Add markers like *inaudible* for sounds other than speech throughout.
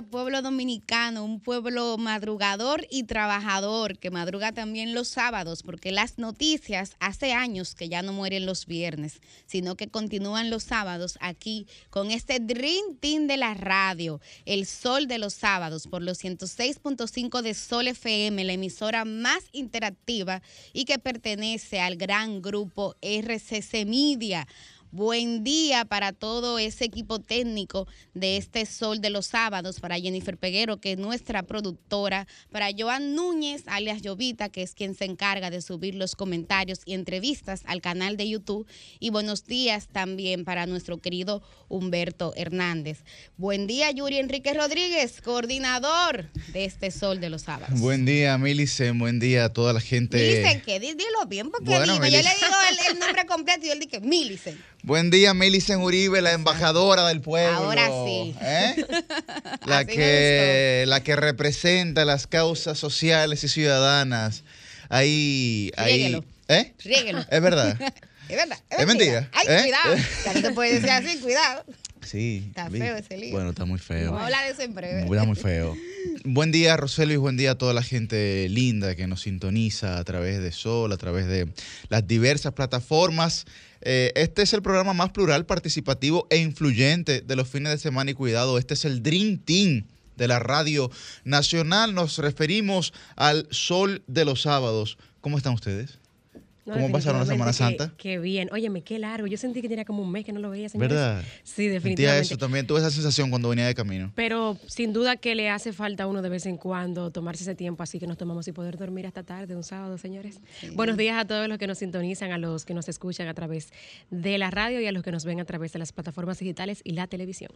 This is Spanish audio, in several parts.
Pueblo dominicano, un pueblo madrugador y trabajador que madruga también los sábados, porque las noticias hace años que ya no mueren los viernes, sino que continúan los sábados aquí con este Dream Team de la radio, el sol de los sábados, por los 106.5 de Sol FM, la emisora más interactiva y que pertenece al gran grupo RCC Media. Buen día para todo ese equipo técnico de este Sol de los Sábados, para Jennifer Peguero, que es nuestra productora, para Joan Núñez, alias Jovita, que es quien se encarga de subir los comentarios y entrevistas al canal de YouTube. Y buenos días también para nuestro querido Humberto Hernández. Buen día, Yuri Enrique Rodríguez, coordinador de este Sol de los Sábados. Buen día, Milicen. Buen día a toda la gente. Milicen, que di- dilo bien, porque Bueno, dime, yo le digo el, el nombre completo y él dice Milicen. Buen día, Milicen Uribe, la embajadora del pueblo. Ahora sí. ¿Eh? *laughs* La, Así que, la que representa las causas sociales y ciudadanas. Ahí. ahí Riéguelo. ¿Eh? Riéguelo. Es verdad. *laughs* Es verdad. Es mentira, Ay, ¿eh? cuidado. *laughs* Ya no te puedes decir así, cuidado. Sí. Está vi- feo ese lío. Bueno, está muy feo. Vamos a hablar de eso en breve. Está muy feo. Buen día, Roselio, y buen día a toda la gente linda que nos sintoniza a través de Sol, a través de las diversas plataformas. Eh, este es el programa más plural, participativo e influyente de los fines de semana y cuidado. Este es el Dream Team de la Radio Nacional. Nos referimos al Sol de los sábados. ¿Cómo están ustedes? No, ¿Cómo pasaron la Semana Santa? Qué bien. Óyeme, qué largo. Yo sentí que tenía como un mes que no lo veía, señores. ¿Verdad? Sí, Sentía definitivamente. eso también. Tuve esa sensación cuando venía de camino. Pero sin duda que le hace falta a uno de vez en cuando tomarse ese tiempo así que nos tomamos y poder dormir hasta tarde un sábado, señores. Buenos días a todos los que nos sintonizan, a los que nos escuchan a través de la radio y a los que nos ven a través de las plataformas digitales y la televisión.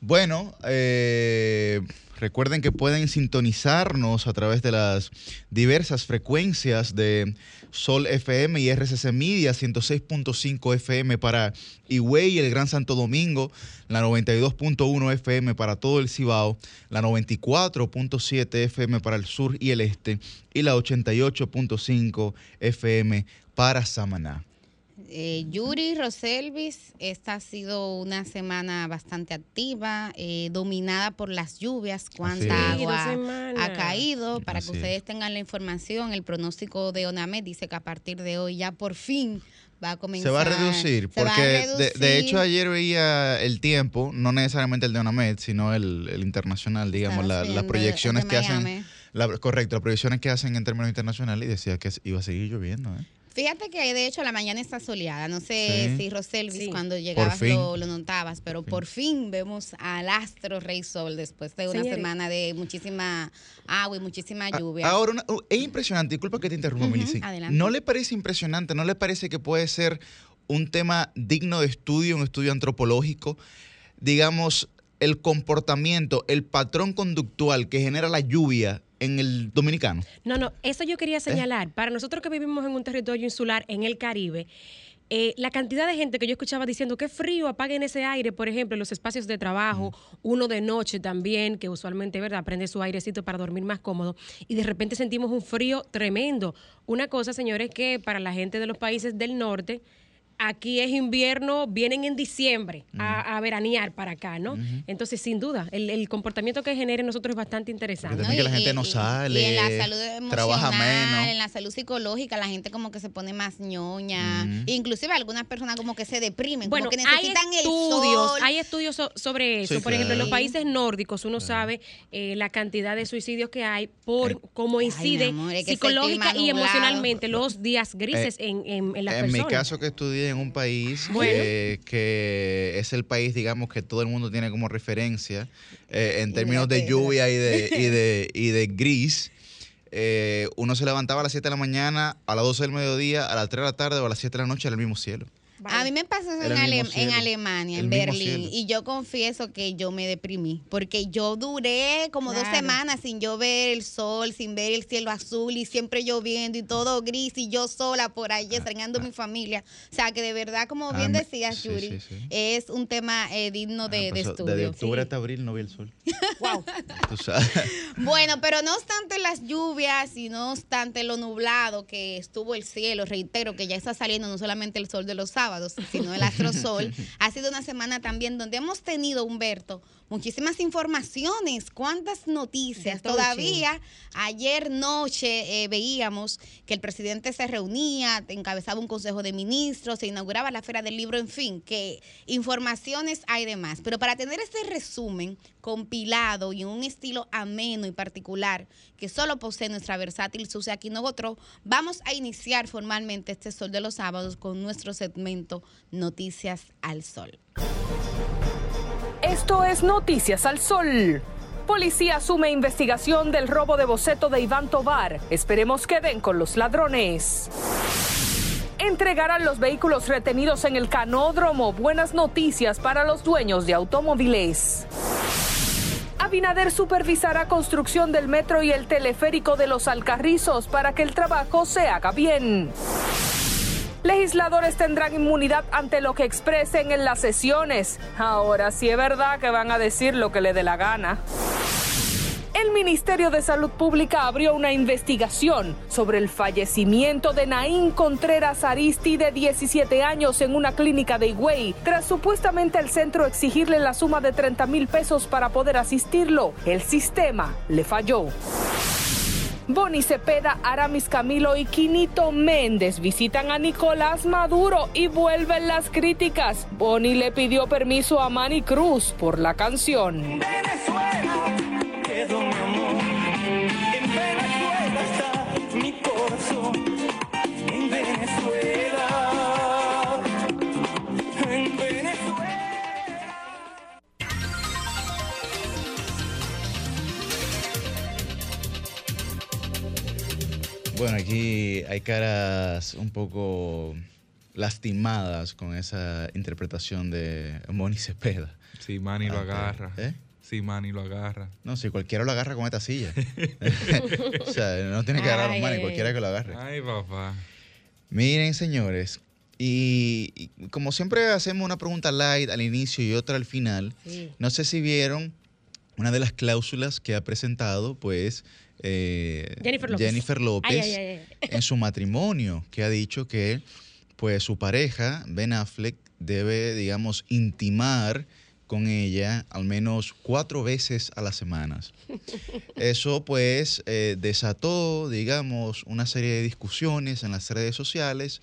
Bueno, eh, recuerden que pueden sintonizarnos a través de las diversas frecuencias de Sol FM y RCC Media, 106.5 FM para Higüey y el Gran Santo Domingo, la 92.1 FM para todo el Cibao, la 94.7 FM para el sur y el este y la 88.5 FM para Samaná. Eh, Yuri Roselvis, esta ha sido una semana bastante activa, eh, dominada por las lluvias. Cuánta agua ha caído. Para Así que es. ustedes tengan la información, el pronóstico de ONAMED dice que a partir de hoy ya por fin va a comenzar. Se va a reducir, se va a porque de- hecho ayer veía el tiempo, no necesariamente el de ONAMED, sino el, el internacional, digamos, la- las proyecciones que hacen, la- correcto, las proyecciones que hacen en términos internacionales y decía que iba a seguir lloviendo. ¿eh? Fíjate que de hecho la mañana está soleada. No sé Sí. si Roselvis Sí. cuando llegabas lo, lo notabas, pero por fin vemos al astro Rey Sol después de una semana de muchísima agua y muchísima A- lluvia. Ahora, una- uh, es impresionante, disculpa que te interrumpa, Millicent. adelante. ¿No le parece impresionante, no le parece que puede ser un tema digno de estudio, un estudio antropológico? Digamos, el comportamiento, el patrón conductual que genera la lluvia en el dominicano. No, no, eso yo ¿Eh? quería señalar. Para nosotros que vivimos en un territorio insular en el Caribe, eh, la cantidad de gente que yo escuchaba diciendo que frío, apaguen ese aire, por ejemplo, en los espacios de trabajo, uno de noche también, que usualmente, ¿verdad?, prende su airecito para dormir más cómodo, y de repente sentimos un frío tremendo. Una cosa, señores, que para la gente de los países del norte, aquí es invierno, vienen en diciembre a, a veranear para acá, ¿no? Entonces, sin duda, el, el comportamiento que genera en nosotros es bastante interesante. También que la gente no sale, Y en la salud emocional, trabaja menos. en la salud psicológica, la gente como que se pone más ñoña. Ujú. Inclusive algunas personas como que se deprimen, Bueno, como que hay necesitan el estudios, sol. hay estudios so- sobre eso. Sí, por ejemplo, en los países nórdicos uno sabe eh, la cantidad de suicidios que hay por cómo incide amor, psicológica y emocionalmente los días grises en, en, en las en personas. mi caso que estudié en un país Bueno. que, que es el país, digamos, que todo el mundo tiene como referencia eh, en términos de lluvia y de, y de, *laughs* y de gris. eh, uno se levantaba a las 7 de la mañana, a las 12 del mediodía, a las 3 de la tarde o a las 7 de la noche era el mismo cielo. A mí me pasó eso en, Ale- mismo en cielo. Alemania, El en Berlín, cielo. y yo confieso que yo me deprimí, porque yo duré como dos Claro. semanas sin yo ver el sol, sin ver el cielo azul y siempre lloviendo y todo gris y yo sola por allí extrañando a mi familia. O sea, que de verdad, como Ah, bien decías, sí, Yuri, sí, sí. es un tema eh, digno de, Ah, de pues, estudio. Desde octubre Sí. hasta abril no vi el sol. *laughs* Wow. Bueno, pero no obstante las lluvias y no obstante lo nublado que estuvo el cielo, reitero que ya está saliendo no solamente el sol de los sábados, sino el astrosol, *laughs* ha sido una semana también donde hemos tenido, Humberto, muchísimas informaciones, cuántas noticias. Todavía ayer noche eh, veíamos que el presidente se reunía, encabezaba un consejo de ministros, se inauguraba la Feria del Libro, en fin, que informaciones hay de más. Pero para tener este resumen compilado y en un estilo ameno y particular que solo posee nuestra versátil Susi Aquino vamos a iniciar formalmente este Sol de los Sábados con nuestro segmento Noticias al Sol. Esto es Noticias al Sol. Policía asume investigación del robo de boceto de Iván Tobar. Esperemos que den con los ladrones. Entregarán los vehículos retenidos en el canódromo. Buenas noticias para los dueños de automóviles. Abinader supervisará construcción del metro y el teleférico de los Alcarrizos para que el trabajo se haga bien. Legisladores tendrán inmunidad ante lo que expresen en las sesiones. Ahora sí es verdad que van a decir lo que le dé la gana. El Ministerio de Salud Pública abrió una investigación sobre el fallecimiento de Naín Contreras Aristi de 17 años en una clínica de Higüey, tras supuestamente el centro exigirle la suma de 30 mil pesos para poder asistirlo. El sistema le falló. Boni Cepeda, Aramis Camilo y Quinito Méndez visitan a Nicolás Maduro y vuelven las críticas. Boni le pidió permiso a Manny Cruz por la canción. Venezuela quedó mi amor. En Venezuela está mi corazón. Bueno, aquí hay caras un poco lastimadas con esa interpretación de Moni Cepeda. Si Manny lo agarra. ¿Eh? Si Manny lo agarra. No, si cualquiera lo agarra con esta silla. *laughs* *laughs* o sea, no tiene que agarrar a Manny, cualquiera que lo agarre. Ay, papá. Miren, señores, y, y como siempre hacemos una pregunta light al inicio y otra al final, Sí. no sé si vieron una de las cláusulas que ha presentado, pues, eh, Jennifer López. Jennifer López Ay, ay, ay, en su matrimonio, que ha dicho que, pues, su pareja, Ben Affleck, debe, digamos, intimar con ella al menos cuatro veces a las semanas. Eso pues eh, desató, digamos, una serie de discusiones en las redes sociales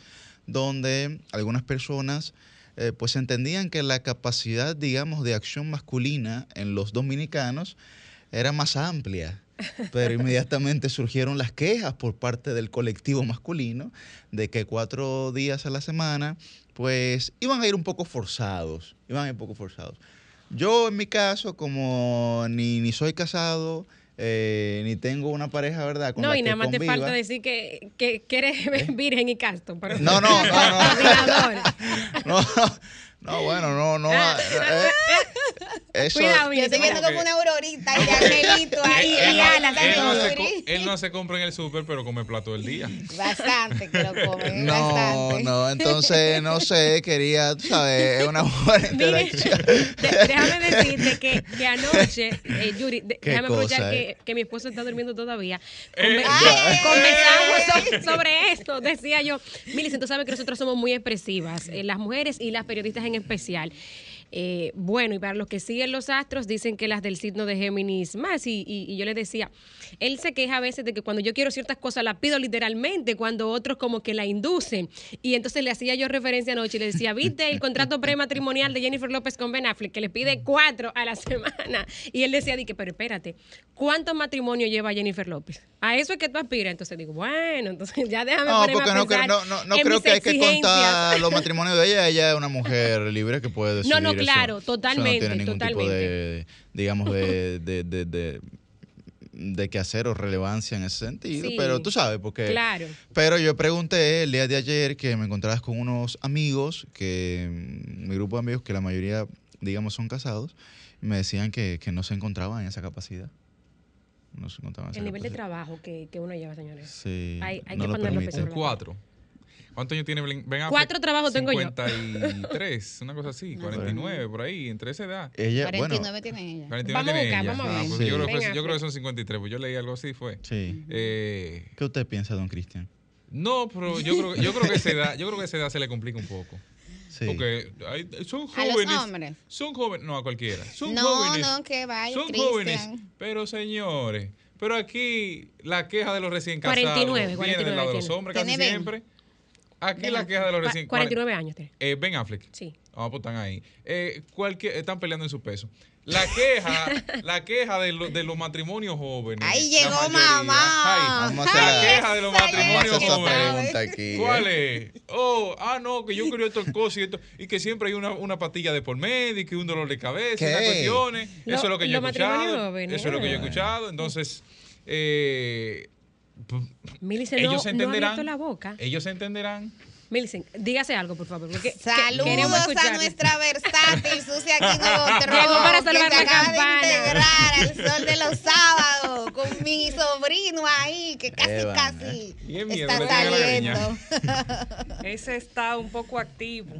donde algunas personas eh, pues entendían que la capacidad, digamos, de acción masculina en los dominicanos era más amplia. Pero inmediatamente surgieron las quejas por parte del colectivo masculino de que cuatro días a la semana, pues iban a ir un poco forzados, iban a ir un poco forzados. Yo en mi caso, como ni, ni soy casado, eh, ni tengo una pareja, ¿verdad? Con No, la y nada más te falta decir que, que, que eres virgen y casto. Pero No, no, no. No, no, *laughs* *laughs* No, bueno, no, no. *laughs* eh, eh, eso, Cuidado, Yo estoy viendo como una aurorita y Angelito *laughs* ahí. Él, y no- Ana él también. no se, Yuri. co- él no se compra en el súper, pero come plato del día. Bastante que lo come. *laughs* No, bastante. no, entonces, no sé, quería, tú sabes, es una buena Mire, interacción. déjame decirte que, que anoche, eh, Yuri, de- déjame aprovechar cosa, que, eh. que mi esposo está durmiendo todavía. Eh, Conver- Ay, conversamos so- sobre esto, decía yo. Milicen, tú sabes que nosotros somos muy expresivas, eh, las mujeres y las periodistas en especial. Eh, bueno, y para los que siguen los astros, dicen que las del signo de Géminis más. Y, y- y yo le decía, él se queja a veces de que cuando yo quiero ciertas cosas las pido literalmente, cuando otros como que la inducen. Y entonces le hacía yo referencia anoche y le decía, ¿viste el contrato prematrimonial de Jennifer López con Ben Affleck, que le pide cuatro a la *laughs* semana? Y él decía, que, pero espérate, ¿cuántos matrimonios lleva Jennifer López? A eso es que tú aspiras. Entonces digo, bueno, entonces *laughs* ya déjame No, porque no, creo- no, no, no creo que hay que contar los *laughs* matrimonios de ella. Ella es una mujer libre que puede decidir No, no, claro, Eso totalmente, no tiene ningún tipo totalmente. de, digamos, *laughs* de, de, de, de, de que hacer o relevancia en ese sentido. Sí. Pero tú sabes, porque... Claro. Pero yo pregunté el día de ayer que me encontrabas con unos amigos, que mm, mi grupo de amigos, que la mayoría, digamos, son casados, me decían que, que no se encontraban en esa capacidad. No se encontraban El nivel de trabajo que, que uno lleva, señores. Sí, Hay- hay no que lo ponerlo peso. Cuatro. ¿Cuántos años tiene Ben Affleck? Cuatro trabajos tengo yo. 53, una cosa así, 49, por ahí, entre esa edad. Ella, bueno, 49 tiene ella. 49 Vamos a tiene buscar, ella. vamos a Ah, ver. pues Sí. yo, creo que, yo creo que son 53, pues yo leí algo así, fue. sí. Eh, ¿Qué usted piensa, don Cristian? no, pero yo creo, yo creo que esa edad, yo creo que esa edad se le complica un poco. Sí. Porque hay- son A los jóvenes. hombres. Son jóvenes, no a cualquiera. Son No, jóvenes. no, que vaya, Son Cristian. jóvenes, pero señores, pero aquí la queja de los recién casados 49, viene 49 del lado de los hombres casi Tiene 20. siempre. Aquí Ben la queja de los recién 49 años tiene. eh, Ben Affleck. Sí. Vamos, pues están ahí. Eh, cualquier, están peleando en su peso. La queja, la queja de, lo- de los matrimonios jóvenes. Ahí llegó mayoría. mamá. Ay, Vamos a hacer la queja de los matrimonios Vamos a hacer esa jóvenes. pregunta aquí. ¿Cuál ¿eh? es? Oh, ah, no, que yo quería otra cosa y esto. Y que siempre hay una, una patilla de por medio y que un dolor de cabeza las cuestiones. Lo- Eso es lo que yo he escuchado. jóvenes, Eso es lo que yo he escuchado. Entonces, eh, ellos no, no entenderán. abierto la boca. ellos se entenderán. Milicen, dígase algo, por favor. Porque que- Saludos queremos a nuestra versátil Sucia Quinotro, *laughs* Llegó para que salvar se la acaba campana. de integrar al sol de los sábados con mi sobrino ahí, que casi, Eva, casi está saliendo. *laughs* Ese está un poco activo.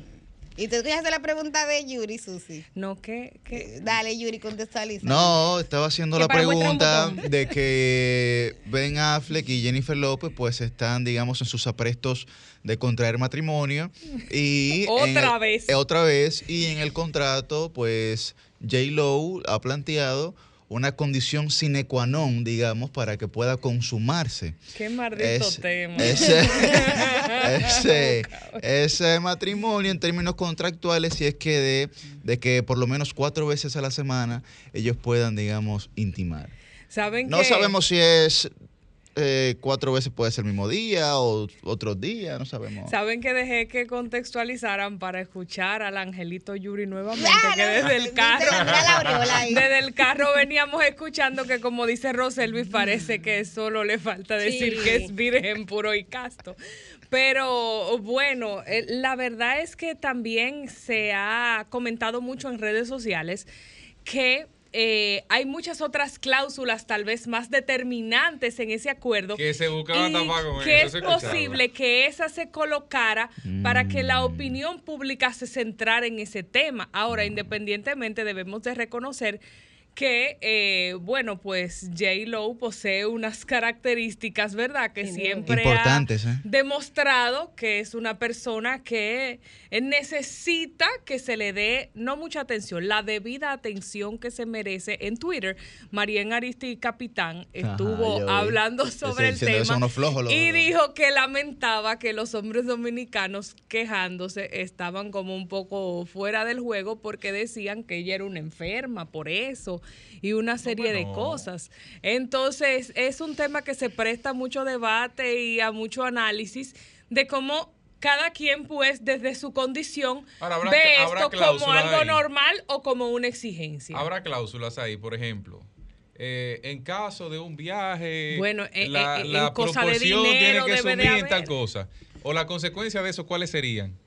y tú hacer la pregunta de Yuri, Susi. No, que, que Dale, Yuri, contextualiza. No, estaba haciendo Que la pregunta de que Ben Affleck y Jennifer López pues están, digamos, en sus aprestos de contraer matrimonio y *laughs* Otra el- vez. eh, otra vez y en el contrato pues J Lo ha planteado una condición sine qua non, digamos, para que pueda consumarse. qué maldito Es- tema. ese, *laughs* ese, ese matrimonio en términos contractuales, si es que de, de que por lo menos cuatro veces a la semana ellos puedan, digamos, intimar. ¿Saben No que- sabemos si es eh, cuatro veces puede ser el mismo día o otros días, no sabemos. Saben que dejé que contextualizaran para escuchar al angelito Yuri nuevamente, Claro, que desde el carro, desde el carro veníamos escuchando que como dice Roselvis parece que solo le falta decir Sí. que es virgen puro y casto. Pero bueno, eh, la verdad es que también se ha comentado mucho en redes sociales que eh, hay muchas otras cláusulas tal vez más determinantes en ese acuerdo Que se buscaban con que eso, es posible que esa se colocara para que la Mm. opinión pública se centrara en ese tema. Ahora, independientemente, debemos de reconocer que, eh, bueno, pues J. Lo posee unas características, ¿verdad? Que siempre Importantes, ha ¿eh? demostrado que es una persona que necesita que se le dé no mucha atención, la debida atención que se merece. En Twitter, Marien Aristi Capitán estuvo hablando sobre el diciendo, "Son tema unos flojos los- y los- dijo que lamentaba que los hombres dominicanos quejándose estaban como un poco fuera del juego porque decían que ella era una enferma por eso y una serie de cosas. Entonces, es un tema que se presta a mucho debate y a mucho análisis de cómo cada quien, pues, desde su condición, Ahora, habrá- ve esto como algo ahí. normal o como una exigencia. Habrá cláusulas ahí, por ejemplo. eh, en caso de un viaje, Bueno, eh, la, eh, la cosa de proporción dinero tiene que asumir en tal cosa. O la consecuencia de eso, ¿cuáles serían?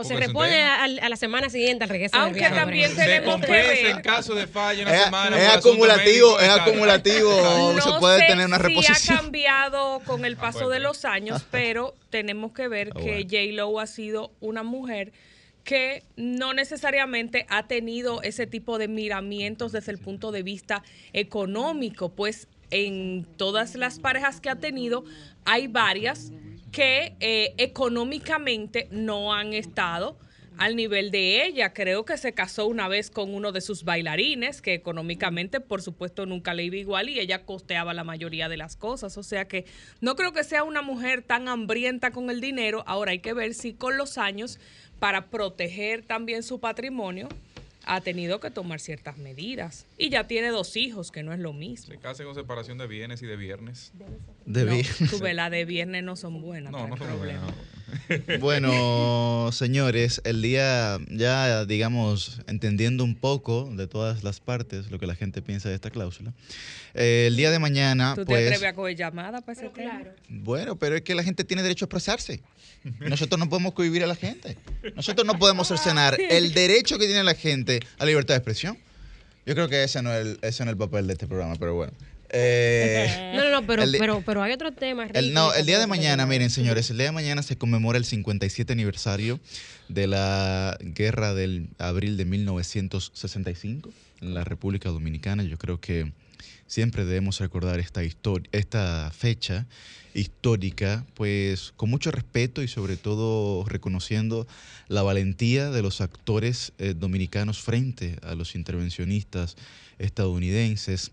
O se repone al- a, la semana siguiente al regreso Aunque también tenemos que ver- en caso de fallo una Es, semana. es acumulativo, médico, es acumulativo. *laughs* no se puede sé tener una si reposición. ha cambiado con el paso pues, de los años, *laughs* pero tenemos que ver Ah, que. J. Lo ha sido una mujer que no necesariamente ha tenido ese tipo de miramientos desde el punto de vista económico, pues en todas las parejas que ha tenido hay varias que eh, económicamente no han estado al nivel de ella. Creo que se casó una vez con uno de sus bailarines, que económicamente, por supuesto, nunca le iba igual y ella costeaba la mayoría de las cosas. O sea que no creo que sea una mujer tan hambrienta con el dinero. Ahora hay que ver si con los años, para proteger también su patrimonio, ha tenido que tomar ciertas medidas. Y ya tiene dos hijos, que no es lo mismo. Se casa con separación de bienes y de viernes. Debí. No, tu vela de viernes no son buenas. No, no son problema. buenas. *laughs* Bueno, señores, el día ya, digamos, entendiendo un poco de todas las partes lo que la gente piensa de esta cláusula, eh, el día de mañana, ¿Tú te pues, atreves a coger llamada para ese tema? bueno, pero es que la gente tiene derecho a expresarse. Nosotros no podemos cohibir a la gente. Nosotros no podemos cercenar el derecho que tiene la gente a la libertad de expresión. Yo creo que ese no es el, ese no es el papel de este programa, pero bueno. Eh, No, no, no, pero, el pero, pero hay otro tema. el, no, el día de mañana, miren señores, el día de mañana se conmemora el 57 aniversario de la guerra del abril de 1965 en la República Dominicana. Yo creo que siempre debemos recordar esta, esta fecha histórica, pues con mucho respeto y sobre todo reconociendo la valentía de los actores eh, dominicanos frente a los intervencionistas estadounidenses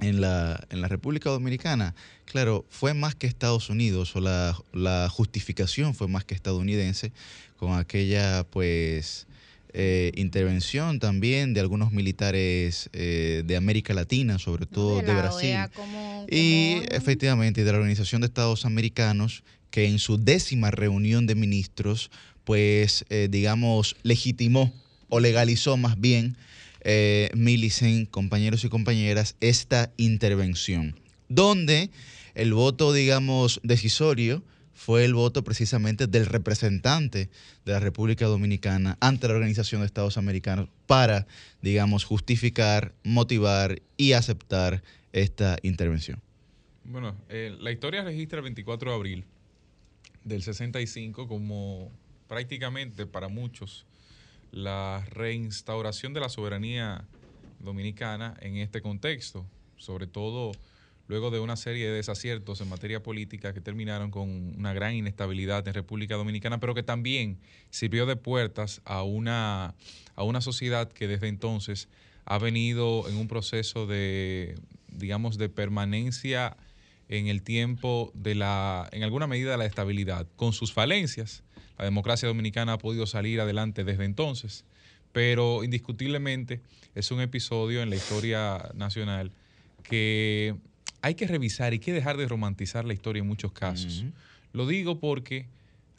en la, en la República Dominicana, claro, fue más que Estados Unidos, o la, la justificación fue más que estadounidense, con aquella, pues, eh, intervención también de algunos militares eh, de América Latina, sobre todo de, Brasil. OEA como- Y como- efectivamente, y de la Organización de Estados Americanos, que en su décima reunión de ministros, pues, eh, digamos, legitimó o legalizó más bien, eh, Millicent, compañeros y compañeras, esta intervención, donde el voto, digamos, decisorio fue el voto precisamente del representante de la República Dominicana ante la Organización de Estados Americanos para, digamos, justificar, motivar y aceptar esta intervención. Bueno, eh, la historia registra el 24 de abril del 65 como prácticamente para muchos la reinstauración de la soberanía dominicana en este contexto, sobre todo luego de una serie de desaciertos en materia política que terminaron con una gran inestabilidad en República Dominicana, pero que también sirvió de puertas a una, a una sociedad que desde entonces ha venido en un proceso de, digamos, de permanencia en el tiempo de la, en alguna medida, de la estabilidad, con sus falencias. La democracia dominicana ha podido salir adelante desde entonces, pero indiscutiblemente es un episodio en la historia nacional que hay que revisar y que dejar de romantizar la historia en muchos casos. Lo digo porque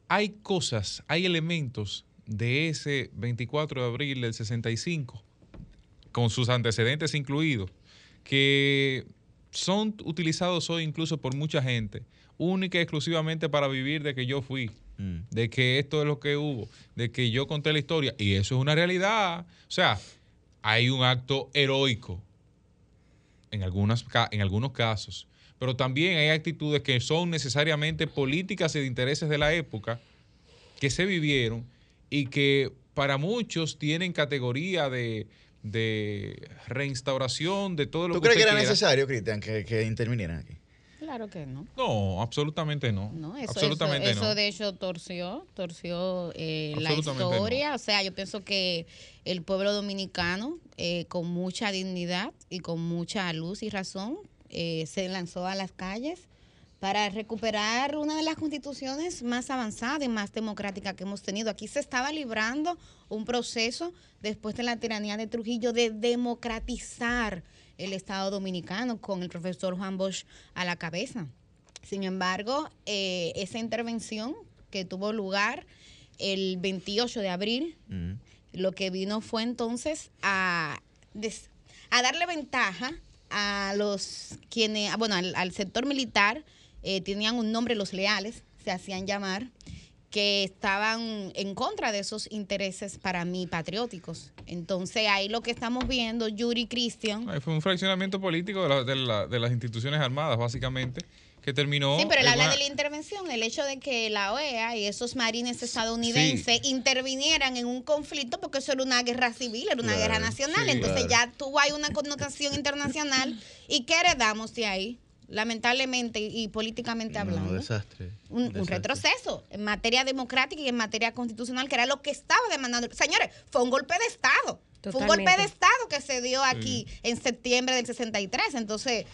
hay cosas, hay elementos de ese 24 de abril del 65, con sus antecedentes incluidos, que son utilizados hoy incluso por mucha gente, única y exclusivamente para vivir de que yo fui, de que esto es lo que hubo, de que yo conté la historia, y eso es una realidad. O sea, hay un acto heroico en, algunas, en algunos casos, pero también hay actitudes que son necesariamente políticas y de intereses de la época que se vivieron y que para muchos tienen categoría de, de reinstauración de todo lo ¿Tú que crees que era quiera. necesario, Cristian, que, que intervinieran aquí? Claro que no. No, absolutamente no. No, eso, absolutamente eso, no. de hecho torció, torció eh, la historia. O sea, yo pienso que el pueblo dominicano, eh, con mucha dignidad y con mucha luz y razón, eh, se lanzó a las calles para recuperar una de las constituciones más avanzadas y más democráticas que hemos tenido. Aquí se estaba librando un proceso después de la tiranía de Trujillo de democratizar el Estado dominicano con el profesor Juan Bosch a la cabeza. Sin embargo, eh, esa intervención que tuvo lugar el 28 de abril, lo que vino fue entonces a, des- a darle ventaja a los quienes, bueno, al, al sector militar, eh, tenían un nombre, los leales, se hacían llamar, que estaban en contra de esos intereses para mí patrióticos. Entonces ahí lo que estamos viendo, Yuri Christian. Ahí Fue un fraccionamiento político de, la- de la- de las instituciones armadas, básicamente, que terminó. Sí, pero él habla una- de la intervención, el hecho de que la OEA y esos marines estadounidenses intervinieran en un conflicto porque eso era una guerra civil, era una Claro, guerra nacional. sí, Entonces claro. ya tuvo ahí una connotación internacional. ¿Y qué heredamos de ahí? Lamentablemente y políticamente No, hablando. desastre. un, un desastre. retroceso en materia democrática y en materia constitucional, que era lo que estaba demandando. Señores, fue un golpe de Estado. Fue un golpe de Estado que se dio aquí en septiembre del 63. Entonces,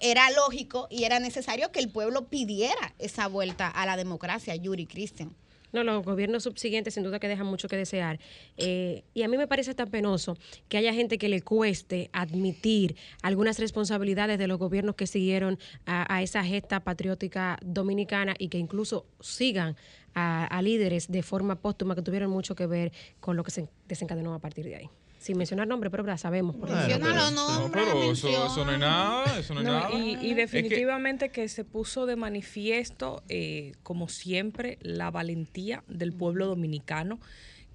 era lógico y era necesario que el pueblo pidiera esa vuelta a la democracia, Yuri Christian. No, los gobiernos subsiguientes sin duda que dejan mucho que desear. Eh, y a mí me parece tan penoso que haya gente que le cueste admitir algunas responsabilidades de los gobiernos que siguieron a, esa gesta patriótica dominicana y que incluso sigan a, a líderes de forma póstuma que tuvieron mucho que ver con lo que se desencadenó a partir de ahí. Sin mencionar nombres, pero ya sabemos. Por Bueno. Menciona No, nombres, pero eso, menciona. eso no es nada, eso no es No, nada. y, y Es que- definitivamente que, se puso de manifiesto, eh, como siempre, la valentía del pueblo dominicano,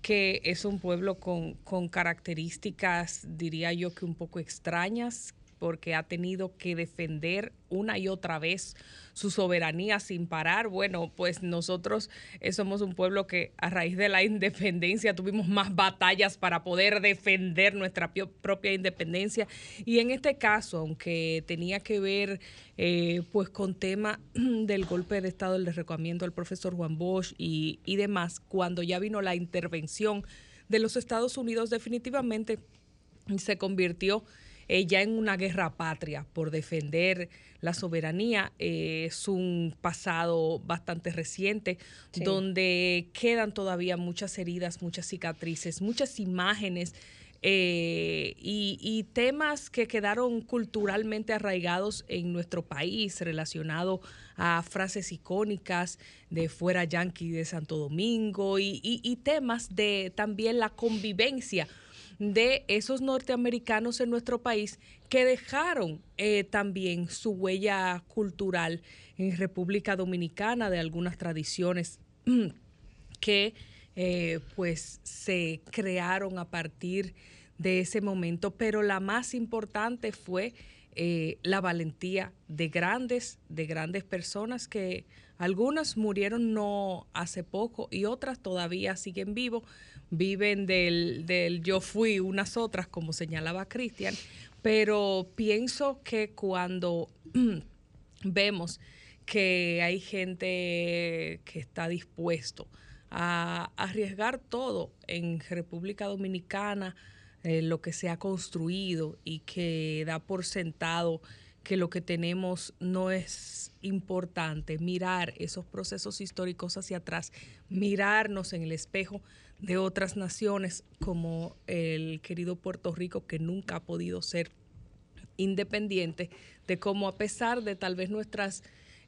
que es un pueblo con, con características, diría yo, que un poco extrañas, porque ha tenido que defender una y otra vez su soberanía sin parar. Bueno, pues nosotros eh, somos un pueblo que a raíz de la *laughs* independencia tuvimos más batallas para poder defender nuestra propia independencia. Y en este caso, aunque tenía que ver eh, pues con tema *clears throat* del golpe de Estado, el derrocamiento del profesor Juan Bosch y, y demás, cuando ya vino la intervención de los Estados Unidos, definitivamente se convirtió eh, ya en una guerra patria por defender la soberanía. Eh, es un pasado bastante reciente Sí. donde quedan todavía muchas heridas, muchas cicatrices, muchas imágenes. eh, y, y temas que quedaron culturalmente arraigados en nuestro país relacionado a frases icónicas de fuera yanqui de Santo Domingo y, y- y temas de también la convivencia de esos norteamericanos en nuestro país que dejaron eh, también su huella cultural en República Dominicana de algunas tradiciones *clears throat* que eh, pues se crearon a partir de ese momento, pero la más importante fue eh, la valentía de grandes, de grandes personas que algunas murieron no hace poco y otras todavía siguen vivos, viven del, del yo fui, unas otras, como señalaba Cristian, pero pienso que cuando *clears throat* vemos que hay gente que está dispuesto a arriesgar todo en República Dominicana, eh, lo que se ha construido y que da por sentado que lo que tenemos no es importante, mirar esos procesos históricos hacia atrás, mirarnos en el espejo de otras naciones como el querido Puerto Rico que nunca ha podido ser independiente, de cómo a pesar de tal vez nuestras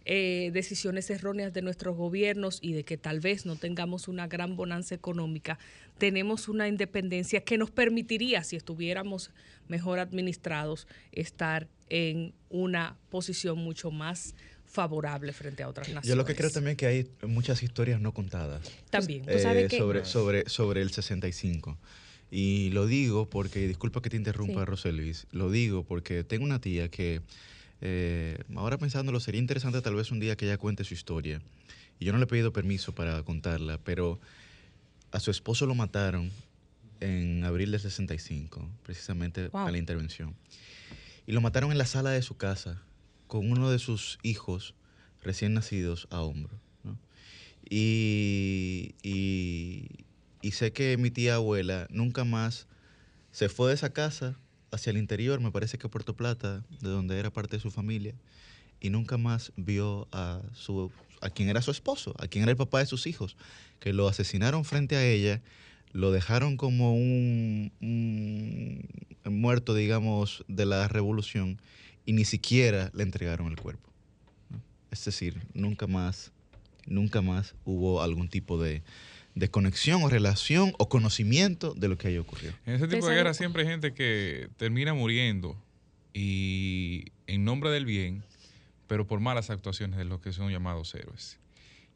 eh, decisiones erróneas de nuestros gobiernos y de que tal vez no tengamos una gran bonanza económica, tenemos una independencia que nos permitiría, si estuviéramos mejor administrados, estar en una posición mucho más favorable frente a otras naciones. Yo lo que creo también que hay muchas historias no contadas. También. Tú sabes eh, que- sobre, sobre, sobre el 65. Y lo digo porque, disculpa que te interrumpa, Sí. Roselvis, lo digo porque tengo una tía que, eh, ahora pensándolo, sería interesante tal vez un día que ella cuente su historia. Y yo no le he pedido permiso para contarla, pero a su esposo lo mataron en abril del 65, precisamente Wow. a la intervención. Y lo mataron en la sala de su casa con uno de sus hijos recién nacidos a hombro. Y, sé que mi tía abuela nunca más se fue de esa casa hacia el interior, me parece que a Puerto Plata, de donde era parte de su familia, y nunca más vio a quien era su esposo, a quien era el papá de sus hijos, que lo asesinaron frente a ella, lo dejaron como un muerto, digamos, de la revolución, y ni siquiera le entregaron el cuerpo. ¿no? Es decir, nunca más, nunca más hubo algún tipo de, de conexión o relación o conocimiento de lo que haya ocurrido. En ese tipo de guerra siempre hay gente que termina muriendo y en nombre del bien, pero por malas actuaciones de los que son llamados héroes.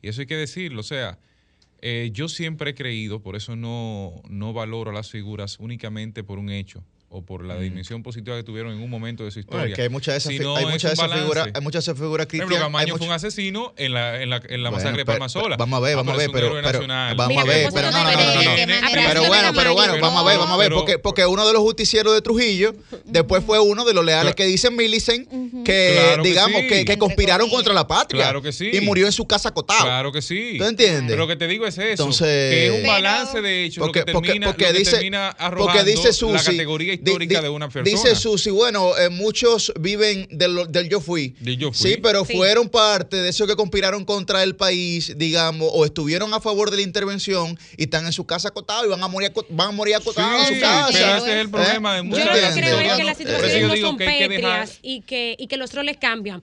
Y eso hay que decirlo, o sea, Eh, yo siempre he creído, por eso no, no valoro a las figuras únicamente por un hecho o por la dimensión positiva que tuvieron en un momento de su Bueno, historia. es que hay muchas de esas, hay muchas figuras, hay muchas de esas figuras cristianas. hay Camaño fue un asesino en la, en la, en la Bueno, masacre de pero- Palmasola. Vamos a ver, vamos a ver, pero, pero vamos a ver, pero pero no, no, no no. Pero Pero bueno, pero bueno, Pero- vamos a ver, vamos a ver, pero- porque, porque uno de los justicieros de Trujillo después fue uno de los leales que dicen Millicent que, Claro que digamos, sí. que, que conspiraron contra la patria. Claro que sí. Y murió en su casa acotado. Claro que sí. ¿Tú entiendes? Pero lo que te digo es eso. Entonces- que es un Pero- balance de hechos Porque, lo que porque, termina, porque lo que dice, termina arrojando porque dice Susi, la categoría histórica di- de una persona. Dice Susi, bueno, eh, muchos viven del, del yo fui. Del yo fui. Sí, pero Sí. fueron parte de esos que conspiraron contra el país, digamos, o estuvieron a favor de la intervención y están en su casa acotados y van a morir, van a morir acotados Sí, en su casa. pero ese es el problema de ¿Eh? muchas Yo lo de que creo es que las situaciones no son pétreas y que, y que los roles cambian.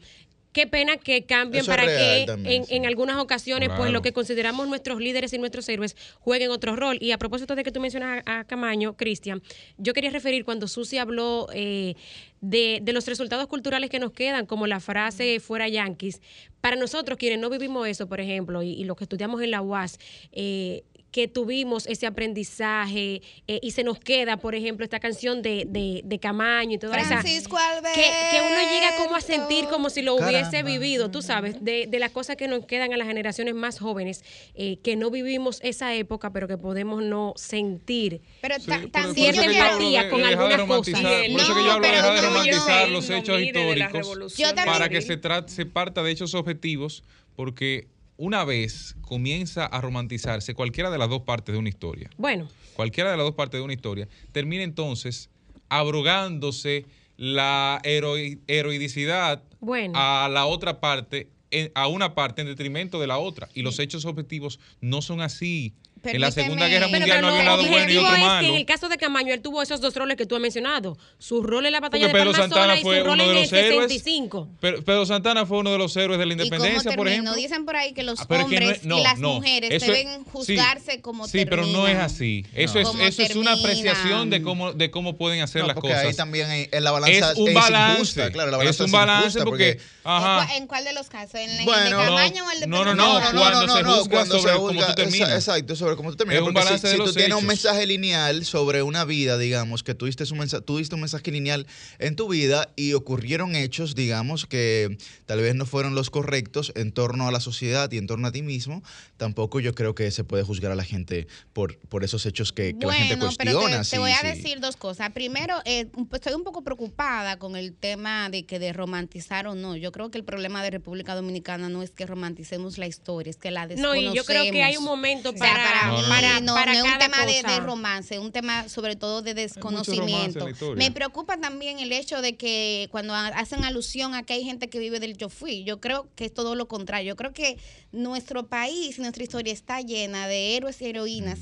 Qué pena que cambien Eso para real que también, en, sí. en algunas ocasiones, pues lo que consideramos nuestros líderes y nuestros héroes jueguen otro rol. Y a propósito de que tú mencionas a, a Camaño, Cristian, yo quería referir cuando Susi habló eh, de, de los resultados culturales que nos quedan, como la frase fuera yanquis. Para nosotros, quienes no vivimos eso, por ejemplo, y, y los que estudiamos en la UAS, eh, que tuvimos ese aprendizaje eh, y se nos queda, por ejemplo, esta canción de, de, de Camaño y Francisco Alberto. que, que uno llega como a sentir como si lo hubiese Caramba. vivido, tú sabes, de, de las cosas que nos quedan a las generaciones más jóvenes, eh, que no vivimos esa época, pero que podemos no sentir. Pero Sí, eso cierta empatía con algunas cosas. Por eso que yo hablo de dejar romantizar los hechos históricos para que se, se parta de hechos objetivos, porque una vez comienza a romantizarse cualquiera de las dos partes de una historia, Bueno, cualquiera de las dos partes de una historia, termina entonces abrogándose la heroi- heroicidad Bueno. a la otra parte, a una parte en detrimento de la otra. Y los hechos objetivos no son así. En la. Segunda Guerra Pero- Mundial no lo había un lado bueno y objetivo otro es que malo. en el caso de Camaño, él tuvo esos dos roles que tú has mencionado. Su rol en la batalla Porque de Pedro Santana y fue su rol uno de en el los héroes. 65. Pero Pedro Santana fue uno de los héroes de la ¿Y cómo independencia, por ejemplo. Dicen por ahí que los Ah, pero es que no hombres es- no, y las no. mujeres deben juzgarse sí, como Sí, pero no es así. Eso, es, eso es una apreciación de cómo, de cómo pueden hacer No, las cosas. ahí también en, en la balanza es un balance. injusta, claro, la es un balance porque, ajá. ¿En cuál- ¿En cuál de los casos? ¿En el Bueno, de Camaño o el de no, no, no, Santana? cuando se juzga cuando sobre se cómo tú juzga, terminas. Exacto, sobre cómo tú terminas. Es un porque si- balance si, de tú los tienes un hechos. mensaje lineal sobre una vida, digamos, que tuviste un mensaje, tuviste un mensaje lineal en tu vida y ocurrieron hechos, digamos, que tal vez no fueron los correctos en torno a la sociedad y en torno a ti mismo, tampoco yo creo que se puede juzgar a la gente por, por esos hechos que, que la gente Bueno, pero cuestiona. te, te sí, voy a sí. decir dos cosas. Primero, eh, estoy un poco preocupada con el tema de que de romantizar o no. Yo creo que el problema de República Dominicana no es que romanticemos la historia, es que la No, desconocemos. y yo creo que hay un momento O sea, para, para, No, no, no. para, no, para no es un tema de, de romance, un tema sobre todo de desconocimiento. Me preocupa también el hecho de que cuando ha- hacen alusión a que hay gente que vive del yo fui, yo creo que es todo lo contrario. Yo creo que nuestro país y nuestra historia está llena de héroes y heroínas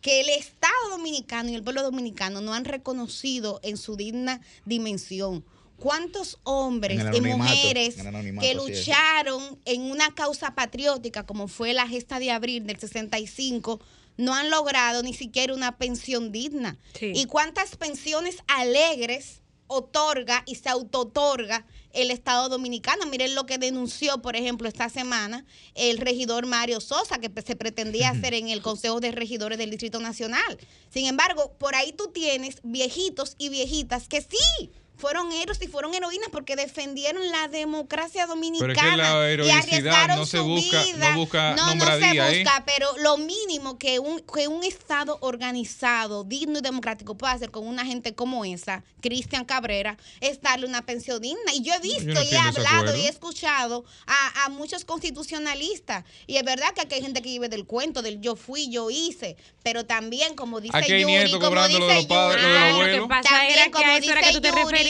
que el Estado dominicano y el pueblo dominicano no han reconocido en su digna dimensión. ¿Cuántos hombres y mujeres que lucharon en una causa patriótica como fue la gesta de abril del 65 no han logrado ni siquiera una pensión digna? Sí. ¿Y cuántas pensiones alegres otorga y se autootorga el Estado Dominicano? Miren lo que denunció, por ejemplo, esta semana el regidor Mario Sosa, que se pretendía hacer en el Consejo de Regidores del Distrito Nacional. Sin embargo, por ahí tú tienes viejitos y viejitas que sí. Fueron héroes y fueron heroínas porque defendieron la democracia dominicana la y arriesgaron no se su busca- no vida. busca no, no se ¿eh? busca, pero lo mínimo que un, que un Estado organizado, digno y democrático puede hacer con una gente como esa, Cristian Cabrera, es darle una pensión digna. Y yo he visto Yo no y he hablado y he escuchado a, a muchos constitucionalistas. Y es verdad que aquí hay gente que vive del cuento, del yo fui, yo hice. Pero también, como dice Aquí hay Yuri, como cobrando lo de dice los padres, lo de Yuri, los lo abuelos. que pasa También, era que como dice tú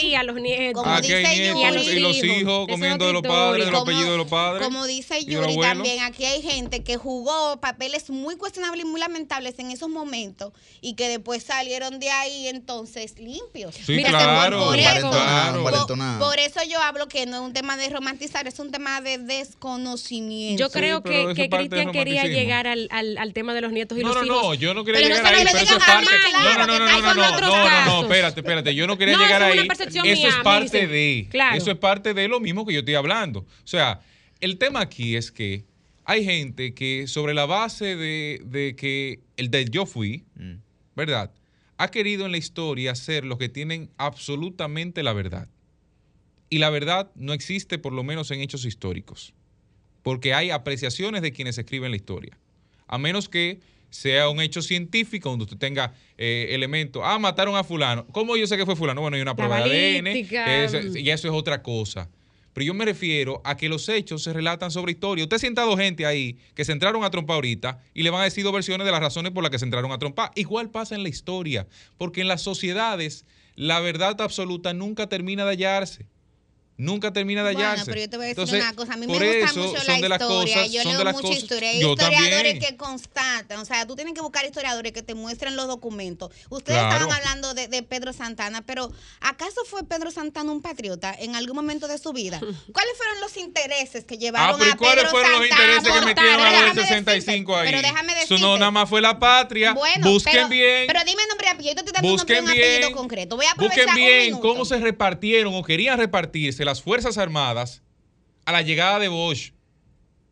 Yuri, referías, los nietos. como Aquí hay dice nietos Yuri, y los hijos Eso es comiendo de los padres, de los apellidos de los padres. Como dice y los Yuri también, aquí hay gente que jugó papeles muy cuestionables y muy lamentables en esos momentos y que después salieron de ahí entonces limpios. Sí, Mira, claro, por eso, Valentonado, por- por eso yo hablo que no es un tema de romantizar, es un tema de desconocimiento. Yo creo pero que, que Cristian quería llegar al, al, al tema de los nietos y No, los no, hijos. no, yo no quería Pero llegar ahí, no le pero eso es a parte. mí, No, claro, no, no, que no, no, no, no, no, no, espérate, espérate. Yo no quería No, llegar ahí. Eso es parte de. Claro. Eso es parte de lo mismo que yo estoy hablando. O sea, el tema aquí es que hay gente que sobre la base de, de que el del yo fui, Mm. ¿verdad? Ha querido en la historia ser los que tienen absolutamente la verdad. Y la verdad no existe por lo menos en hechos históricos, porque hay apreciaciones de quienes escriben la historia. A menos que sea un hecho científico donde usted tenga eh, elementos, ah, mataron a fulano. ¿Cómo yo sé que fue fulano? Bueno, hay una prueba de ADN, y eso es otra cosa. Pero yo me refiero a que los hechos se relatan sobre historia. Usted ha sentado gente ahí que se entraron a trompar ahorita y le van a decir dos versiones de las razones por las que se entraron a trompar. Igual pasa en la historia, porque en las sociedades la verdad absoluta nunca termina de hallarse. Nunca termina de Bueno, hallarse. pero yo te voy a decir Entonces, una cosa. A mí me por gusta eso mucho son la de las historia. cosas- yo son de leo las mucha cosas- historia. Hay yo historiadores también. que constatan. O sea, tú tienes que buscar historiadores que te muestren los documentos. Ustedes Claro. estaban hablando de, de Pedro Santana, pero ¿acaso fue Pedro Santana un patriota en algún momento de su vida? *laughs* ¿Cuáles fueron los intereses que llevaron Ah, pero ¿y a cuáles Pedro fueron los Santana intereses que metieron Pero a los déjame del 65 decirte, ahí? Pero déjame Eso decirte. no nada más fue la patria. Bueno, Busquen pero, bien. Pero dime nombre y apellido. Yo te estoy dando un apellido bien, concreto. Voy a aprovechar busquen bien cómo se repartieron o querían repartirse las Fuerzas Armadas a la llegada de Bosch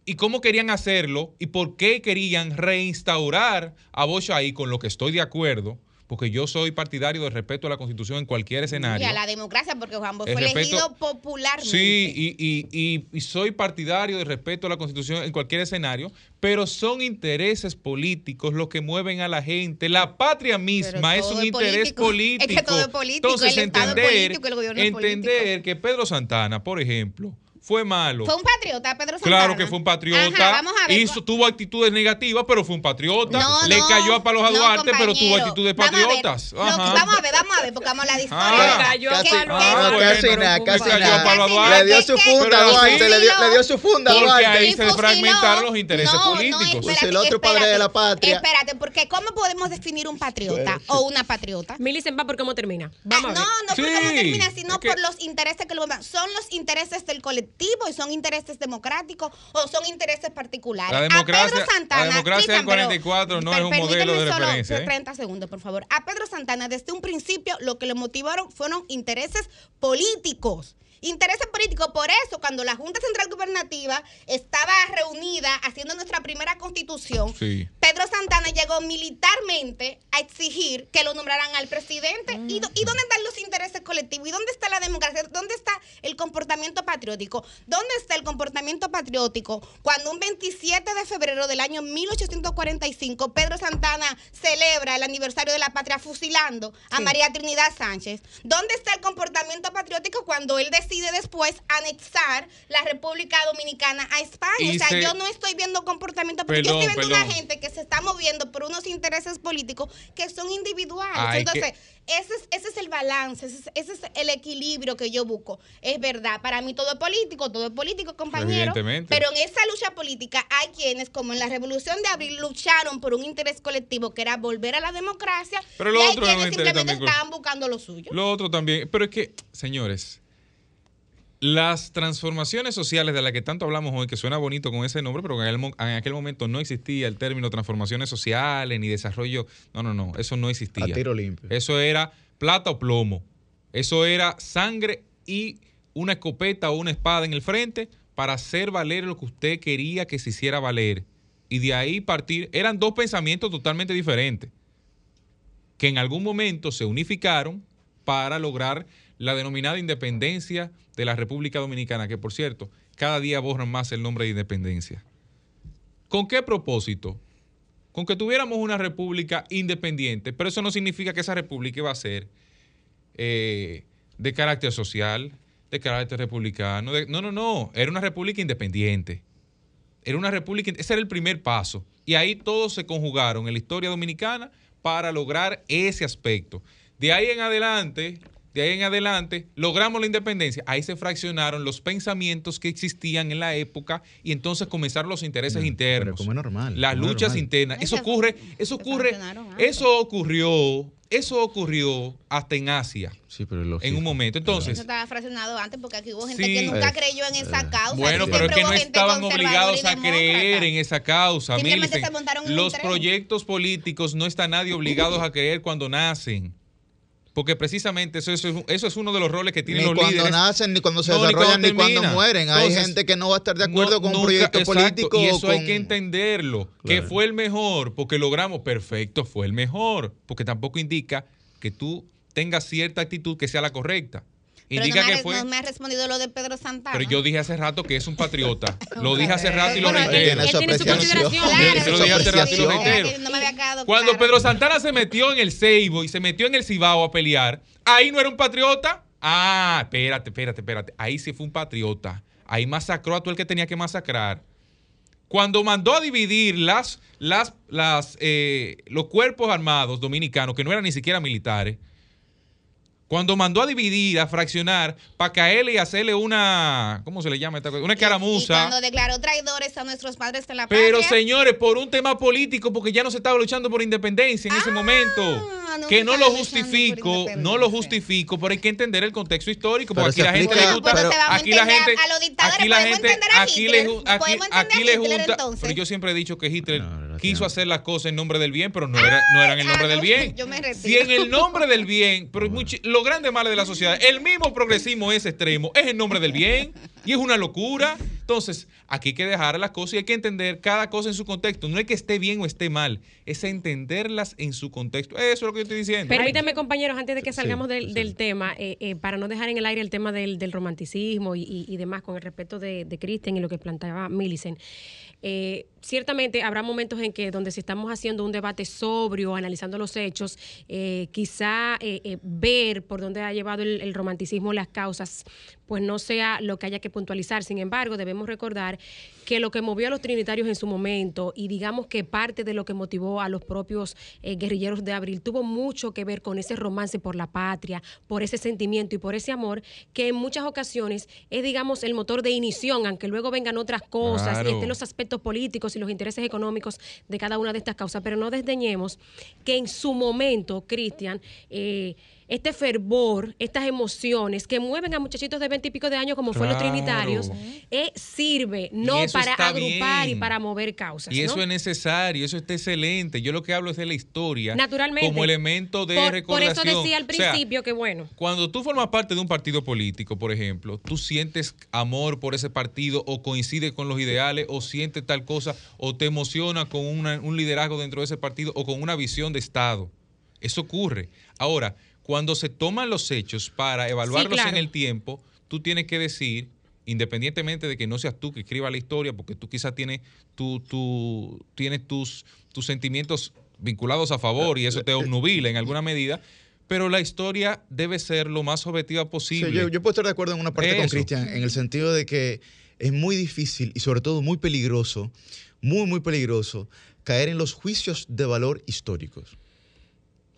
y cómo querían hacerlo y por qué querían reinstaurar a Bosch ahí, con lo que estoy de acuerdo, porque yo soy partidario del respeto a la Constitución en cualquier Y escenario. a la democracia, porque Juan Bosch El fue respeto- elegido popularmente. Sí, y, y- y- y soy partidario del respeto a la Constitución en cualquier escenario, pero son intereses políticos los que mueven a la gente. La patria misma es un es interés político. político. *laughs* Es que todo es político, Entonces, el Estado es entender, político, el gobierno es entender que Pedro Santana, por ejemplo, fue malo. Fue un patriota, Pedro Santana. Claro que fue un patriota. Ajá, vamos a ver. Hizo, tuvo actitudes negativas, pero fue un patriota. No, Le no, cayó a palos a no, Duarte, pero tuvo actitudes Vamos a ver, patriotas. que- vamos a ver, vamos a ver, porque vamos a hablar de historia. Ah, Le cayó a ¿Qué- palo qué- a Ah, bueno, casi nada, casi Le cayó a nada. Le dio su ¿Qué- funda a Duarte, le dio, le dio su funda a Porque Duarte. ahí se fragmentaron los intereses No, no, políticos. espérate, Pues el otro padre de la patria. Espérate, porque ¿cómo podemos definir un patriota o una patriota? Milicen va por cómo termina. Ah, Vamos no, a ver. no por Sí, cómo termina, sino es por los intereses que lo Son los intereses del colectivo y son intereses democráticos o son intereses particulares. La A democracia- Pedro Santana, la democracia del Cristian, pero- 44 no es un modelo de solo referencia, ¿eh? 30 segundos, por favor. A Pedro Santana, desde un principio, lo que le motivaron fueron intereses políticos. Intereses políticos. Por eso, cuando la Junta Central Gubernativa estaba reunida haciendo nuestra primera constitución, Sí. Pedro Santana llegó militarmente a exigir que lo nombraran al presidente. ¿Y, dónde están los intereses colectivos? ¿Y dónde está la democracia? ¿Dónde está el comportamiento patriótico? ¿Dónde está el comportamiento patriótico cuando un 27 de febrero del año 1845 Pedro Santana celebra el aniversario de la patria fusilando a Sí. María Trinidad Sánchez? ¿Dónde está el comportamiento patriótico cuando él decide después anexar la República Dominicana a España? Y o sea, se- yo no estoy viendo comportamiento patriótico. Yo estoy viendo una gente que se está moviendo por unos intereses políticos que son individuales. Ay, Entonces, ese, es, ese es el balance, ese es, ese es el equilibrio que yo busco. Es verdad, para mí todo es político, todo es político, compañero. Pero en esa lucha política hay quienes, como en la Revolución de Abril, lucharon por un interés colectivo que era volver a la democracia. Pero lo y hay otro quienes simplemente estaban buscando lo suyo. Lo otro también, pero es que, señores, las transformaciones sociales de las que tanto hablamos hoy, que suena bonito con ese nombre, pero en en aquel momento no existía el término transformaciones sociales ni desarrollo. No, no, no, eso no existía. A tiro limpio. Eso era plata o plomo. Eso era sangre y una escopeta o una espada en el frente para hacer valer lo que usted quería que se hiciera valer. Y de ahí partir. Eran dos pensamientos totalmente diferentes que en algún momento se unificaron para lograr la denominada independencia de la República Dominicana, que por cierto, cada día borran más el nombre de independencia. ¿Con qué propósito? Con que tuviéramos una república independiente, pero eso no significa que esa república iba a ser eh, de carácter social, de carácter republicano. no, no, no, era una república independiente. Era una república, ese era el primer paso. Y ahí todos se conjugaron en la historia dominicana para lograr ese aspecto. De ahí en adelante, de ahí en adelante, logramos la independencia. Ahí se fraccionaron los pensamientos que existían en la época y entonces comenzaron los intereses No, internos. pero como es normal, Las luchas normal. internas. Eso ocurre, eso ocurre, eso ocurrió, eso ocurrió hasta en Asia Sí, pero lógico. en un momento. Eso Entonces, estaba fraccionado antes porque aquí hubo gente Sí. que nunca Eh, creyó en esa eh. causa. Bueno, pero es que no estaban obligados a creer en esa causa. Simplemente Millicent. se montaron en un Los tren. proyectos políticos no está nadie obligados a creer cuando nacen. Porque precisamente eso, eso es, eso es uno de los roles que tienen Ni los cuando líderes. nacen, ni cuando se No, ni desarrollan, ni cuando, mueren. Hay gente que no va a estar de acuerdo no, con un proyecto exacto, político. Y eso hay que entenderlo. Que fue el mejor, porque logramos, perfecto, fue el mejor. Porque tampoco indica que tú tengas cierta actitud que sea la correcta. Indica no me, que ha, fue. no me ha respondido lo de Pedro Santana. Pero yo dije hace rato que es un patriota. *laughs* Lo dije hace rato y lo reitero. él tiene su consideración. Yo se lo dije hace rato y lo Claro, reitero. que no me había quedado Cuando. Pedro Santana se metió en el Ceibo y se metió en el Cibao a pelear, ahí no era un patriota. Ah, espérate, espérate, espérate. Ahí sí fue un patriota. Ahí masacró a todo el que tenía que masacrar. Cuando mandó a dividir las, las, las, eh, los cuerpos armados dominicanos, que no eran ni siquiera militares, cuando mandó a dividir, a fraccionar, para caerle y hacerle una, ¿cómo se le llama esta cosa? Una Y caramuza. cuando declaró traidores a nuestros padres de la Pero patria. señores, por un tema político, porque ya no se estaba luchando por independencia en ese momento. Ah, no que no lo justifico, no lo justifico, pero hay que entender el contexto histórico, Pero porque aquí la gente le gusta, pero- aquí la gente, a los dictadores, aquí la podemos gente, entender a aquí Hitler, le, aquí, aquí a le junta, entonces. pero yo siempre he dicho que Hitler No, quiso hacer las cosas en nombre del bien, pero no era, no eran en ah, nombre del bien. yo me retiro. Si en el nombre del bien, pero muchi- lo grande malo de la sociedad, el mismo progresismo es extremo, es en nombre del bien y es una locura. Entonces, aquí hay que dejar las cosas y hay que entender cada cosa en su contexto. No es que esté bien o esté mal, es entenderlas en su contexto. Eso es lo que yo estoy diciendo. Permítame, compañeros, antes de que Sí, salgamos del, sí. del tema, eh, eh, para no dejar en el aire el tema del, del romanticismo y, y- y demás, con el respeto de, de Kristen y lo que planteaba Millicent. Eh, ciertamente habrá momentos en que donde si estamos haciendo un debate sobrio, analizando los hechos, eh, quizá eh, ver por dónde ha llevado el romanticismo las causas, pues no sea lo que haya que puntualizar. Sin embargo, debemos recordar que lo que movió a los trinitarios en su momento y digamos que parte de lo que motivó a los propios eh, guerrilleros de abril tuvo mucho que ver con ese romance por la patria, por ese sentimiento y por ese amor que en muchas ocasiones es digamos el motor de inición, aunque luego vengan otras cosas Claro. y estén los aspectos políticos y los intereses económicos de cada una de estas causas, pero no desdeñemos que en su momento, Cristian, eh, este fervor, estas emociones que mueven a muchachitos de veinte y pico de años como fue los Claro. trinitarios, eh, sirve no para agrupar bien. y para mover causas. Y eso ¿no? es necesario, eso está excelente. Yo lo que hablo es de la historia Naturalmente. como elemento de por, por eso decía al O sea, principio que bueno. Cuando tú formas parte de un partido político, por ejemplo, tú sientes amor por ese partido o coincides con los ideales o sientes tal cosa o te emociona con una- un liderazgo dentro de ese partido o con una visión de Estado. Eso ocurre. Ahora, cuando se toman los hechos para evaluarlos claro. en el tiempo, tú tienes que decir, independientemente de que no seas tú que escriba la historia, porque tú quizás tienes, tu, tu- tienes tus, tus sentimientos vinculados a favor y eso te obnubila en alguna medida, pero la historia debe ser lo más objetiva Sí, posible. yo, yo puedo estar de acuerdo en una parte con. Cristian, en el sentido de que es muy difícil y sobre todo muy peligroso, muy, muy peligroso, caer en los juicios de valor históricos.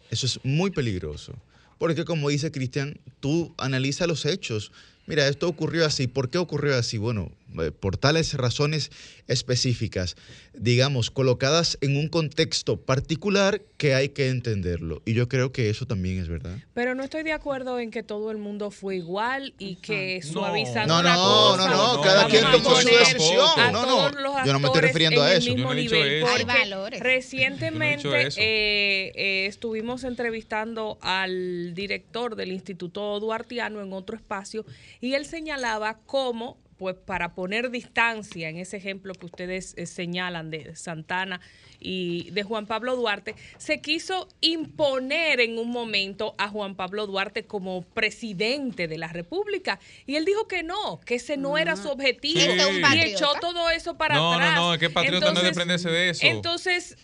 Eso es muy peligroso. Porque como dice Cristian, tú analizas los hechos. Mira, esto ocurrió así. ¿Por qué ocurrió así? Bueno, eh, por tales razones específicas, digamos, colocadas en un contexto particular que hay que entenderlo. Y yo creo que eso también es verdad. Pero no estoy de acuerdo en que todo el mundo fue igual y que No. suavizando No, no, cosa, no, no, no, cada quien tomó su decisión. a No, no, yo no me estoy refiriendo a eso. Yo no he dicho eso. Hay valores. Recientemente Yo no he dicho eso. eh, eh, estuvimos entrevistando al director del Instituto Duartiano en otro espacio y él señalaba cómo, pues para poner distancia en ese ejemplo que ustedes eh, señalan de Santana y de Juan Pablo Duarte, se quiso imponer en un momento a Juan Pablo Duarte como presidente de la República y él dijo que no, que ese no era su objetivo Sí. Es un y echó todo eso para No, no, atrás. no, es que patriota no es de eso. Entonces,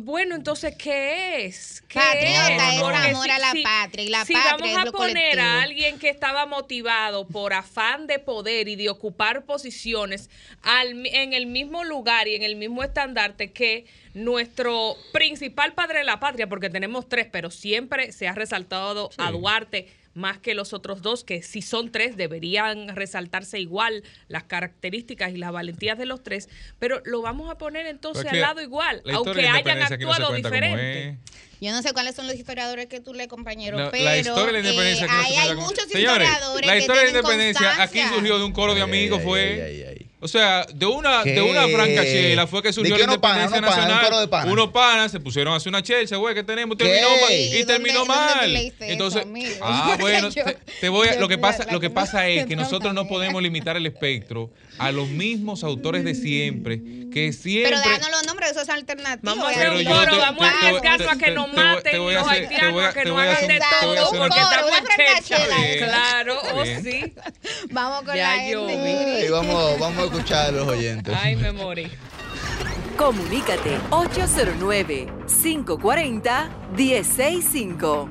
bueno, entonces, ¿qué es? ¿Qué Patriota es amor a la patria, y la si patria vamos es a lo poner colectivo. a alguien que estaba motivado por afán de poder y de ocupar posiciones al- en el mismo lugar y en el mismo estandarte que nuestro principal padre de la patria, porque tenemos tres, pero siempre se ha resaltado a Duarte más que los otros dos, que si son tres deberían resaltarse igual las características y las valentías de los tres, pero lo vamos a poner entonces Pero es al que lado igual, la aunque hayan no actuado diferente. Yo no sé cuáles son los historiadores que tú lees, compañero, La, la pero historia de la independencia eh, aquí no hay como- muchos Señores, historiadores la que historia de la independencia aquí surgió de un coro de amigos, Ay, fue. ay, ay, ay. O sea, de una, de una francachela fue que surgió ¿De la independencia un nacional. coro de panas? Unos panas se pusieron a hacer una chelcha, güey, que tenemos, ¿Qué? terminó mal, ¿Y y dónde- terminó dónde mal. eso, Entonces, amigo? ah, *laughs* bueno, yo- te, te voy a, yo- *laughs* lo que pasa, la- lo que pasa es que no, nosotros no podemos limitar el espectro a los mismos autores de siempre, que siempre Pero déjanos los nombres, eso es alternativo. Vamos a hacer un coro, te- vamos te- a te- arriesgarnos a que nos maten los hacer- haitianos, a- que te nos voy a hagan hacer- de todo, hacer porque estamos una en esa. Claro, Está oh sí. Vamos con Ya la yo gente. vi. Y vamos, vamos escuchar a los oyentes. Ay, me morí. Comunícate 809-540-1065.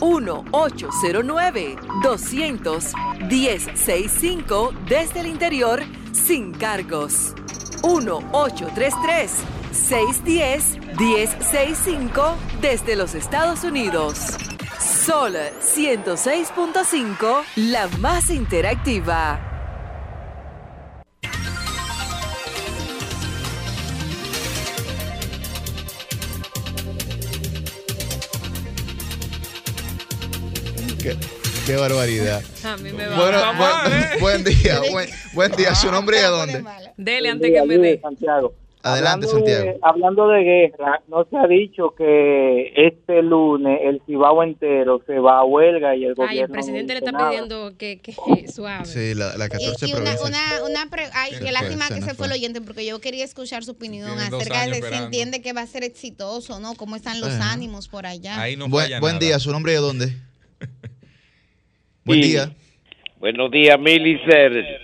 1-809-200-1065 desde el interior sin cargos. 1-833-610-1065 desde los Estados Unidos. Sol 106.5, la más interactiva. Qué, qué barbaridad. A mí me va. Bueno, buen, a ver. *laughs* buen día, buen, buen día. ¿Su nombre y a dónde? mala. Dele antes que me dé. Santiago. Adelante, hablando Santiago. De, hablando de guerra, no se ha dicho que este lunes el Cibao entero se va a huelga y el gobierno. Ay, el presidente le está pidiendo que, que *laughs* suave. Sí, la, la 14 Y, y una, una, una pre- ay, qué lástima que se fue el oyente porque yo quería escuchar su opinión acerca de si entiende que va a ser exitoso, ¿no? ¿Cómo están los Ajá. ánimos por allá? Ahí no buen falla buen nada. día, ¿su nombre y a dónde? Buen Sí. día. Buenos días, Milicer.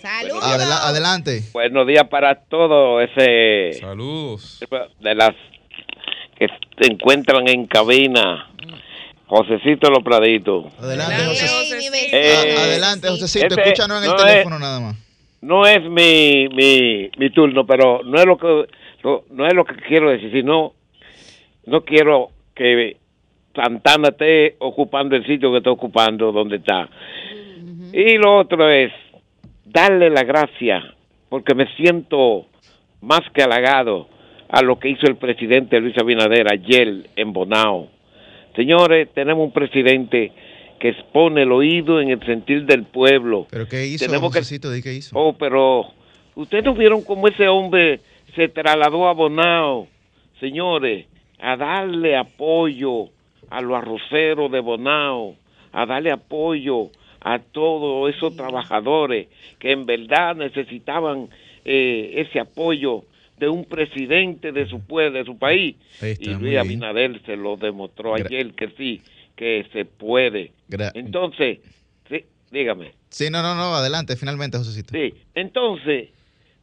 Saludos. Adela- adelante. Buenos días para todos ese Saludos. de las que se encuentran en cabina. Josecito Los Praditos. Adelante, vecino. Eh, adelante, Josecito. este Escúchanos en el no es- teléfono nada más. No es mi, mi, mi turno, pero no es lo que no es lo que quiero decir, sino no quiero que Santana esté ocupando el sitio que está ocupando donde está. Y lo otro es darle la gracia, porque me siento más que halagado a lo que hizo el presidente Luis Abinader ayer en Bonao. Señores, tenemos un presidente que expone el oído en el sentir del pueblo. ¿Pero qué hizo, Tenemos que-? Di qué hizo. Oh, pero ustedes no vieron cómo ese hombre se trasladó a Bonao, señores, a darle apoyo a los arroceros de Bonao, a darle apoyo a todos esos trabajadores que en verdad necesitaban eh, ese apoyo de un presidente de su pueblo, de su país. Está, y Luis. Abinader se lo demostró Gra- ayer que sí, que se puede. Gra- Entonces, sí, dígame. Sí, no, no, no. Adelante, finalmente, Josecito. Sí, entonces,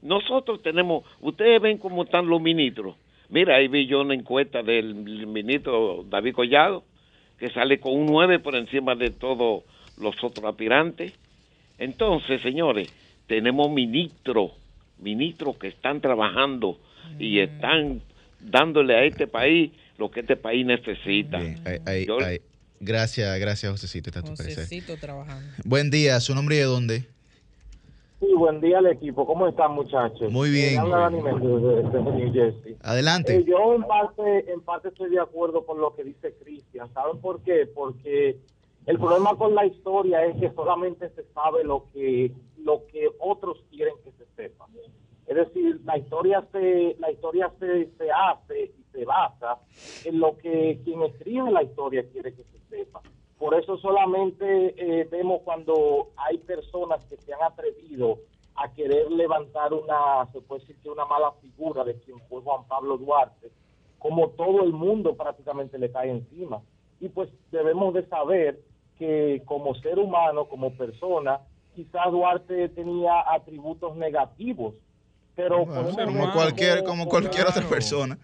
nosotros tenemos, ustedes ven cómo están los ministros. Mira, ahí vi yo una encuesta del ministro David Collado, que sale con un 9 por encima de todos los otros aspirantes. Entonces, señores, tenemos ministros, ministros que están trabajando y están dándole a este país lo que este país necesita. Bien, ahí- ahí- Yo- ahí. Gracias, gracias, Josecito. Está tu parecer. Josecito trabajando. Buen día, ¿su nombre y de dónde? Sí, buen día al equipo. ¿Cómo están, muchachos? Muy bien. Eh, habla Dani New Jersey. Adelante. Eh, yo en parte, en parte estoy de acuerdo con lo que dice Cristian. ¿Saben por qué? Porque el problema con la historia es que solamente se sabe lo que lo que otros quieren que se sepa. Es decir, la historia se la historia se, se hace y se basa en lo que quien escribe la historia quiere que se sepa. Por eso solamente eh, vemos cuando hay personas que se han atrevido a querer levantar una, se puede decir que una mala figura de quien fue Juan Pablo Duarte, como todo el mundo prácticamente le cae encima. Y pues debemos de saber que como ser humano, como persona, quizás Duarte tenía atributos negativos, pero Bueno, como cualquier, como cualquier otra persona.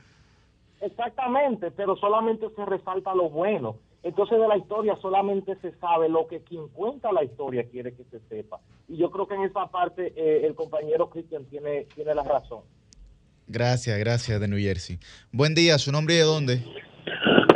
Exactamente, pero solamente se resalta lo bueno. Entonces de la historia solamente se sabe lo que quien cuenta la historia quiere que se sepa. Y yo creo que en esa parte eh, el compañero Cristian tiene, tiene la razón. Gracias, gracias de New Jersey. Buen día, ¿su nombre y de dónde?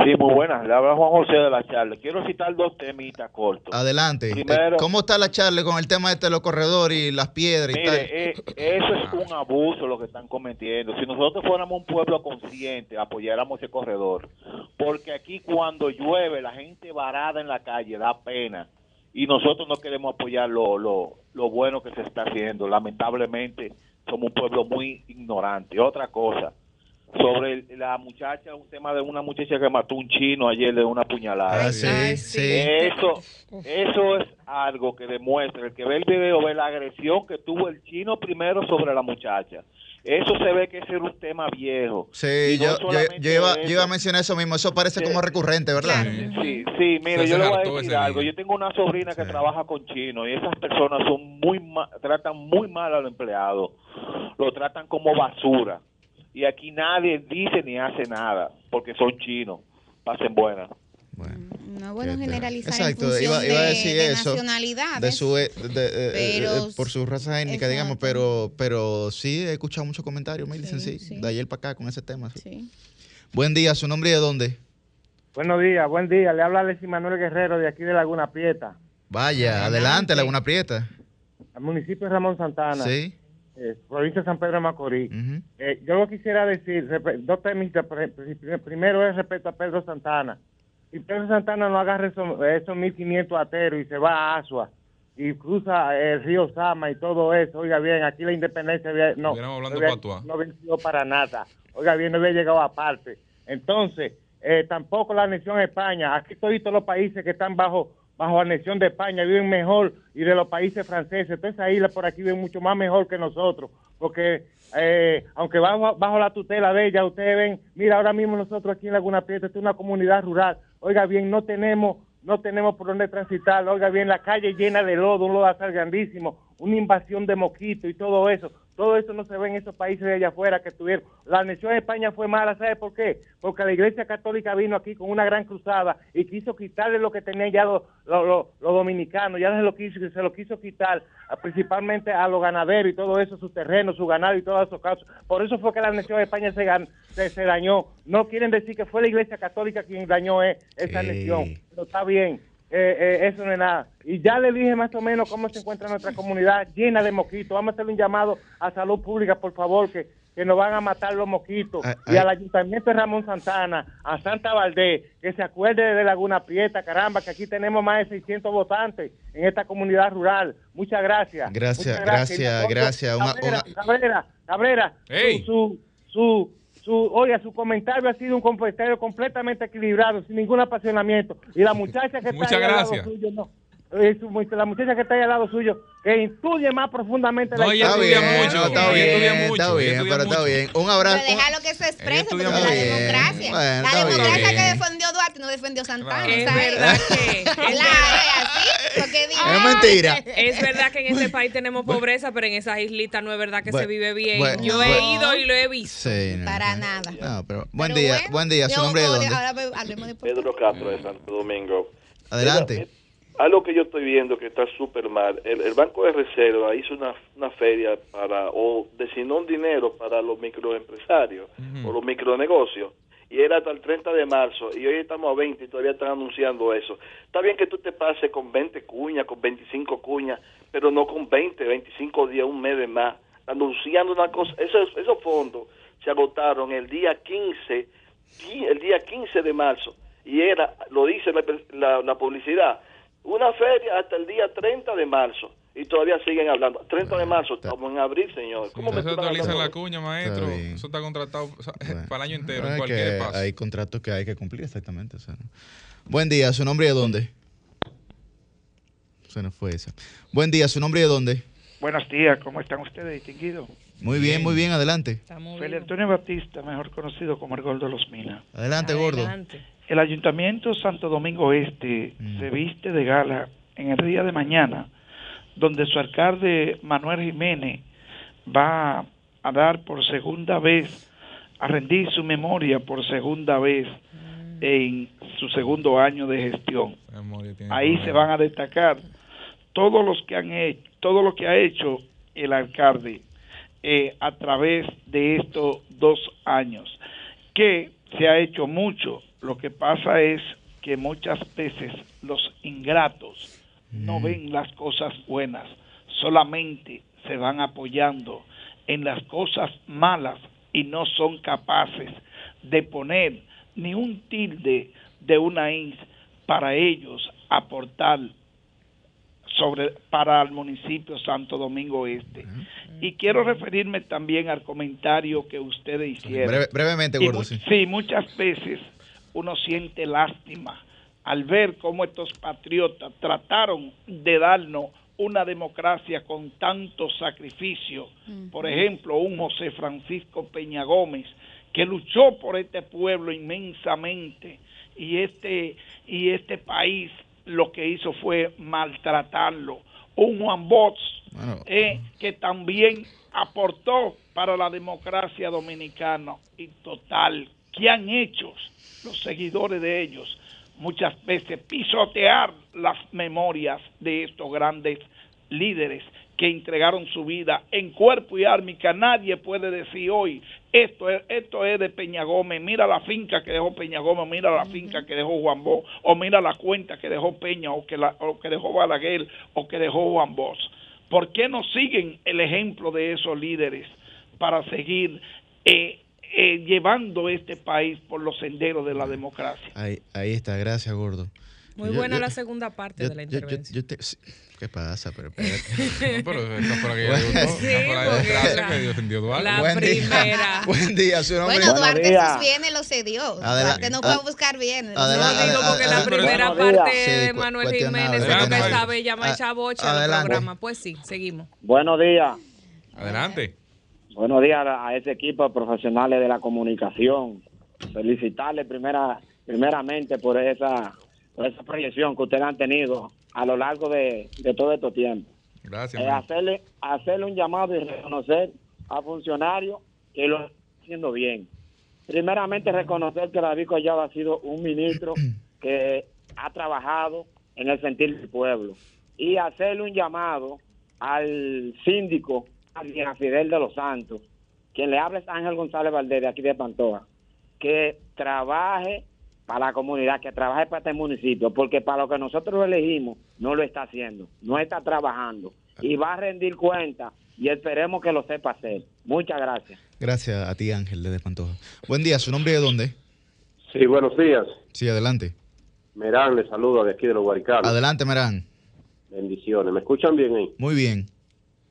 Sí, muy buenas. Le habla Juan José de la charla. Quiero citar dos temitas cortos. Adelante. Primero- Eh, ¿Cómo está la charla con el tema este de los corredores y las piedras y tal? Mire, eh, eso es un abuso lo que están cometiendo. Si nosotros fuéramos un pueblo consciente, apoyáramos ese corredor. Porque aquí cuando llueve, la gente varada en la calle da pena. y nosotros no queremos apoyar lo, lo, lo bueno que se está haciendo. Lamentablemente somos un pueblo muy ignorante. Otra cosa, sobre el- la muchacha, un tema de una muchacha que mató un chino ayer de una puñalada. Ah, sí, Ay, sí. Eso, eso es algo que demuestra, el que ve el video ve la agresión que tuvo el chino primero sobre la muchacha. Eso se ve que ese era un tema viejo. Sí, no yo, yo, iba, yo iba a mencionar eso mismo. Eso parece como recurrente, ¿verdad? Sí, sí, mire, yo le voy a decir algo. día. Yo tengo una sobrina que trabaja con chinos y esas personas son muy ma- tratan muy mal al empleado. Lo tratan como basura. Y aquí nadie dice ni hace nada porque son chinos. Pasen buenas. No es bueno generalizar Exacto, en función iba, iba a de- decir de eso. nacionalidades. De su, eh, de- eh, Pero- eh, por su raza étnica, digamos, pero, pero sí he escuchado muchos comentarios, me dicen sí, de ayer para acá con ese tema. sí. Buen día, ¿su nombre y de dónde? Buenos días, buen día. Le habla Alexis Manuel Guerrero de aquí de Laguna Prieta, Vaya, adelante, Laguna Prieta. al municipio de Ramón Santana, Sí. Eh, provincia de San Pedro de Macorís. Eh, yo lo quisiera decir, dos pri- Primero es respecto a Pedro Santana. Y Pedro Santana no agarre esos, esos 1.500 ateros y se va a Asua y cruza el río Sama y todo eso. Oiga bien, aquí la independencia había- no, había, no había sido para nada. Oiga bien, no había llegado aparte. Entonces, eh, tampoco la anexión a España. Aquí todos los países que están bajo bajo anexión de España viven mejor y de los países franceses. Entonces, isla por aquí viven mucho más mejor que nosotros. Porque, eh, aunque bajo, bajo la tutela de ella, ustedes ven, mira, ahora mismo nosotros aquí en Laguna Prieta, esta es una comunidad rural. Oiga bien, no tenemos no tenemos por dónde transitar. Oiga bien, la calle llena de lodo, un lodazal grandísimo, una invasión de mosquitos y todo eso. Todo eso no se ve en esos países de allá afuera que tuvieron. La anexión de España fue mala, ¿sabe por qué? Porque la Iglesia Católica vino aquí con una gran cruzada y quiso quitarle lo que tenían ya los los dominicanos, ya se lo quiso, se lo quiso quitar a- principalmente a los ganaderos y todo eso, sus terrenos, su ganado y todos esos casos. Por eso fue que la anexión de España se, gan- se, se dañó. No quieren decir que fue la Iglesia Católica quien dañó eh, esa anexión, pero está bien. Eh, eh, eso no es nada. Y ya le dije más o menos cómo se encuentra nuestra comunidad llena de mosquitos. Vamos a hacerle un llamado a salud pública, por favor, que, que nos van a matar los mosquitos. y al ayuntamiento de Ramón Santana, a Santa Valdés, que se acuerde de Laguna Prieta, caramba, que aquí tenemos más de 600 votantes en esta comunidad rural. Muchas gracias. Gracias, Muchas gracias, gracias. Cabrera, una- Cabrera, su, su, su, su, oiga, su comentario ha sido un comentario completamente equilibrado, sin ningún apasionamiento. Y la muchacha que *laughs* está ahí al lado suyo, no. Su- la muchacha que está ahí al lado suyo, que intuye más profundamente No, la historia. estudia mucho, no, está bien, estudia mucho, está bien, pero está bien. Un abrazo. Pero déjalo que se exprese, porque la bien. democracia. Bueno, la está democracia bien. que defendió Duarte no defendió Santana. Es verdad *laughs* que- es. Porque digo, Es mentira. Es verdad que en este país tenemos pobreza, pero en esas islitas no es verdad que se vive bien. Yo he ido y lo he visto. Sí, no, Para no. nada. No, pero buen Pero día, bueno, buen día. ¿Su nombre de ahora- dónde? ahora hablemos de Pedro Castro de Santo Domingo. Adelante. Eh, algo que yo estoy viendo que está súper mal. El, el Banco de Reserva hizo una, una feria para, o designó un dinero para los microempresarios o los micronegocios. Y era hasta el 30 de marzo. Y hoy estamos a 20 y todavía están anunciando eso. Está bien que tú te pases con 20 cuñas, con 25 cuñas, pero no con 20, 25 días, un mes de más. Anunciando una cosa. Esos, esos fondos se agotaron el día 15, qui- el día 15 de marzo. Y era, lo dice la, la- la publicidad, una feria hasta el día 30 de marzo. Y todavía siguen hablando. 30 de marzo, estamos en abril, señor. ¿Cómo me Entonces están actualizan hablando? la cuña, maestro. Eso está contratado o sea, *laughs* para el año entero, en cualquier paso. hay contratos que hay que cumplir, exactamente. o sea, ¿no? Buen día, ¿su nombre y de dónde? Se nos fue esa. Buen día, ¿su nombre y de dónde? Buenos días, ¿cómo están ustedes, distinguidos? Muy bien, muy bien, adelante. Felipe Antonio Batista, mejor conocido como el Gordo de los Minas. Adelante, gordo. El Ayuntamiento Santo Domingo Este Mm. se viste de gala en el día de mañana, donde su alcalde Manuel Jiménez va a dar por segunda vez, a rendir su memoria por segunda vez en su segundo año de gestión. Ahí se van a destacar todos los que han hecho, todo lo que ha hecho el alcalde eh, a través de estos dos años, que se ha hecho mucho. Lo que pasa es que muchas veces los ingratos no ven las cosas buenas, solamente se van apoyando en las cosas malas y no son capaces de poner ni un tilde de una ins para ellos aportar sobre para el municipio Santo Domingo Este. Y quiero referirme también al comentario que ustedes hicieron. Breve- brevemente, gordo, sí, muchas veces uno siente lástima al ver cómo estos patriotas trataron de darnos una democracia con tanto sacrificio. Por ejemplo, un José Francisco Peña Gómez que luchó por este pueblo inmensamente y este y este país lo que hizo fue maltratarlo. Un Juan Bosch eh, que también aportó para la democracia dominicana y total. ¿Qué han hecho los seguidores de ellos? Muchas veces pisotear las memorias de estos grandes líderes que entregaron su vida en cuerpo y alma y que nadie puede decir hoy esto es, esto es de Peña Gómez, mira la finca que dejó Peña Gómez, mira la finca que dejó Juan Bosch, o mira la cuenta que dejó Peña, o que, la, o que dejó Balaguer, o que dejó Juan Bosch. ¿Por qué no siguen el ejemplo de esos líderes para seguir eh, eh, llevando este país por los senderos de la democracia? Ahí, ahí está, gracias, gordo. Muy Yo- buena yo- la segunda parte yo- de la intervención. yo te- sí, ¿Qué pasa? Pero, *laughs* espérate. No, pero está por aquí, Bueno, la- que Dios entendió Duarte. la Buen día. primera. *laughs* Buen día, su nombre. Bueno, Duarte sus bienes los cedió. Duarte no ad- buscar bienes. adelante, No digo porque la primera Buenos parte días. de Manuel Jiménez es lo que sabe llamar Ah, esa bocha adelante. programa. Pues sí, seguimos. Buenos días. Adelante. Buenos días a ese equipo de profesionales de la comunicación. Felicitarles primera, primeramente por esa, por esa proyección que ustedes han tenido a lo largo de, de todo este tiempo. Gracias. Eh, hacerle, hacerle un llamado y reconocer a funcionarios que lo están haciendo bien. Primeramente, reconocer que David Collado ha sido un ministro *clears throat* que ha trabajado en el sentir del pueblo. Y hacerle un llamado al síndico, a Fidel de los Santos, quien le habla es Ángel González Valdés de aquí de Pantoja, que trabaje para la comunidad, que trabaje para este municipio, porque para lo que nosotros lo elegimos, no lo está haciendo, no está trabajando y va a rendir cuenta y esperemos que lo sepa hacer. Muchas gracias. Gracias a ti, Ángel, desde Pantoja. Buen día, ¿su nombre de dónde? Sí, buenos días. Sí, adelante. Merán, le saludo de aquí de los Guaricanos. Adelante, Merán. Bendiciones. ¿Me escuchan bien ahí? Muy bien.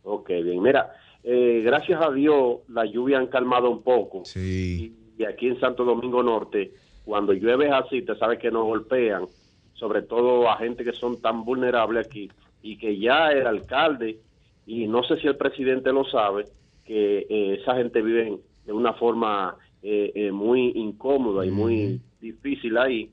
Ok, bien. Mira, eh, gracias a Dios la lluvia han calmado un poco. Sí. Y aquí en Santo Domingo Norte, cuando llueve así, te sabes que nos golpean, sobre todo a gente que son tan vulnerables aquí, y que ya el alcalde, y no sé si el presidente lo sabe, que eh, esa gente vive de una forma eh, eh, muy incómoda y muy difícil ahí,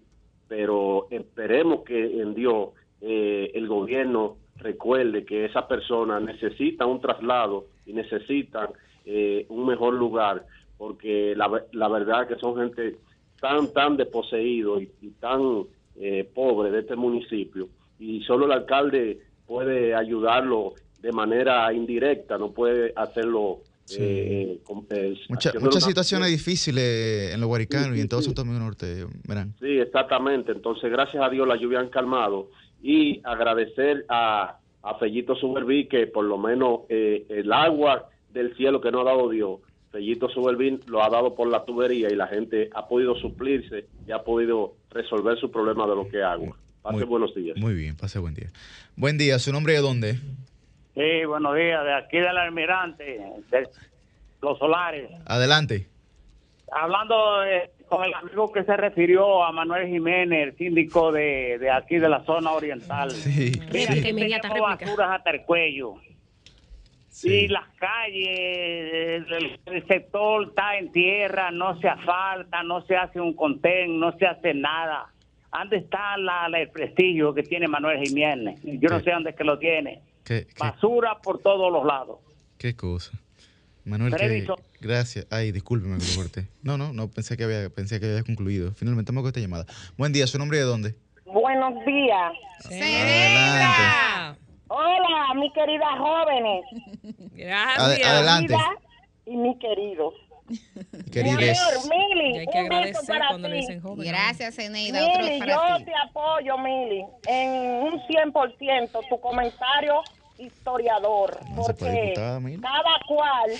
pero esperemos que en Dios eh, el gobierno recuerde que esas personas necesitan un traslado y necesitan eh, un mejor lugar, porque la, la verdad que son gente tan, tan desposeídos y, y tan eh, pobre de este municipio, y solo el alcalde puede ayudarlo de manera indirecta, no puede hacerlo. Sí. eh, con- eh, Mucha- muchas una- situaciones difíciles en los Guaricanos Sí, y sí, en todo. Santo Domingo Norte, Merán. Sí, exactamente. Entonces, gracias a Dios la lluvia han calmado y agradecer a, a Fellito Suberví que por lo menos eh, el agua del cielo que nos ha dado Dios, Fellito Suberví lo ha dado por la tubería y la gente ha podido suplirse y ha podido resolver su problema de lo que es agua. Pase Muy- buenos días. Muy bien, pase buen día. Buen día, ¿su nombre de dónde? Sí, buenos días, de aquí del Almirante, de los solares. Adelante. Hablando eh, con el amigo que se refirió a Manuel Jiménez, el síndico de, de aquí de la zona oriental. Mira, Sí. aquí Inmediata tenemos réplica. basuras hasta el cuello. Y las calles, el, el sector está en tierra, no se asfalta, no se hace un contén, no se hace nada. ¿Dónde está la, la- el prestigio que tiene Manuel Jiménez? Yo no sé dónde es que lo tiene. ¿Qué, qué, Basura por todos los lados. qué cosa? Manuel, que, gracias. Ay, discúlpeme que lo corté. *laughs* No, no, no, pensé que había, pensé que había concluido. Finalmente me esta llamada. Buen día, ¿su nombre de dónde? Buenos días. Adelante. Hola, mis queridas jóvenes. Ade- adelante. Querida Y mi querido. Querides. Mili, hay que un beso agradecer para cuando le ti. dicen joven. Gracias, Eneida. Otro Mili, para yo ti. te apoyo, Mili, en un 100% tu comentario historiador, No se puede, porque cada cual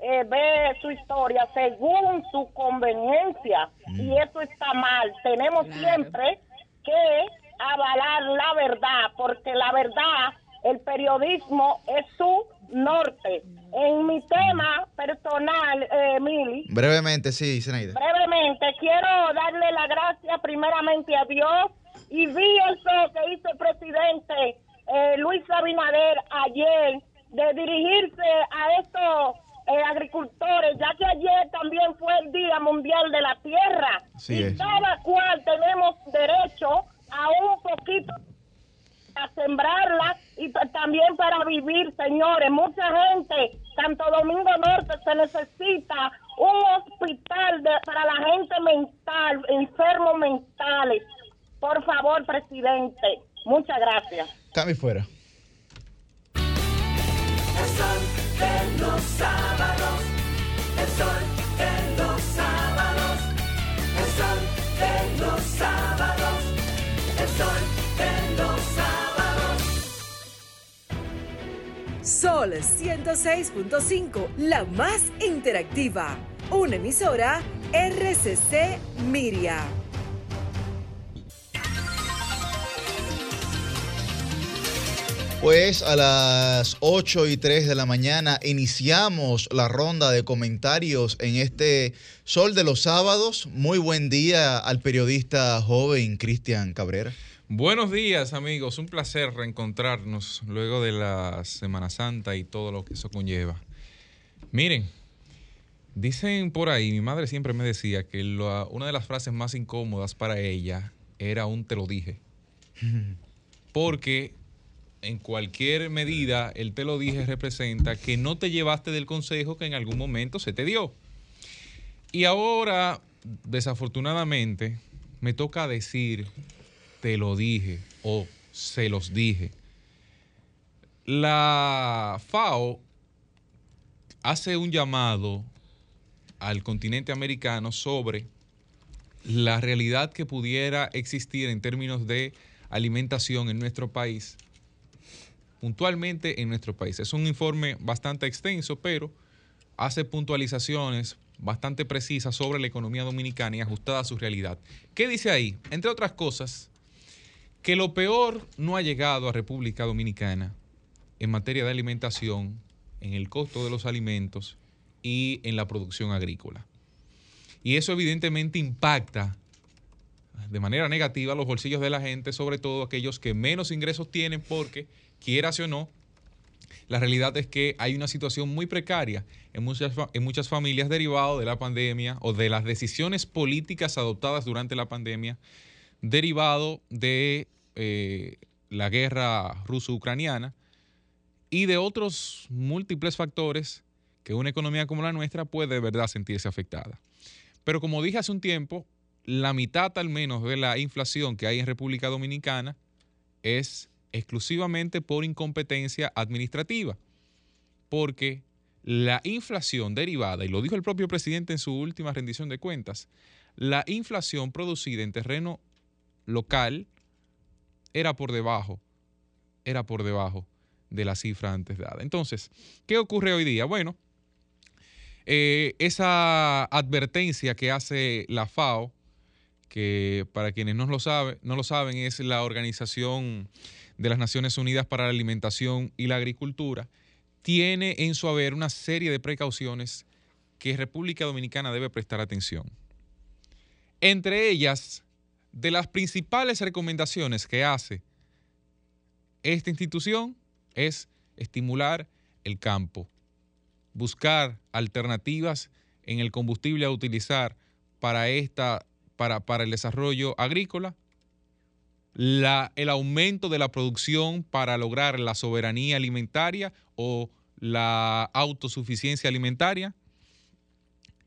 eh, ve su historia según su conveniencia Mm. y eso está mal. Tenemos siempre que avalar la verdad, porque la verdad el periodismo es su norte. En mi tema personal, eh, Mili, Brevemente, sí, Zenaida. brevemente, quiero darle la gracia primeramente a Dios y vi eso que hizo el presidente eh, Luis Abinader ayer de dirigirse a estos eh, agricultores, ya que ayer también fue el Día Mundial de la Tierra y es. cada cual tenemos derecho a un poquito a sembrarla y también para vivir, señores. Mucha gente, Santo Domingo Norte, se necesita un hospital de- para la gente mental, enfermos mentales. Por favor, presidente. Muchas gracias. Cambio fuera. De los sábados, el sol de los sábados, el sol de los sábados, el sol de los sábados. Sol 106.5, la más interactiva. Una emisora RCC Miria. Pues a las 8 y 3 de la mañana iniciamos la ronda de comentarios en este Sol de los Sábados. Muy buen día al periodista joven Cristian Cabrera. Buenos días amigos, un placer reencontrarnos luego de la Semana Santa y todo lo que eso conlleva. Miren, dicen por ahí, mi madre siempre me decía que la- una de las frases más incómodas para ella era un te lo dije. *laughs* Porque en cualquier medida el te lo dije representa que no te llevaste del consejo que en algún momento se te dio. Y ahora, desafortunadamente, me toca decir te lo dije o se los dije. La FAO hace un llamado al continente americano sobre la realidad que pudiera existir en términos de alimentación en nuestro país, puntualmente en nuestro país. Es un informe bastante extenso, pero hace puntualizaciones bastante precisas sobre la economía dominicana y ajustada a su realidad. ¿Qué dice ahí? Entre otras cosas, que lo peor no ha llegado a República Dominicana en materia de alimentación, en el costo de los alimentos y en la producción agrícola. Y eso evidentemente impacta de manera negativa los bolsillos de la gente, sobre todo aquellos que menos ingresos tienen, porque, quieras o no, la realidad es que hay una situación muy precaria en muchas, en muchas familias derivado de la pandemia o de las decisiones políticas adoptadas durante la pandemia, derivado de eh, la guerra ruso-ucraniana y de otros múltiples factores que una economía como la nuestra puede de verdad sentirse afectada. Pero como dije hace un tiempo, la mitad al menos de la inflación que hay en República Dominicana es exclusivamente por incompetencia administrativa, porque la inflación derivada, y lo dijo el propio presidente en su última rendición de cuentas, la inflación producida en terreno local era por debajo, era por debajo de la cifra antes dada. Entonces, ¿qué ocurre hoy día? Bueno, eh, esa advertencia que hace la FAO, que para quienes no lo, sabe, no lo saben es la Organización de las Naciones Unidas para la Alimentación y la Agricultura, tiene en su haber una serie de precauciones que República Dominicana debe prestar atención. Entre ellas, de las principales recomendaciones que hace esta institución es estimular el campo, buscar alternativas en el combustible a utilizar para, esta, para, para el desarrollo agrícola, el aumento de la producción para lograr la soberanía alimentaria o la autosuficiencia alimentaria.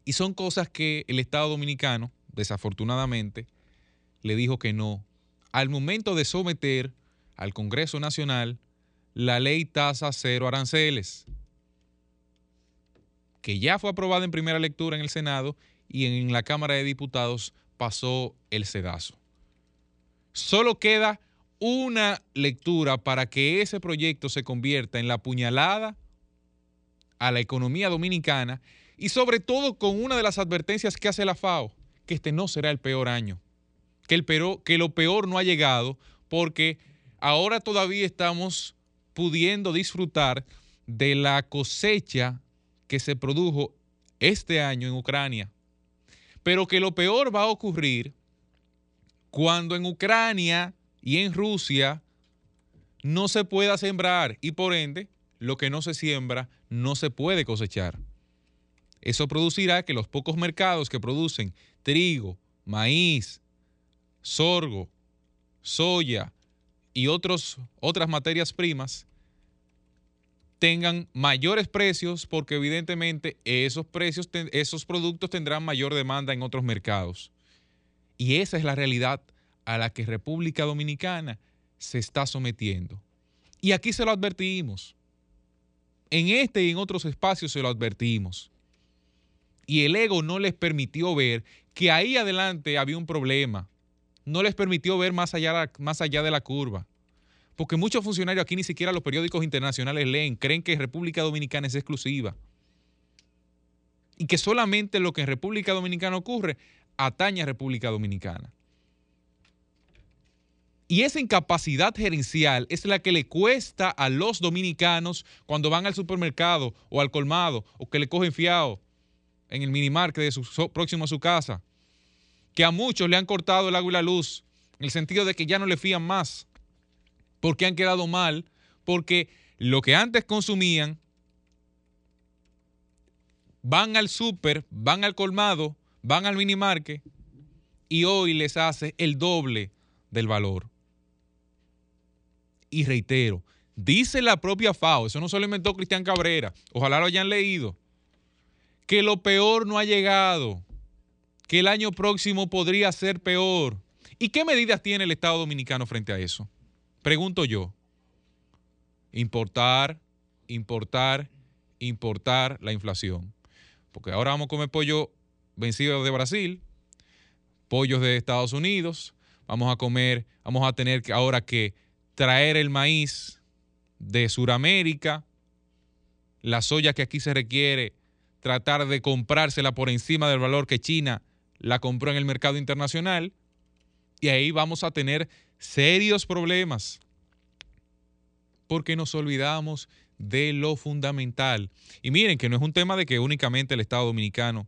Y son cosas que el Estado dominicano, desafortunadamente, le dijo que no. Al momento de someter al Congreso Nacional la ley tasa cero aranceles, que ya fue aprobada en primera lectura en el Senado y en la Cámara de Diputados pasó el sedazo. Solo queda una lectura para que ese proyecto se convierta en la puñalada a la economía dominicana y sobre todo con una de las advertencias que hace la FAO, que este no será el peor año, que, el que lo peor no ha llegado porque ahora todavía estamos pudiendo disfrutar de la cosecha que se produjo este año en Ucrania. Pero que lo peor va a ocurrir cuando en Ucrania y en Rusia no se pueda sembrar y por ende lo que no se siembra no se puede cosechar. Eso producirá que los pocos mercados que producen trigo, maíz, sorgo, soya y otros, otras materias primas tengan mayores precios porque evidentemente esos precios, esos productos tendrán mayor demanda en otros mercados. Y esa es la realidad a la que República Dominicana se está sometiendo. Y aquí se lo advertimos. En este y en otros espacios se lo advertimos. Y el ego no les permitió ver que ahí adelante había un problema. No les permitió ver más allá, más allá de la curva. Porque muchos funcionarios aquí ni siquiera los periódicos internacionales leen, creen que República Dominicana es exclusiva. Y que solamente lo que en República Dominicana ocurre atañe a República Dominicana. Y esa incapacidad gerencial es la que le cuesta a los dominicanos cuando van al supermercado o al colmado o que le cogen fiado en el minimarket de su, próximo a su casa. Que a muchos le han cortado el agua y la luz en el sentido de que ya no le fían más porque han quedado mal, porque lo que antes consumían van al súper, van al colmado, van al minimarket y hoy les hace el doble del valor. Y reitero, dice la propia FAO, eso no se lo inventó Cristian Cabrera, ojalá lo hayan leído, que lo peor no ha llegado, que el año próximo podría ser peor. ¿Y qué medidas tiene el Estado Dominicano frente a eso? Pregunto yo, importar, importar, importar la inflación. Porque ahora vamos a comer pollo vencido de Brasil, pollos de Estados Unidos, vamos a comer, vamos a tener que ahora que traer el maíz de Sudamérica, la soya que aquí se requiere, tratar de comprársela por encima del valor que China la compró en el mercado internacional, y ahí vamos a tener serios problemas porque nos olvidamos de lo fundamental. Y miren que no es un tema de que únicamente el Estado Dominicano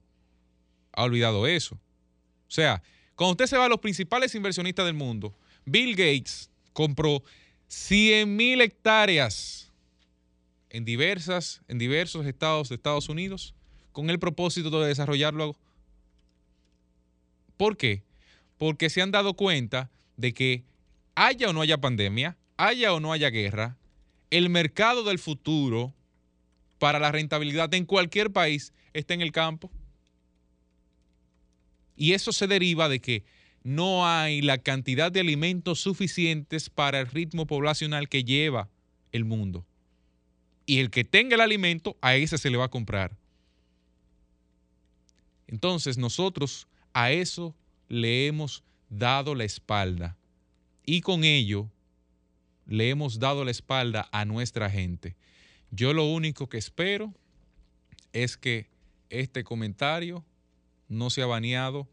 ha olvidado eso. O sea, cuando usted se va a los principales inversionistas del mundo, Bill Gates compró 100 mil hectáreas en, diversas, en diversos estados de Estados Unidos con el propósito de desarrollarlo. ¿Por qué? Porque se han dado cuenta de que haya o no haya pandemia, haya o no haya guerra, el mercado del futuro para la rentabilidad en cualquier país está en el campo. Y eso se deriva de que no hay la cantidad de alimentos suficientes para el ritmo poblacional que lleva el mundo. Y el que tenga el alimento, a ese se le va a comprar. Entonces nosotros a eso le hemos dado la espalda y con ello le hemos dado la espalda a nuestra gente. Yo lo único que espero es que este comentario no sea baneado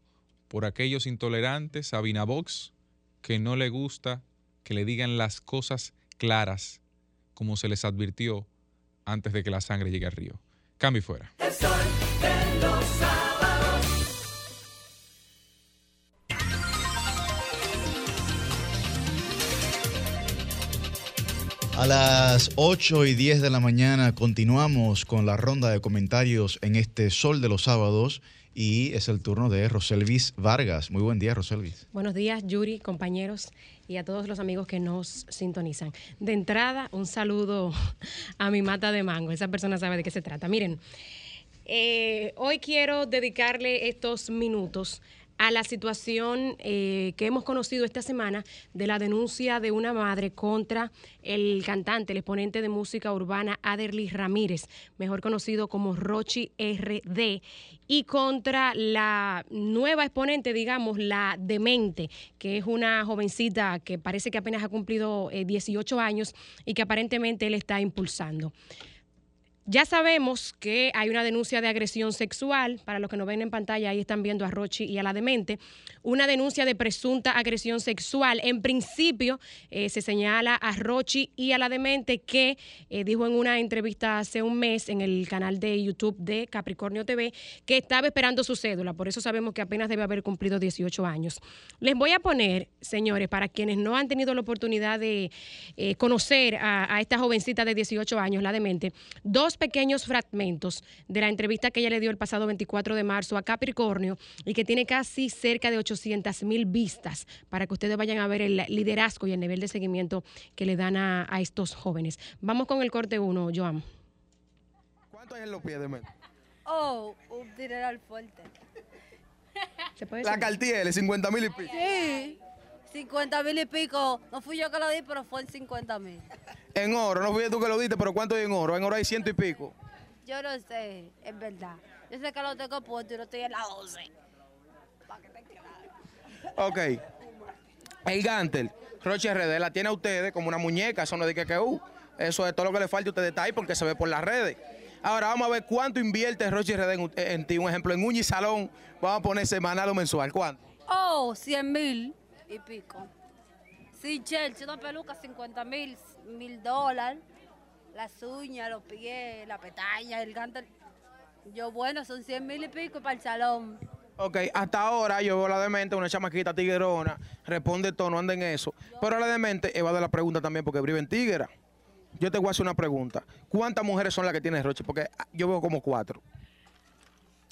por aquellos intolerantes a Vinabox que no le gusta que le digan las cosas claras como se les advirtió antes de que la sangre llegue al río. Cambio fuera. A las 8 y 10 de la mañana continuamos con la ronda de comentarios en este Sol de los Sábados y es el turno de Roselvis Vargas. Muy buen día, Roselvis. Buenos días, Yuri, compañeros y a todos los amigos que nos sintonizan. De entrada, un saludo a mi mata de mango. Esa persona sabe de qué se trata. Miren, eh, hoy quiero dedicarle estos minutos a la situación eh, que hemos conocido esta semana de la denuncia de una madre contra el cantante, el exponente de música urbana Aderly Ramírez, mejor conocido como Rochi RD, y contra la nueva exponente, digamos, la Demente, que es una jovencita que parece que apenas ha cumplido 18 eh, años y que aparentemente él está impulsando. Ya sabemos que hay una denuncia de agresión sexual. Para los que nos ven en pantalla, ahí están viendo a Rochi y a la demente. Una denuncia de presunta agresión sexual. En principio, eh, se señala a Rochi y a la demente que eh, dijo en una entrevista hace un mes en el canal de YouTube de Capricornio TV que estaba esperando su cédula. Por eso sabemos que apenas debe haber cumplido 18 años. Les voy a poner, señores, para quienes no han tenido la oportunidad de eh, conocer a, a esta jovencita de 18 años, la demente, dos pequeños fragmentos de la entrevista que ella le dio el pasado 24 de marzo a Capricornio y que tiene casi cerca de 800 mil vistas para que ustedes vayan a ver el liderazgo y el nivel de seguimiento que le dan a, a estos jóvenes. Vamos con el corte 1, Joan. ¿Cuánto hay en los pies de men? Oh, un dineral fuerte. ¿Se puede La Cartier, 50 mil y pico. Sí, 50 mil y pico. No fui yo que lo di, pero fue en 50 mil. En oro, no fui tú que lo diste, pero ¿cuánto hay en oro? En oro hay ciento y pico. Yo no sé, es verdad. Yo sé que lo tengo puesto y no estoy en la 12. Ok. El Gantel, Roche RD, la tiene a ustedes como una muñeca, eso no es de que que uh. Eso es todo lo que le falta a ustedes está ahí porque se ve por las redes. Ahora vamos a ver cuánto invierte Roche RD en, en ti. Un ejemplo, en Uña y Salón, vamos a poner semanal o mensual. ¿Cuánto? Oh, 100 mil y pico. Sí, Chelsea, una peluca, 50 mil, mil dólares. Las uñas, los pies, la pestaña, el gantel. Yo, bueno, son 100 mil y pico para el salón. Ok, hasta ahora yo veo a la demente, una chamaquita tiguerona, responde todo, no anda en eso. Pero la demente evade la pregunta también porque vive en Tiguera. Yo te voy a hacer una pregunta. ¿Cuántas mujeres son las que tiene Roche? Porque ah, yo veo como cuatro.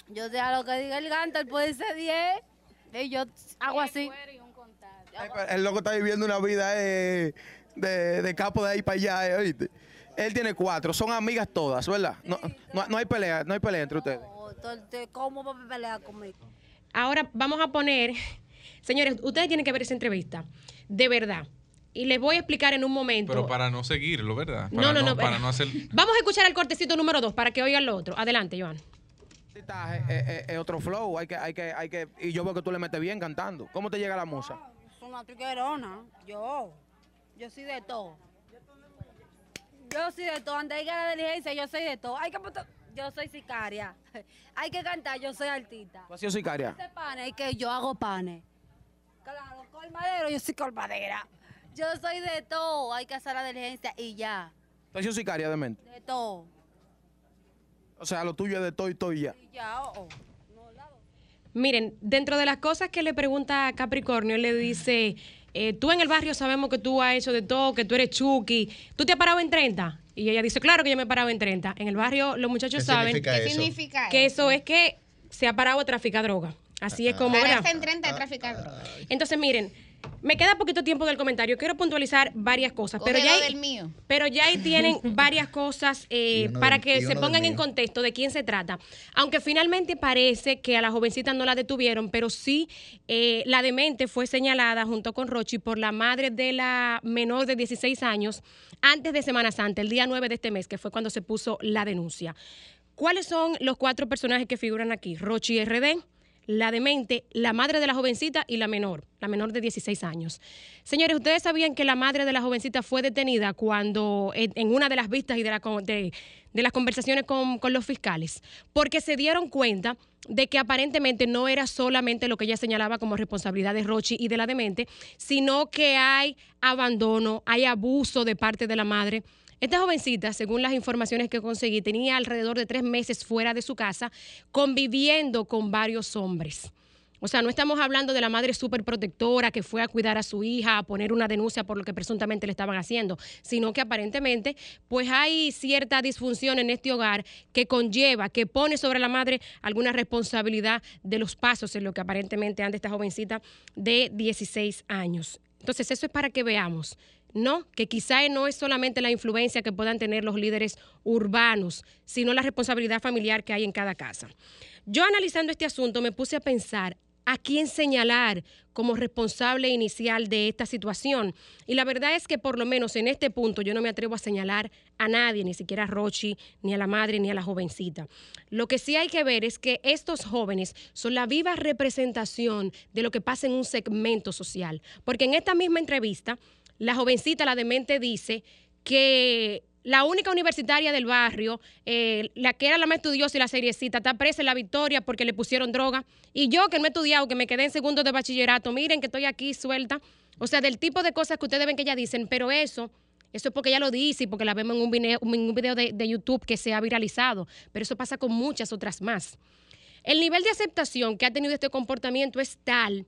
Yo sé a lo que diga el gantel, puede ser 10. Y yo hago así. El loco está viviendo una vida eh, de, de capo de ahí para allá, eh, ¿oíste? Él tiene cuatro, son amigas todas, ¿verdad? No, no, no hay pelea, no hay pelea entre ustedes. Entonces, ¿cómo va a pelear conmigo? Ahora vamos a poner, señores, ustedes tienen que ver esa entrevista, de verdad. Y les voy a explicar en un momento. Pero para no seguirlo, ¿verdad? No, Para no, no, Para eh. no hacer. *laughs* Vamos a escuchar el cortecito número dos para que oigan lo otro. Adelante, Joan. Es, es- es otro flow, hay que, hay que, hay que, y yo veo que tú le metes bien cantando. ¿Cómo te llega la musa? Es una triguerona. Yo. Yo soy de todo. Yo soy de todo. Anda ahí la diligencia, yo soy de todo. Hay que puto- Yo soy sicaria. *laughs* Hay que cantar, yo soy artista. ¿Tú has sido sicaria? Hace panes, que yo hago panes. Claro, colmadero, yo soy colmadera. Yo soy de todo. Hay que hacer la diligencia y ya. ¿Tú has sido sicaria de mente? De todo. O sea, lo tuyo es de todo y todo y ya. Y ya, oh, oh. Miren, dentro de las cosas que le pregunta a Capricornio, él le dice, eh, tú en el barrio sabemos que tú has hecho de todo, que tú eres Chucky, ¿tú te has parado en 30? Y ella dice, claro que yo me he parado en 30. En el barrio los muchachos ¿Qué saben significa ¿Qué eso? significa que eso? es que se ha parado a traficar droga. Así es como... ¿verdad? Parece en 30 de tráfico. Entonces, miren, me queda poquito tiempo del comentario. Quiero puntualizar varias cosas, pero ya, ahí, del mío. pero ya ahí tienen *laughs* varias cosas eh, para del- que se pongan en contexto de quién se trata. Aunque finalmente parece que a la jovencita no la detuvieron, pero sí eh, la demente fue señalada junto con Rochi por la madre de la menor de 16 años antes de Semana Santa, el día 9 de este mes, que fue cuando se puso la denuncia. ¿Cuáles son los cuatro personajes que figuran aquí? Rochi RD, la demente, la madre de la jovencita y la menor, la menor de 16 años. Señores, ¿ustedes sabían que la madre de la jovencita fue detenida cuando en, una de las vistas y de las conversaciones con, con los fiscales? Porque se dieron cuenta de que aparentemente no era solamente lo que ella señalaba como responsabilidad de Rochi y de la demente, sino que hay abandono, hay abuso de parte de la madre. Esta jovencita, según las informaciones que conseguí, tenía alrededor de tres meses fuera de su casa conviviendo con varios hombres. O sea, no estamos hablando de la madre súper protectora que fue a cuidar a su hija, a poner una denuncia por lo que presuntamente le estaban haciendo, sino que aparentemente pues hay cierta disfunción en este hogar que conlleva, que pone sobre la madre alguna responsabilidad de los pasos en lo que aparentemente anda esta jovencita de 16 años. Entonces, eso es para que veamos, ¿no? Que quizá no es solamente la influencia que puedan tener los líderes urbanos, sino la responsabilidad familiar que hay en cada casa. Yo analizando este asunto me puse a pensar a quién señalar como responsable inicial de esta situación. Y la verdad es que por lo menos en este punto yo no me atrevo a señalar a nadie, ni siquiera a Rochi, ni a la madre, ni a la jovencita. Lo que sí hay que ver es que estos jóvenes son la viva representación de lo que pasa en un segmento social. Porque en esta misma entrevista, la jovencita, la demente, dice que la única universitaria del barrio, eh, la que era la más estudiosa y la seriecita, está presa en la victoria porque le pusieron droga. Y yo que no he estudiado, que me quedé en segundo de bachillerato, miren que estoy aquí suelta. O sea, del tipo de cosas que ustedes ven que ella dicen, pero eso, eso es porque ella lo dice y porque la vemos en un video, de YouTube que se ha viralizado. Pero eso pasa con muchas otras más. El nivel de aceptación que ha tenido este comportamiento es tal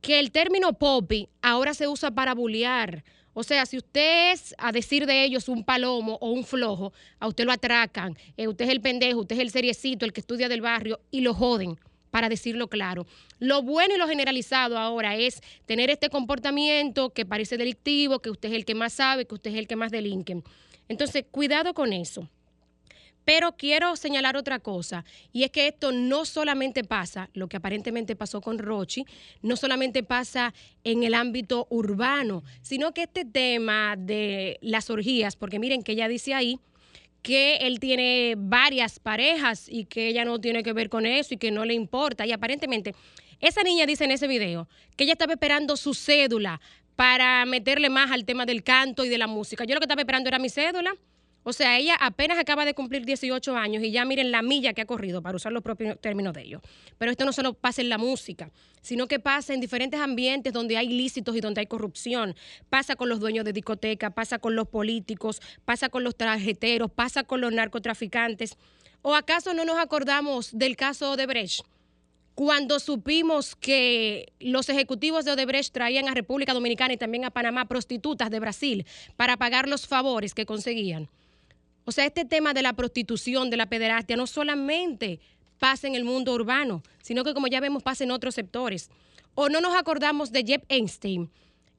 que el término popi ahora se usa para bullear. O sea, si usted es, a decir de ellos, un palomo o un flojo, a usted lo atracan, eh, usted es el pendejo, usted es el seriecito, el que estudia del barrio, y lo joden, para decirlo claro. Lo bueno y lo generalizado ahora es tener este comportamiento que parece delictivo, que usted es el que más sabe, que usted es el que más delinque. Entonces, cuidado con eso. Pero quiero señalar otra cosa, y es que esto no solamente pasa, lo que aparentemente pasó con Rochi, no solamente pasa en el ámbito urbano, sino que este tema de las orgías, porque miren que ella dice ahí que él tiene varias parejas y que ella no tiene que ver con eso y que no le importa, y aparentemente esa niña dice en ese video que ella estaba esperando su cédula para meterle más al tema del canto y de la música. Yo lo que estaba esperando era mi cédula. O sea, ella apenas acaba de cumplir 18 años y ya miren la milla que ha corrido, para usar los propios términos de ellos. Pero esto no solo pasa en la música, sino que pasa en diferentes ambientes donde hay ilícitos y donde hay corrupción. Pasa con los dueños de discoteca, pasa con los políticos, pasa con los tarjeteros, pasa con los narcotraficantes. ¿O acaso no nos acordamos del caso de Brecht? Cuando supimos que los ejecutivos de Odebrecht traían a República Dominicana y también a Panamá prostitutas de Brasil para pagar los favores que conseguían. O sea, este tema de la prostitución, de la pederastia, no solamente pasa en el mundo urbano, sino que como ya vemos pasa en otros sectores. O no nos acordamos de Jeff Einstein,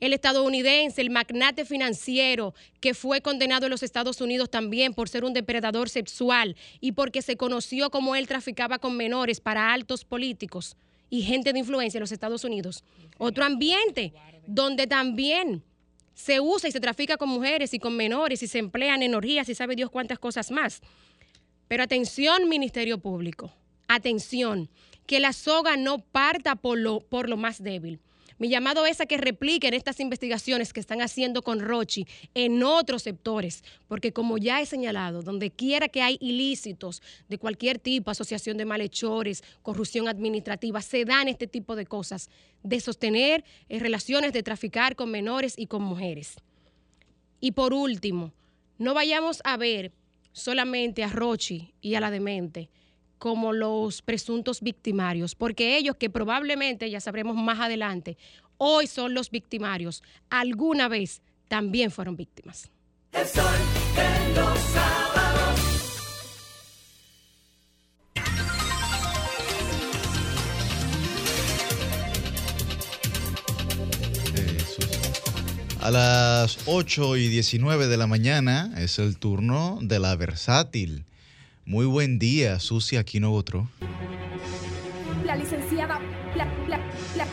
el estadounidense, el magnate financiero que fue condenado en los Estados Unidos también por ser un depredador sexual y porque se conoció como él traficaba con menores para altos políticos y gente de influencia en los Estados Unidos. Otro ambiente donde también se usa y se trafica con mujeres y con menores y se emplean en orgías y sabe Dios cuántas cosas más. Pero atención, Ministerio Público, atención, que la soga no parta por lo, por lo más débil. Mi llamado es a que repliquen estas investigaciones que están haciendo con Rochi en otros sectores, porque como ya he señalado, donde quiera que hay ilícitos de cualquier tipo, asociación de malhechores, corrupción administrativa, se dan este tipo de cosas, de sostener eh, relaciones, de traficar con menores y con mujeres. Y por último, no vayamos a ver solamente a Rochi y a la demente como los presuntos victimarios, porque ellos que probablemente, ya sabremos más adelante, hoy son los victimarios, alguna vez también fueron víctimas. El sol de los sábados. A las 8 y 19 de la mañana es el turno de la versátil. Muy buen día, Susi Aquino Botro. La licenciada, la, la, la,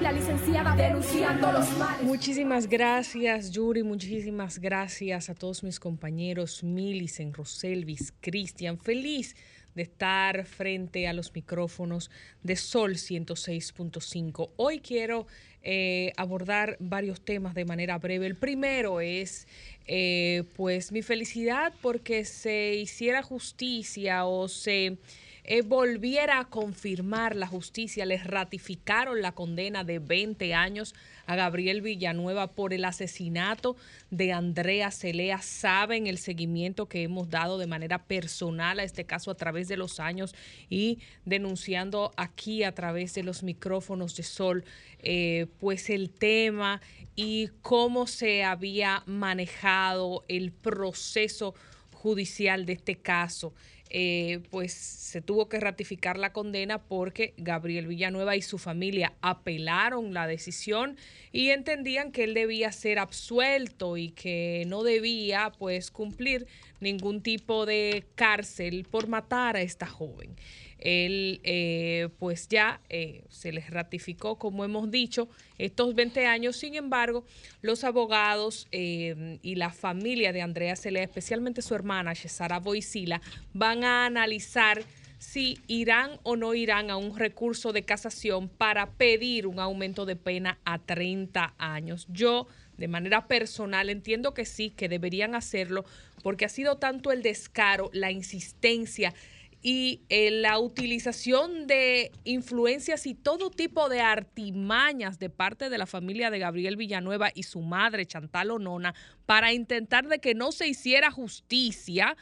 la licenciada denunciando los males. Muchísimas gracias, Yuri. Muchísimas gracias a todos mis compañeros, Milicen, Roselvis, Cristian. Feliz de estar frente a los micrófonos de Sol 106.5. Hoy quiero eh, abordar varios temas de manera breve. El primero es, eh, pues, mi felicidad porque se hiciera justicia o se eh, volviera a confirmar la justicia, les ratificaron la condena de 20 años a Gabriel Villanueva por el asesinato de Andrea Celea. Saben el seguimiento que hemos dado de manera personal a este caso a través de los años y denunciando aquí a través de los micrófonos de Sol, eh, pues el tema y cómo se había manejado el proceso judicial de este caso. Eh, pues se tuvo que ratificar la condena porque Gabriel Villanueva y su familia apelaron la decisión y entendían que él debía ser absuelto y que no debía pues cumplir ningún tipo de cárcel por matar a esta joven él eh, pues ya eh, se les ratificó, como hemos dicho, estos 20 años. Sin embargo, los abogados eh, y la familia de Andrea Celea, especialmente su hermana, Cesara Boisila, van a analizar si irán o no irán a un recurso de casación para pedir un aumento de pena a 30 años. Yo de manera personal, entiendo que sí, que deberían hacerlo, porque ha sido tanto el descaro, la insistencia y eh, la utilización de influencias y todo tipo de artimañas de parte de la familia de Gabriel Villanueva y su madre Chantal Onona para intentar de que no se hiciera justicia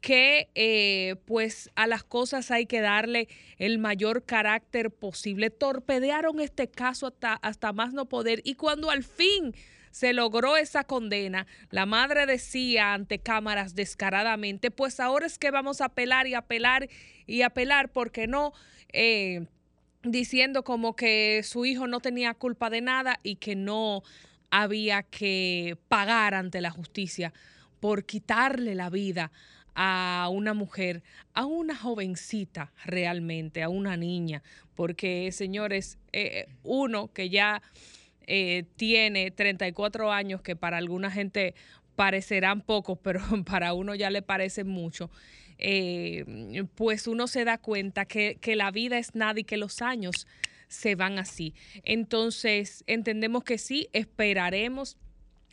que eh, pues a las cosas hay que darle el mayor carácter posible. Torpedearon este caso hasta, hasta más no poder y cuando al fin se logró esa condena, la madre decía ante cámaras descaradamente, pues ahora es que vamos a apelar y apelar y apelar porque no... Eh, diciendo como que su hijo no tenía culpa de nada y que no había que pagar ante la justicia por quitarle la vida a una mujer, a una jovencita realmente, a una niña, porque señores, eh, uno que ya eh, tiene 34 años, que para alguna gente parecerán pocos, pero *laughs* para uno ya le parece mucho, eh, pues uno se da cuenta que, que la vida es nada y que los años se van así. Entonces, entendemos que sí, esperaremos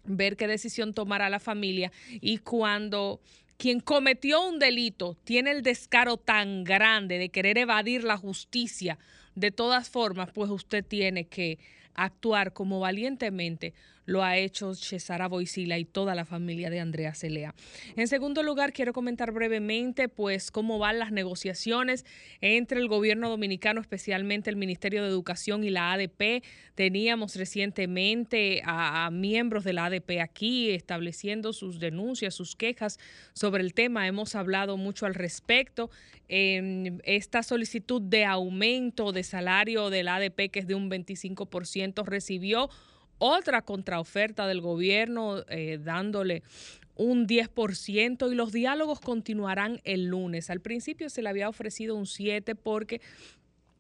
ver qué decisión tomará la familia y cuando quien cometió un delito tiene el descaro tan grande de querer evadir la justicia, de todas formas, pues usted tiene que actuar como valientemente lo ha hecho Cesara Boisila y toda la familia de Andrea Celea. En segundo lugar, quiero comentar brevemente pues cómo van las negociaciones entre el gobierno dominicano, especialmente el Ministerio de Educación y la ADP. Teníamos recientemente a, miembros de la ADP aquí estableciendo sus denuncias, sus quejas sobre el tema. Hemos hablado mucho al respecto. Esta solicitud de aumento de salario del ADP, que es de un 25%, recibió otra contraoferta del gobierno eh, dándole un 10% y los diálogos continuarán el lunes. Al principio se le había ofrecido un 7% porque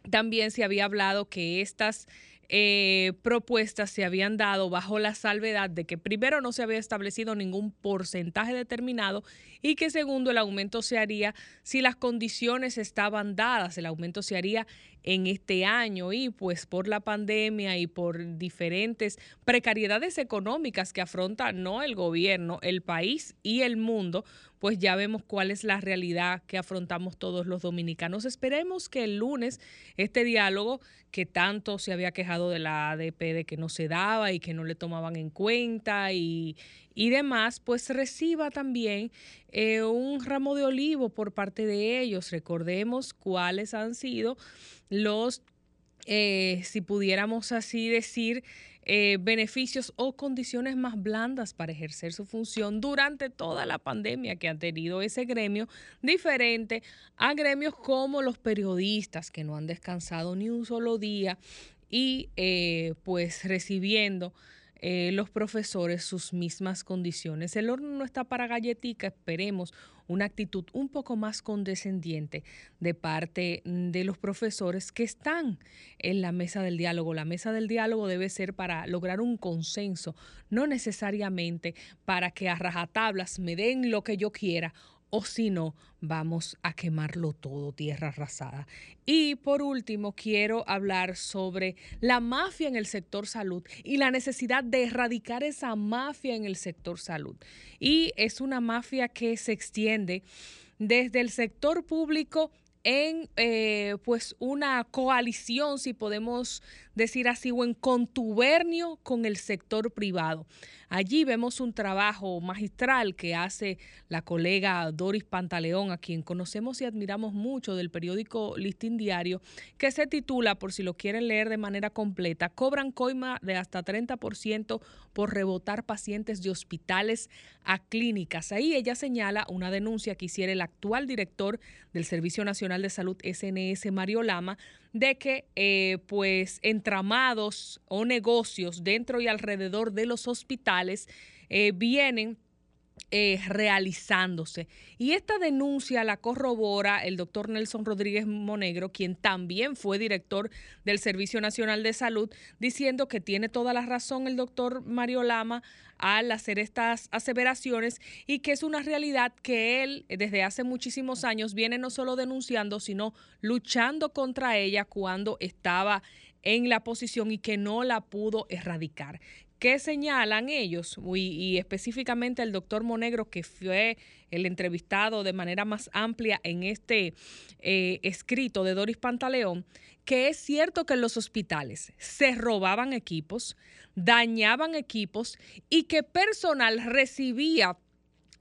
también se había hablado que estas eh, propuestas se habían dado bajo la salvedad de que primero no se había establecido ningún porcentaje determinado y que segundo el aumento se haría si las condiciones estaban dadas, el aumento se haría en este año y pues por la pandemia y por diferentes precariedades económicas que afronta no el gobierno, el país y el mundo, pues ya vemos cuál es la realidad que afrontamos todos los dominicanos. Esperemos que el lunes este diálogo que tanto se había quejado de la ADP de que no se daba y que no le tomaban en cuenta y, y demás, pues reciba también eh, un ramo de olivo por parte de ellos. Recordemos cuáles han sido los, eh, si pudiéramos así decir, eh, beneficios o condiciones más blandas para ejercer su función durante toda la pandemia que ha tenido ese gremio, diferente a gremios como los periodistas que no han descansado ni un solo día y pues recibiendo eh, los profesores sus mismas condiciones. El horno no está para galletica, esperemos una actitud un poco más condescendiente de parte de los profesores que están en la mesa del diálogo. La mesa del diálogo debe ser para lograr un consenso, no necesariamente para que a rajatablas me den lo que yo quiera o si no, vamos a quemarlo todo, tierra arrasada. Y por último, quiero hablar sobre la mafia en el sector salud y la necesidad de erradicar esa mafia en el sector salud. Y es una mafia que se extiende desde el sector público en eh, pues una coalición, si podemos decir así, o en contubernio con el sector privado. Allí vemos un trabajo magistral que hace la colega Doris Pantaleón, a quien conocemos y admiramos mucho del periódico Listín Diario, que se titula, por si lo quieren leer de manera completa, cobran coima de hasta 30% por rebotar pacientes de hospitales a clínicas. Ahí ella señala una denuncia que hiciera el actual director del Servicio Nacional de Salud SNS, Mario Lama, de que eh, pues entramados o negocios dentro y alrededor de los hospitales eh, vienen eh, realizándose. Y esta denuncia la corrobora el doctor Nelson Rodríguez Monegro, quien también fue director del Servicio Nacional de Salud, diciendo que tiene toda la razón el doctor Mario Lama al hacer estas aseveraciones y que es una realidad que él desde hace muchísimos años viene no solo denunciando, sino luchando contra ella cuando estaba en la posición y que no la pudo erradicar ¿Qué señalan ellos? Y, específicamente el doctor Monegro, que fue el entrevistado de manera más amplia en este eh, escrito de Doris Pantaleón, que es cierto que en los hospitales se robaban equipos, dañaban equipos y que personal recibía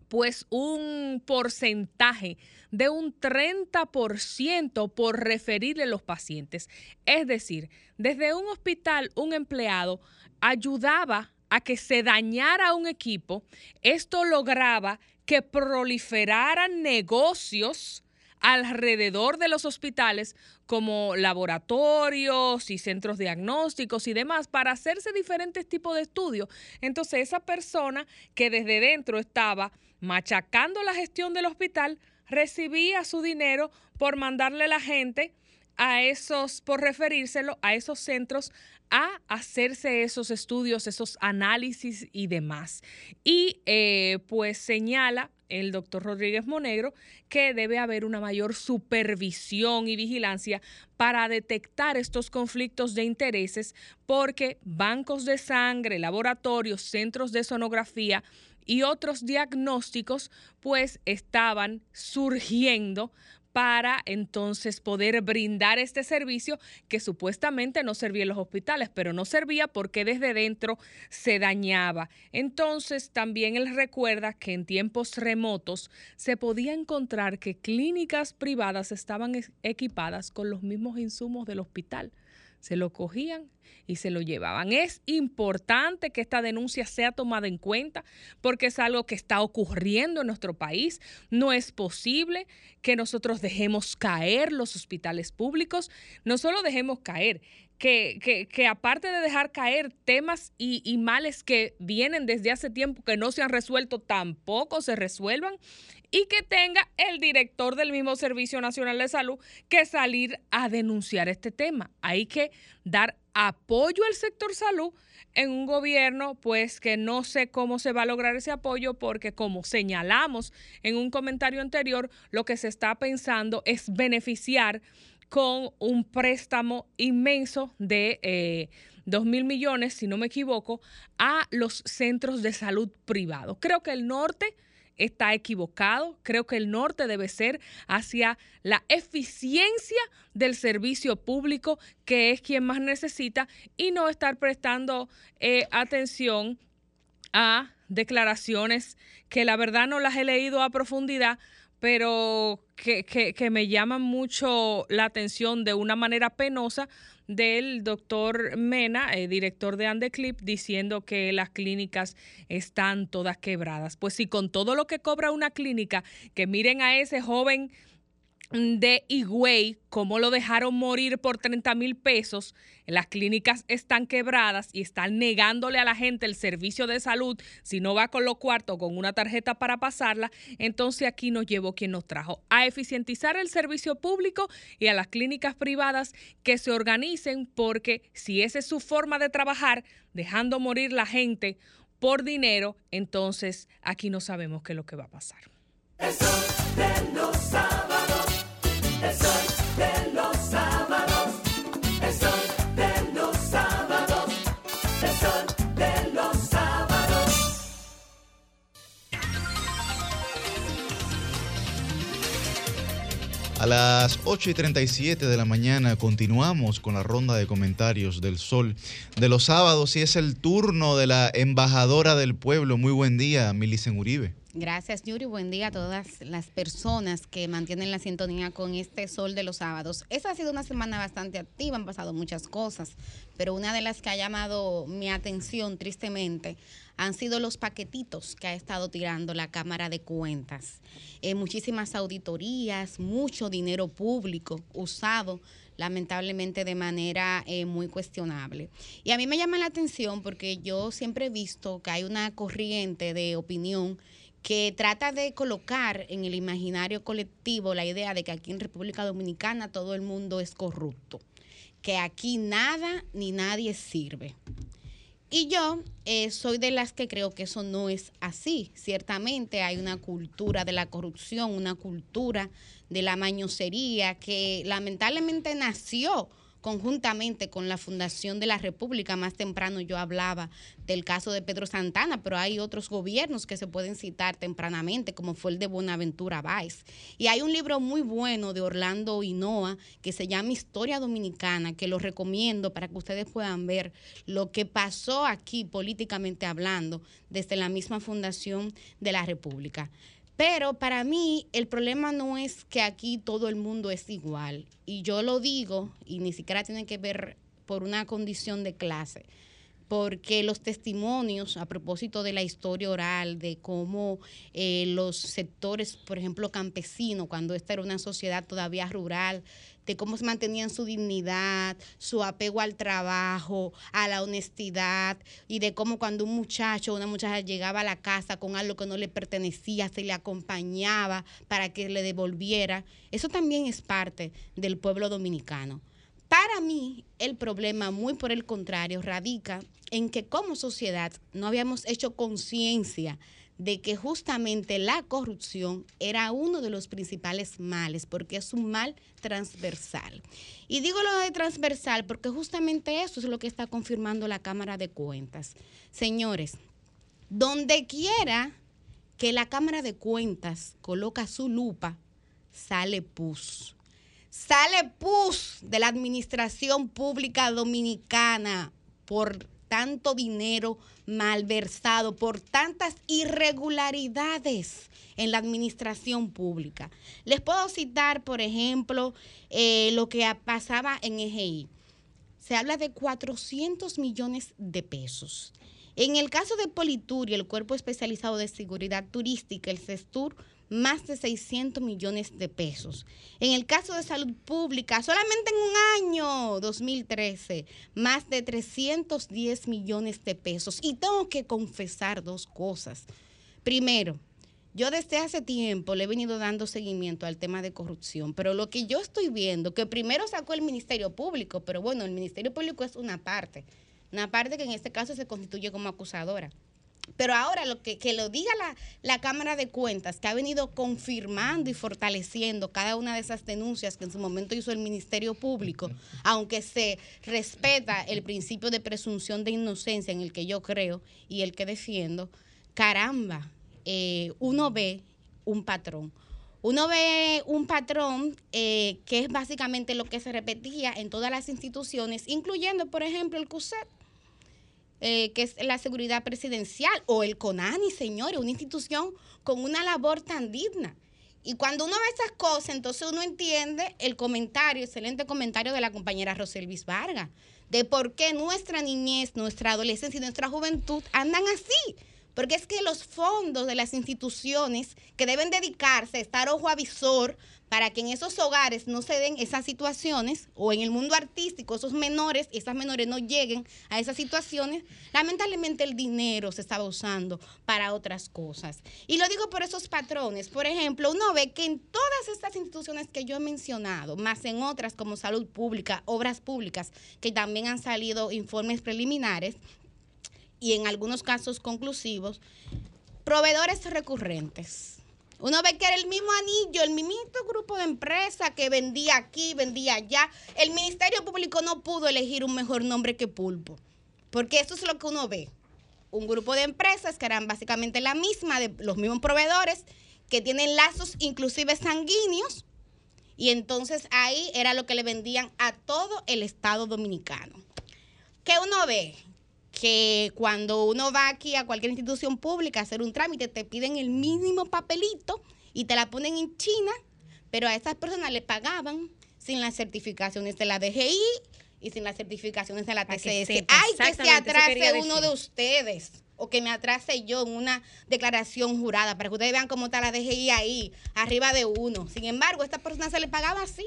pues un porcentaje de un 30% por referirle los pacientes. Es decir, desde un hospital un empleado ayudaba a que se dañara un equipo, esto lograba que proliferaran negocios alrededor de los hospitales como laboratorios y centros diagnósticos y demás para hacerse diferentes tipos de estudios. Entonces esa persona que desde dentro estaba machacando la gestión del hospital recibía su dinero por mandarle a la gente a esos, por referírselo a esos centros a hacerse esos estudios, esos análisis y demás. Y eh, pues señala el doctor Rodríguez Monegro que debe haber una mayor supervisión y vigilancia para detectar estos conflictos de intereses porque bancos de sangre, laboratorios, centros de sonografía y otros diagnósticos pues estaban surgiendo para entonces poder brindar este servicio que supuestamente no servía en los hospitales, pero no servía porque desde dentro se dañaba. Entonces también él recuerda que en tiempos remotos se podía encontrar que clínicas privadas estaban equipadas con los mismos insumos del hospital se lo cogían y se lo llevaban. Es importante que esta denuncia sea tomada en cuenta porque es algo que está ocurriendo en nuestro país. No es posible que nosotros dejemos caer los hospitales públicos, no solo dejemos caer, que, que, que, aparte de dejar caer temas y, y, males que vienen desde hace tiempo que no se han resuelto, tampoco se resuelvan y que tenga el director del mismo Servicio Nacional de Salud que salir a denunciar este tema. Hay que dar apoyo al sector salud en un gobierno, pues que no sé cómo se va a lograr ese apoyo, porque como señalamos en un comentario anterior, lo que se está pensando es beneficiar con un préstamo inmenso de eh, 2 mil millones, si no me equivoco, a los centros de salud privados. Creo que el norte está equivocado. Creo que el norte debe ser hacia la eficiencia del servicio público, que es quien más necesita, y no estar prestando eh, atención a declaraciones que la verdad no las he leído a profundidad, pero que, que, que, me llaman mucho la atención de una manera penosa del doctor Mena, eh, director de Andeclip, diciendo que las clínicas están todas quebradas. Pues sí, con todo lo que cobra una clínica, que miren a ese joven de Higüey, cómo lo dejaron morir por 30 mil pesos. Las clínicas están quebradas y están negándole a la gente el servicio de salud si no va con los cuartos con una tarjeta para pasarla. Entonces aquí nos llevó quien nos trajo a eficientizar el servicio público y a las clínicas privadas que se organicen porque si esa es su forma de trabajar, dejando morir la gente por dinero, entonces aquí no sabemos qué es lo que va a pasar. Eso de. El sol de los sábados. El sol de los sábados. El sol de los sábados. A las 8 y 37 de la mañana continuamos con la ronda de comentarios del Sol de los sábados y es el turno de la embajadora del pueblo. Muy buen día, Milicen Uribe. Gracias, Yuri. Buen día a todas las personas que mantienen la sintonía con este sol de los sábados. Esta ha sido una semana bastante activa, han pasado muchas cosas, pero una de las que ha llamado mi atención tristemente han sido los paquetitos que ha estado tirando la Cámara de Cuentas. Eh, muchísimas auditorías, mucho dinero público usado lamentablemente de manera eh, muy cuestionable. Y a mí me llama la atención porque yo siempre he visto que hay una corriente de opinión que trata de colocar en el imaginario colectivo la idea de que aquí en República Dominicana todo el mundo es corrupto, que aquí nada ni nadie sirve. Y yo eh, soy de las que creo que eso no es así. Ciertamente hay una cultura de la corrupción, una cultura de la mañosería que lamentablemente nació conjuntamente con la Fundación de la República. Más temprano yo hablaba del caso de Pedro Santana, pero hay otros gobiernos que se pueden citar tempranamente, como fue el de Buenaventura Báez. Y hay un libro muy bueno de Orlando Hinoa que se llama Historia Dominicana, que lo recomiendo para que ustedes puedan ver lo que pasó aquí políticamente hablando desde la misma Fundación de la República. Pero para mí el problema no es que aquí todo el mundo es igual. Y yo lo digo, y ni siquiera tiene que ver por una condición de clase, porque los testimonios a propósito de la historia oral, de cómo eh, los sectores, por ejemplo, campesinos, cuando esta era una sociedad todavía rural, de cómo se mantenían su dignidad, su apego al trabajo, a la honestidad, y de cómo cuando un muchacho o una muchacha llegaba a la casa con algo que no le pertenecía, se le acompañaba para que le devolviera. Eso también es parte del pueblo dominicano. Para mí, el problema, muy por el contrario, radica en que como sociedad no habíamos hecho conciencia de que justamente la corrupción era uno de los principales males, porque es un mal transversal. Y digo lo de transversal porque justamente eso es lo que está confirmando la Cámara de Cuentas. Señores, donde quiera que la Cámara de Cuentas coloca su lupa, sale pus. Sale pus de la administración pública dominicana por tanto dinero malversado, por tantas irregularidades en la administración pública. Les puedo citar, por ejemplo, eh, lo que pasaba en EGI. Se habla de 400 millones de pesos. En el caso de Politur y el Cuerpo Especializado de Seguridad Turística, el CESTUR, más de 600 millones de pesos. En el caso de salud pública, solamente en un año, 2013, más de 310 millones de pesos. Y tengo que confesar dos cosas. Primero, yo desde hace tiempo le he venido dando seguimiento al tema de corrupción, pero lo que yo estoy viendo, que primero sacó el Ministerio Público, pero bueno, el Ministerio Público es una parte, una parte que en este caso se constituye como acusadora. Pero ahora lo que, que lo diga la, la, Cámara de Cuentas, que ha venido confirmando y fortaleciendo cada una de esas denuncias que en su momento hizo el Ministerio Público, *laughs* aunque se respeta el principio de presunción de inocencia en el que yo creo y el que defiendo, caramba, eh, uno ve un patrón. Uno ve un patrón eh, que es básicamente lo que se repetía en todas las instituciones, incluyendo, por ejemplo, el CUSET eh, que es la seguridad presidencial, o el CONANI, señores, una institución con una labor tan digna. Y cuando uno ve esas cosas, entonces uno entiende el comentario, excelente comentario de la compañera Roselvis Vargas, de por qué nuestra niñez, nuestra adolescencia y nuestra juventud andan así. Porque es que los fondos de las instituciones que deben dedicarse a estar ojo avisor para que en esos hogares no se den esas situaciones o en el mundo artístico esos menores, esas menores no lleguen a esas situaciones, lamentablemente el dinero se estaba usando para otras cosas. Y lo digo por esos patrones. Por ejemplo, uno ve que en todas estas instituciones que yo he mencionado, más en otras como salud pública, obras públicas, que también han salido informes preliminares y en algunos casos conclusivos, proveedores recurrentes uno ve que era el mismo anillo, el mismo grupo de empresas que vendía aquí, vendía allá. El Ministerio Público no pudo elegir un mejor nombre que Pulpo, porque eso es lo que uno ve. Un grupo de empresas que eran básicamente la misma, de los mismos proveedores, que tienen lazos inclusive sanguíneos, y entonces ahí era lo que le vendían a todo el Estado dominicano. ¿Qué uno ve? Que cuando uno va aquí a cualquier institución pública a hacer un trámite, te piden el mínimo papelito y te la ponen en China, pero a esas personas le pagaban sin las certificaciones de la DGI y sin las certificaciones de la TCS. Ay, que se atrase uno de ustedes o que me atrase yo en una declaración jurada para que ustedes vean cómo está la DGI ahí, arriba de uno. Sin embargo, a esta persona se le pagaba así.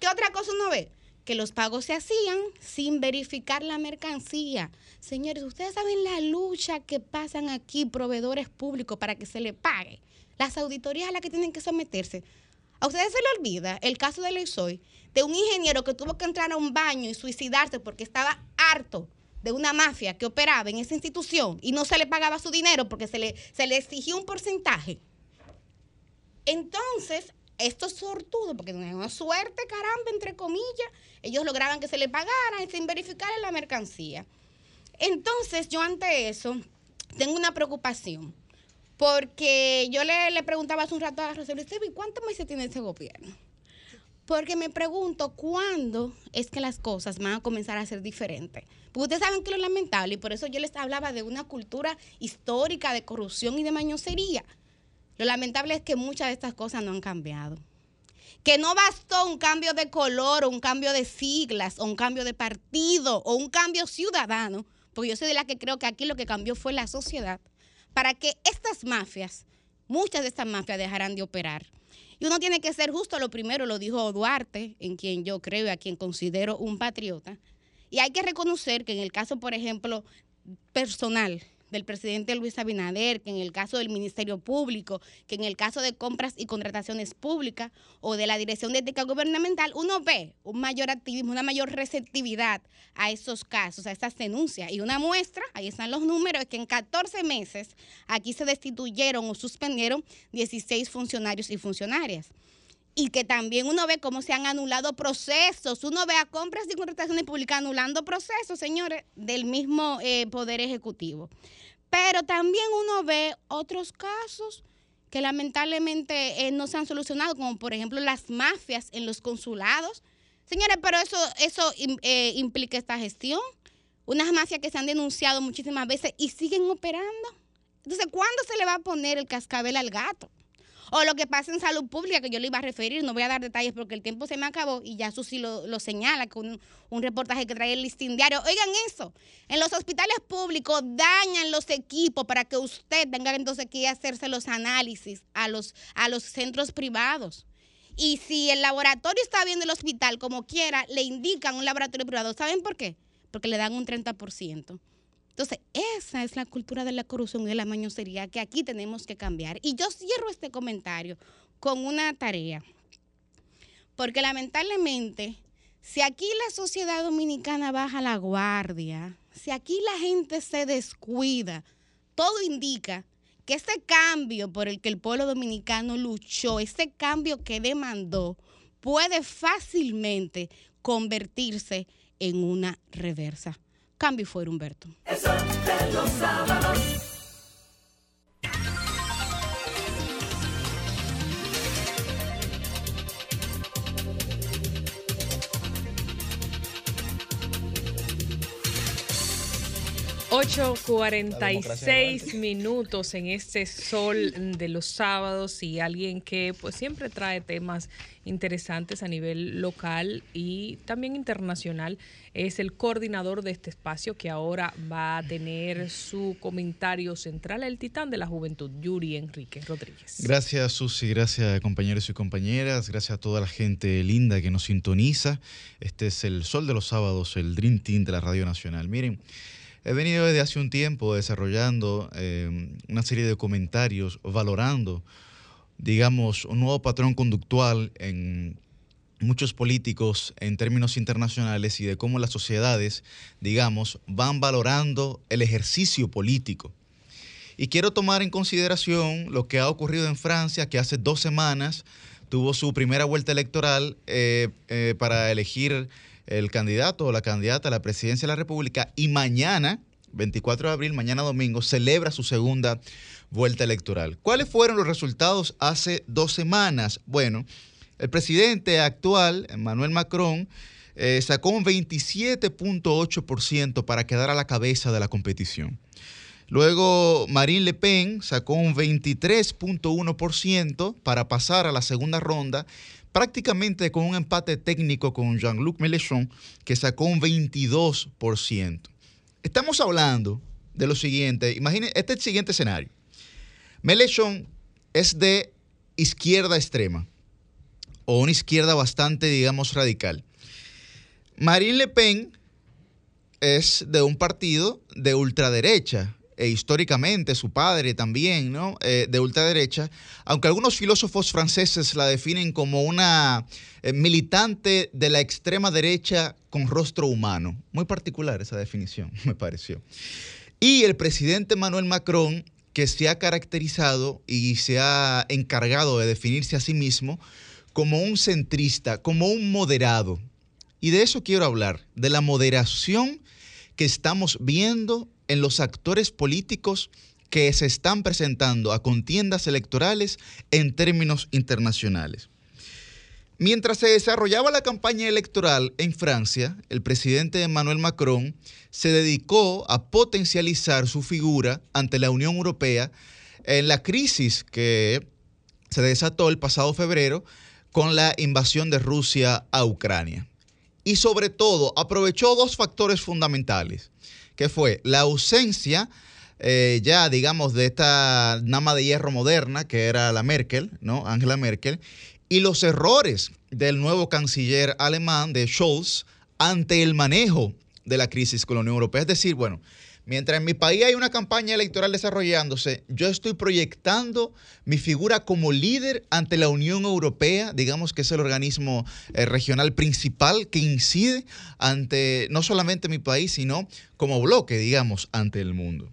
¿Qué otra cosa uno ve? Que los pagos se hacían sin verificar la mercancía. Señores, ustedes saben la lucha que pasan aquí proveedores públicos para que se le pague. Las auditorías a las que tienen que someterse. A ustedes se le olvida el caso de Leisoy, de un ingeniero que tuvo que entrar a un baño y suicidarse porque estaba harto de una mafia que operaba en esa institución y no se le pagaba su dinero porque se le, se le exigió un porcentaje. Entonces, estos sortudos, porque tenían una suerte, caramba, entre comillas, ellos lograban que se le pagaran sin verificar la mercancía. Entonces, yo ante eso tengo una preocupación, porque yo le, le preguntaba hace un rato a Rosel, ¿y cuántos meses tiene ese gobierno? Porque me pregunto cuándo es que las cosas van a comenzar a ser diferentes. Porque ustedes saben que lo lamentable, y por eso yo les hablaba de una cultura histórica de corrupción y de mañosería. Lo lamentable es que muchas de estas cosas no han cambiado. Que no bastó un cambio de color, o un cambio de siglas, o un cambio de partido, o un cambio ciudadano, porque yo soy de la que creo que aquí lo que cambió fue la sociedad, para que estas mafias, muchas de estas mafias dejaran de operar. Y uno tiene que ser justo, lo primero lo dijo Duarte, en quien yo creo y a quien considero un patriota. Y hay que reconocer que en el caso, por ejemplo, personal del presidente Luis Abinader, que en el caso del Ministerio Público, que en el caso de compras y contrataciones públicas o de la Dirección de Ética Gubernamental, uno ve un mayor activismo, una mayor receptividad a esos casos, a estas denuncias. Y una muestra, ahí están los números, es que en 14 meses aquí se destituyeron o suspendieron 16 funcionarios y funcionarias y que también uno ve cómo se han anulado procesos. Uno ve a compras y contrataciones públicas anulando procesos, señores, del mismo eh, Poder Ejecutivo. Pero también uno ve otros casos que lamentablemente eh, no se han solucionado, como por ejemplo las mafias en los consulados. Señores, pero eso, eso eh, implica esta gestión. Unas mafias que se han denunciado muchísimas veces y siguen operando. Entonces, ¿cuándo se le va a poner el cascabel al gato? O lo que pasa en salud pública, que yo le iba a referir, no voy a dar detalles porque el tiempo se me acabó y ya Susi lo, lo señala con un, reportaje que trae el listín diario. Oigan eso, en los hospitales públicos dañan los equipos para que usted tenga entonces que hacerse los análisis a los, a los centros privados. Y si el laboratorio está bien del hospital, como quiera, le indican un laboratorio privado. ¿Saben por qué? Porque le dan un 30%. Entonces, esa es la cultura de la corrupción y la mañosería que aquí tenemos que cambiar. Y yo cierro este comentario con una tarea. Porque lamentablemente, si aquí la sociedad dominicana baja la guardia, si aquí la gente se descuida, todo indica que ese cambio por el que el pueblo dominicano luchó, ese cambio que demandó, puede fácilmente convertirse en una reversa. Cambio fuera Humberto. Ocho cuarenta y seis minutos en este sol de los sábados y alguien que pues siempre trae temas interesantes a nivel local y también internacional es el coordinador de este espacio que ahora va a tener su comentario central, el titán de la juventud, Yuri Enrique Rodríguez. Gracias Susi, gracias compañeros y compañeras, gracias a toda la gente linda que nos sintoniza. Este es el Sol de los Sábados, el Dream Team de la Radio Nacional. Miren, he venido desde hace un tiempo desarrollando eh, una serie de comentarios valorando, digamos, un nuevo patrón conductual en muchos políticos en términos internacionales y de cómo las sociedades, digamos, van valorando el ejercicio político. Y quiero tomar en consideración lo que ha ocurrido en Francia, que hace dos semanas tuvo su primera vuelta electoral eh, eh, para elegir el candidato o la candidata a la presidencia de la República y mañana, 24 de abril, mañana domingo, celebra su segunda vuelta electoral. ¿Cuáles fueron los resultados hace dos semanas? Bueno, el presidente actual, Emmanuel Macron, eh, sacó un 27.8% para quedar a la cabeza de la competición. Luego Marine Le Pen sacó un 23.1% para pasar a la segunda ronda, prácticamente con un empate técnico con Jean-Luc Mélenchon, que sacó un 22%. Estamos hablando de lo siguiente, imaginen, este es el siguiente escenario. Mélenchon es de izquierda extrema o una izquierda bastante, digamos, radical. Marine Le Pen es de un partido de ultraderecha, e históricamente su padre también, ¿no? Eh, de ultraderecha, aunque algunos filósofos franceses la definen como una eh, militante de la extrema derecha con rostro humano. Muy particular esa definición, *laughs* me pareció. Y el presidente Emmanuel Macron, que se ha caracterizado y se ha encargado de definirse a sí mismo como un centrista, como un moderado. Y de eso quiero hablar, de la moderación que estamos viendo en los actores políticos que se están presentando a contiendas electorales en términos internacionales. Mientras se desarrollaba la campaña electoral en Francia, el presidente Emmanuel Macron se dedicó a potencializar su figura ante la Unión Europea en la crisis que se desató el pasado febrero con la invasión de Rusia a Ucrania. Y sobre todo aprovechó dos factores fundamentales, que fue la ausencia eh, ya, digamos, de esta nama de hierro moderna, que era la Merkel, ¿no? Angela Merkel, y los errores del nuevo canciller alemán, de Scholz, ante el manejo de la crisis con la Unión Europea. Es decir, bueno, mientras en mi país hay una campaña electoral desarrollándose, yo estoy proyectando mi figura como líder ante la Unión Europea, digamos que es el organismo eh, regional principal que incide ante no solamente mi país, sino como bloque, digamos, ante el mundo.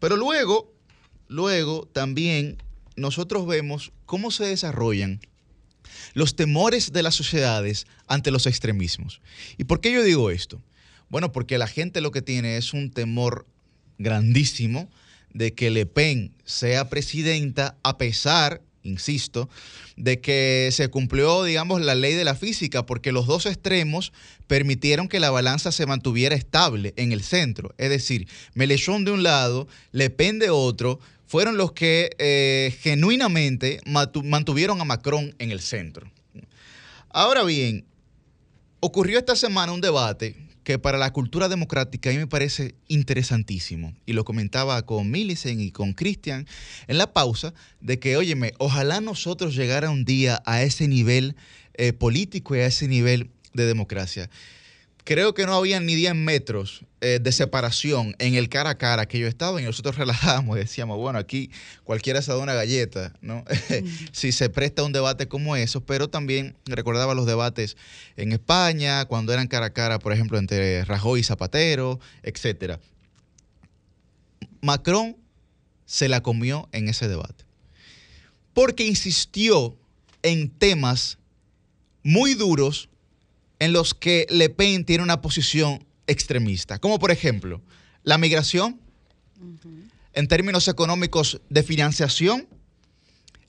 Pero luego, luego también nosotros vemos cómo se desarrollan los temores de las sociedades ante los extremismos. ¿Y por qué yo digo esto? Bueno, porque la gente lo que tiene es un temor grandísimo de que Le Pen sea presidenta a pesar, insisto, de que se cumplió, digamos, la ley de la física, porque los dos extremos permitieron que la balanza se mantuviera estable en el centro. Es decir, Melechón de un lado, Le Pen de otro, fueron los que eh, genuinamente mantuvieron a Macron en el centro. Ahora bien, ocurrió esta semana un debate que para la cultura democrática a mí me parece interesantísimo. Y lo comentaba con Millicent y con Christian en la pausa, de que, óyeme, ojalá nosotros llegara un día a ese nivel eh, político y a ese nivel de democracia creo que no había ni 10 metros eh, de separación en el cara a cara que yo estaba y nosotros *laughs* relajábamos y decíamos, bueno, aquí cualquiera se da una galleta, ¿no? *laughs* si se presta un debate como eso, pero también recordaba los debates en España, cuando eran cara a cara, por ejemplo, entre Rajoy y Zapatero, etc. Macron se la comió en ese debate, porque insistió en temas muy duros en los que Le Pen tiene una posición extremista, como por ejemplo la migración, en términos económicos de financiación,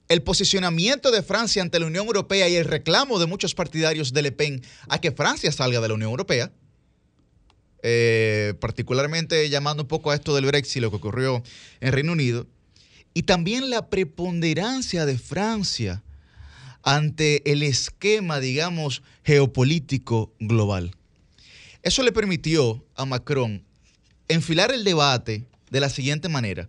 el posicionamiento de Francia ante la Unión Europea y el reclamo de muchos partidarios de Le Pen a que Francia salga de la Unión Europea, eh, particularmente llamando un poco a esto del Brexit, lo que ocurrió en Reino Unido, y también la preponderancia de Francia ante el esquema, digamos, geopolítico global. Eso le permitió a Macron enfilar el debate de la siguiente manera.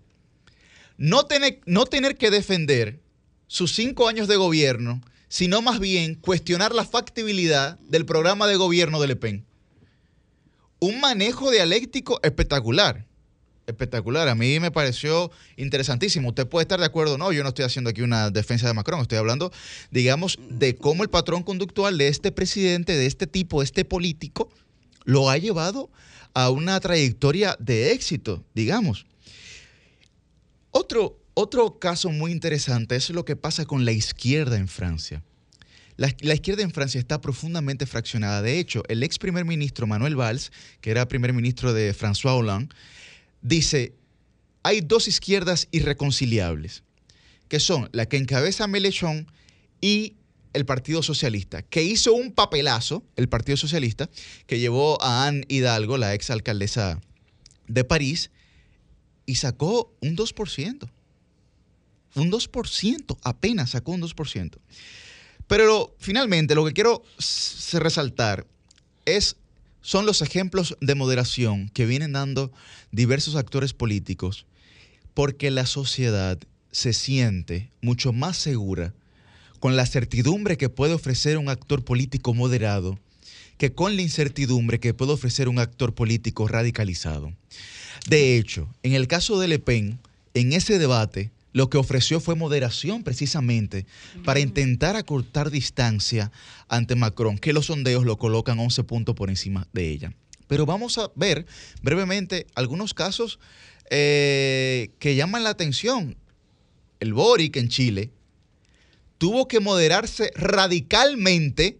No tener, no tener que defender sus cinco años de gobierno, sino más bien cuestionar la factibilidad del programa de gobierno de Le Pen. Un manejo dialéctico espectacular espectacular. A mí me pareció interesantísimo. Usted puede estar de acuerdo no. Yo no estoy haciendo aquí una defensa de Macron. Estoy hablando, digamos, de cómo el patrón conductual de este presidente, de este tipo, de este político, lo ha llevado a una trayectoria de éxito, digamos. Otro, otro caso muy interesante es lo que pasa con la izquierda en Francia. La, izquierda en Francia está profundamente fraccionada. De hecho, el ex primer ministro Manuel Valls, que era primer ministro de François Hollande, dice, hay dos izquierdas irreconciliables, que son la que encabeza Melechón y el Partido Socialista, que hizo un papelazo, el Partido Socialista, que llevó a Anne Hidalgo, la ex alcaldesa de París, y sacó un 2%. Un 2%, apenas sacó un 2%. Pero finalmente lo que quiero resaltar es son los ejemplos de moderación que vienen dando diversos actores políticos porque la sociedad se siente mucho más segura con la certidumbre que puede ofrecer un actor político moderado que con la incertidumbre que puede ofrecer un actor político radicalizado. De hecho, en el caso de Le Pen, en ese debate, lo que ofreció fue moderación precisamente para intentar acortar distancia ante Macron, que los sondeos lo colocan 11 puntos por encima de ella. Pero vamos a ver brevemente algunos casos eh, que llaman la atención. El Boric en Chile tuvo que moderarse radicalmente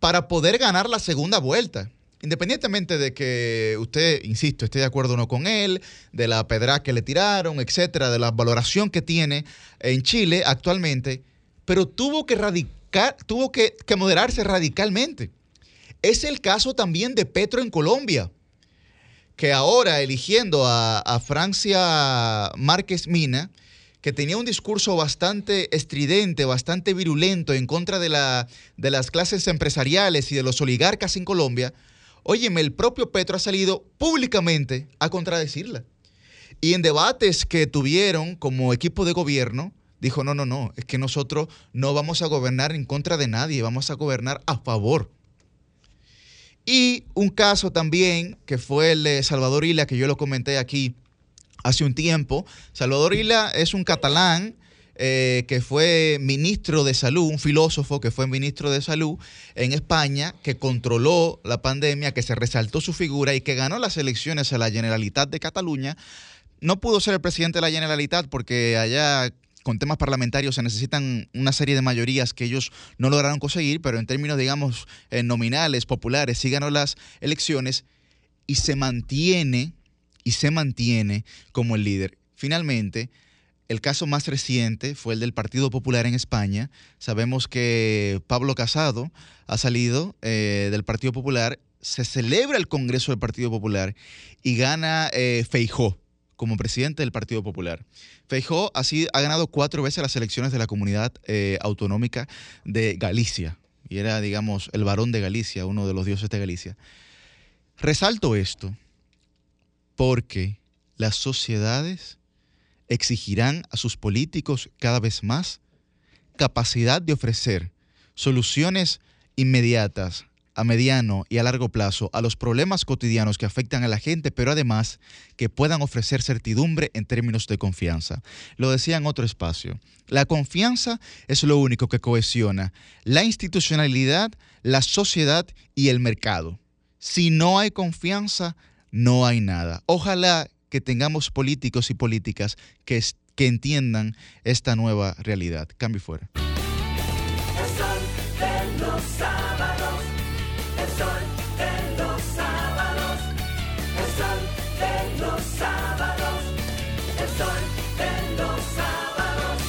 para poder ganar la segunda vuelta. Independientemente de que usted, insisto, esté de acuerdo o no con él, de la pedra que le tiraron, etcétera, de la valoración que tiene en Chile actualmente, pero tuvo que radicar, tuvo que, moderarse radicalmente. Es el caso también de Petro en Colombia, que ahora eligiendo a, a Francia Márquez Mina, que tenía un discurso bastante estridente, bastante virulento en contra de, la, de las clases empresariales y de los oligarcas en Colombia, óyeme, el propio Petro ha salido públicamente a contradecirla. Y en debates que tuvieron como equipo de gobierno, dijo, no, no, no, es que nosotros no vamos a gobernar en contra de nadie, vamos a gobernar a favor. Y un caso también que fue el de Salvador Ila, que yo lo comenté aquí hace un tiempo. Salvador Ila es un catalán eh, que fue ministro de salud, un filósofo que fue ministro de salud en España, que controló la pandemia, que se resaltó su figura y que ganó las elecciones a la Generalitat de Cataluña. No pudo ser el presidente de la Generalitat porque allá con temas parlamentarios se necesitan una serie de mayorías que ellos no lograron conseguir, pero en términos, digamos, eh, nominales, populares, sí ganó las elecciones y se mantiene, y se mantiene como el líder. Finalmente, el caso más reciente fue el del Partido Popular en España. Sabemos que Pablo Casado ha salido eh, del Partido Popular, se celebra el Congreso del Partido Popular y gana eh, Feijó como presidente del Partido Popular. Feijó ha, ganado cuatro veces las elecciones de la comunidad eh, autonómica de Galicia y era, digamos, el varón de Galicia, uno de los dioses de Galicia. Resalto esto porque las sociedades exigirán a sus políticos cada vez más capacidad de ofrecer soluciones inmediatas a mediano y a largo plazo a los problemas cotidianos que afectan a la gente, pero además que puedan ofrecer certidumbre en términos de confianza. Lo decía en otro espacio. La confianza es lo único que cohesiona la institucionalidad, la sociedad y el mercado. Si no hay confianza, no hay nada. Ojalá que tengamos políticos y políticas que, es- que entiendan esta nueva realidad. Cambio fuera. El sol de los sábados, el sol de los sábados, el sol de los sábados, el sol de los sábados.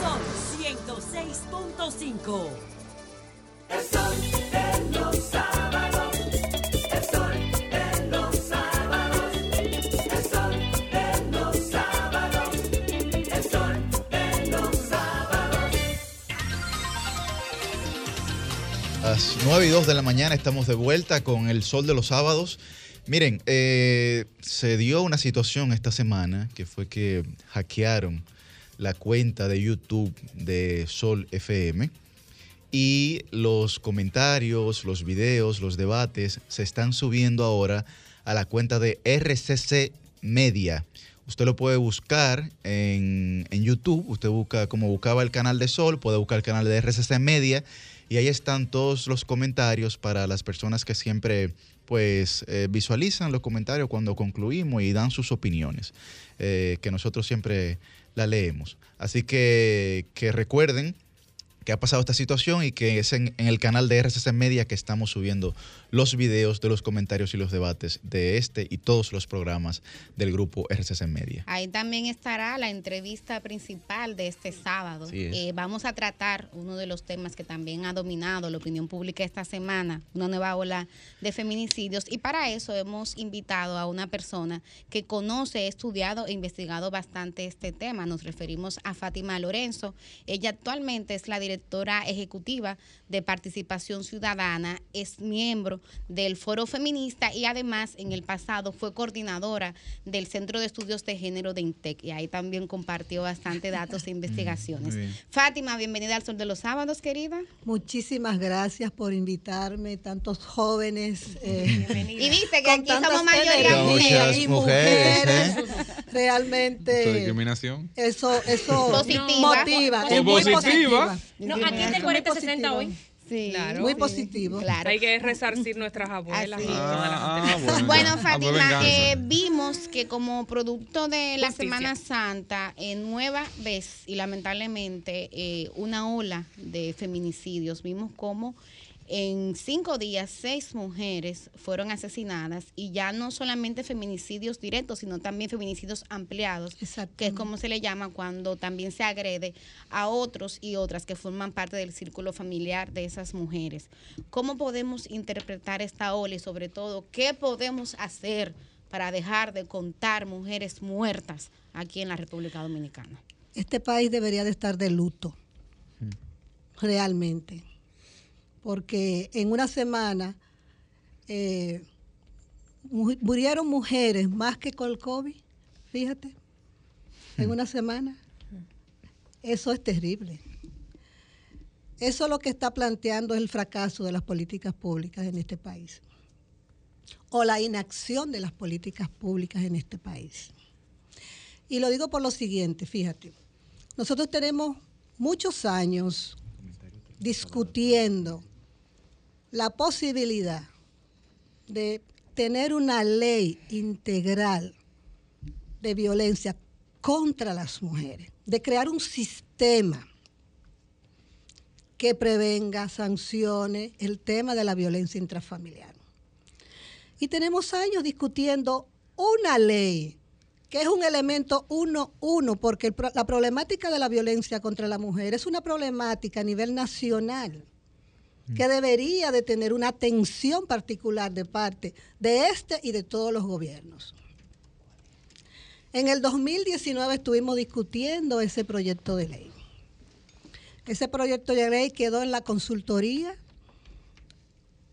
Son 106.5. El sol 9 y 2 de la mañana estamos de vuelta con el sol de los sábados. Miren, eh, se dio una situación esta semana que fue que hackearon la cuenta de YouTube de Sol FM y los comentarios, los videos, los debates se están subiendo ahora a la cuenta de RCC Media. Usted lo puede buscar en, en YouTube, usted busca como buscaba el canal de Sol, puede buscar el canal de RCC Media y ahí están todos los comentarios para las personas que siempre pues eh, visualizan los comentarios cuando concluimos y dan sus opiniones, eh, que nosotros siempre la leemos. Así que, que recuerden que ha pasado esta situación y que es en, en el canal de RCC Media que estamos subiendo los videos de los comentarios y los debates de este y todos los programas del grupo RCC Media. Ahí también estará la entrevista principal de este sábado. Es. Eh, vamos a tratar uno de los temas que también ha dominado la opinión pública esta semana, una nueva ola de feminicidios. Y para eso hemos invitado a una persona que conoce, ha estudiado e investigado bastante este tema. Nos referimos a Fátima Lorenzo. Ella actualmente es la directora ejecutiva de Participación Ciudadana, es miembro del Foro Feminista y además en el pasado fue coordinadora del Centro de Estudios de Género de INTEC y ahí también compartió bastante datos e investigaciones. muy bien. Fátima, bienvenida al Sol de los Sábados, querida. Muchísimas gracias por invitarme, tantos jóvenes. eh, Y viste que aquí somos mayoría mujeres. y mujeres, mujeres. Realmente. ¿Eso es discriminación? Eso, eso Positiva. motiva. Es muy positiva. No, atiende el 4060 hoy. Sí, Claro. Muy Sí. positivo. Claro. Hay que resarcir nuestras abuelas. Así y es. toda la Ah, gente. bueno. Bueno, Ah, Fátima, eh, vimos que como producto de la Justicia. Semana Santa, en nueva vez y lamentablemente eh, una ola de feminicidios, vimos como en cinco días seis mujeres fueron asesinadas y ya no solamente feminicidios directos, sino también feminicidios ampliados, que es como se le llama cuando también se agrede a otros y otras que forman parte del círculo familiar de esas mujeres. ¿Cómo podemos interpretar esta ola y sobre todo qué podemos hacer para dejar de contar mujeres muertas aquí en la República Dominicana? Este país debería de estar de luto, realmente, porque en una semana eh, mu- murieron mujeres más que con el COVID, fíjate, en una semana. Eso es terrible. Eso lo que está planteando es el fracaso de las políticas públicas en este país o la inacción de las políticas públicas en este país. Y lo digo por lo siguiente, fíjate, nosotros tenemos muchos años discutiendo la posibilidad de tener una ley integral de violencia contra las mujeres, de crear un sistema que prevenga, sancione el tema de la violencia intrafamiliar. Y tenemos años discutiendo una ley que es un elemento uno, uno, porque la problemática de la violencia contra la mujer es una problemática a nivel nacional que debería de tener una atención particular de parte de este y de todos los gobiernos. En el 2019 estuvimos discutiendo ese proyecto de ley. Ese proyecto de ley quedó en la consultoría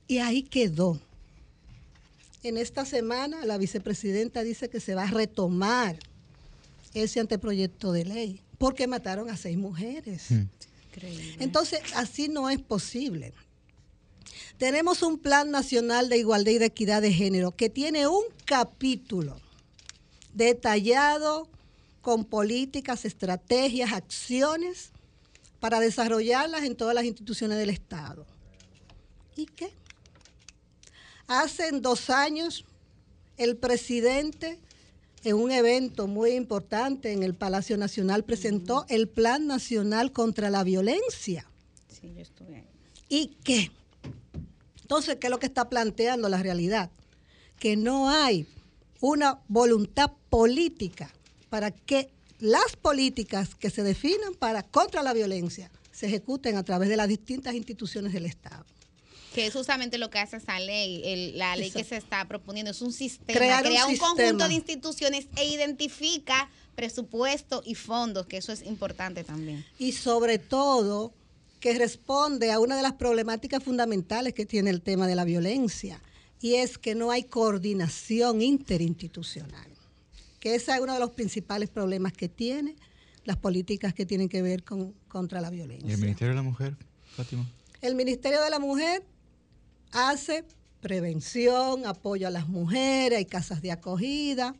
y ahí quedó. En esta semana la vicepresidenta dice que se va a retomar ese anteproyecto de ley porque mataron a seis mujeres. Entonces, así no es posible. Tenemos un Plan Nacional de Igualdad y de Equidad de Género que tiene un capítulo detallado con políticas, estrategias, acciones para desarrollarlas en todas las instituciones del Estado. ¿Y qué? Hace dos años el presidente en un evento muy importante en el Palacio Nacional presentó el Plan Nacional contra la Violencia. Sí, yo estuve ahí. ¿Y qué? Entonces, ¿qué es lo que está planteando la realidad? Que no hay una voluntad política para que las políticas que se definan para contra la violencia se ejecuten a través de las distintas instituciones del Estado. Que es justamente lo que hace esa ley, el- la ley que se está proponiendo. Es un sistema, Crear un crea un, conjunto sistema. de instituciones e identifica presupuesto y fondos, que eso es importante también. y sobre todo que responde a una de las problemáticas fundamentales que tiene el tema de la violencia, y es que no hay coordinación interinstitucional, que ese es uno de los principales problemas que tiene las políticas que tienen que ver con contra la ¿Y violencia. el Ministerio de la Mujer, Fátima? El Ministerio de la Mujer hace prevención, apoyo a las mujeres, hay casas de acogida,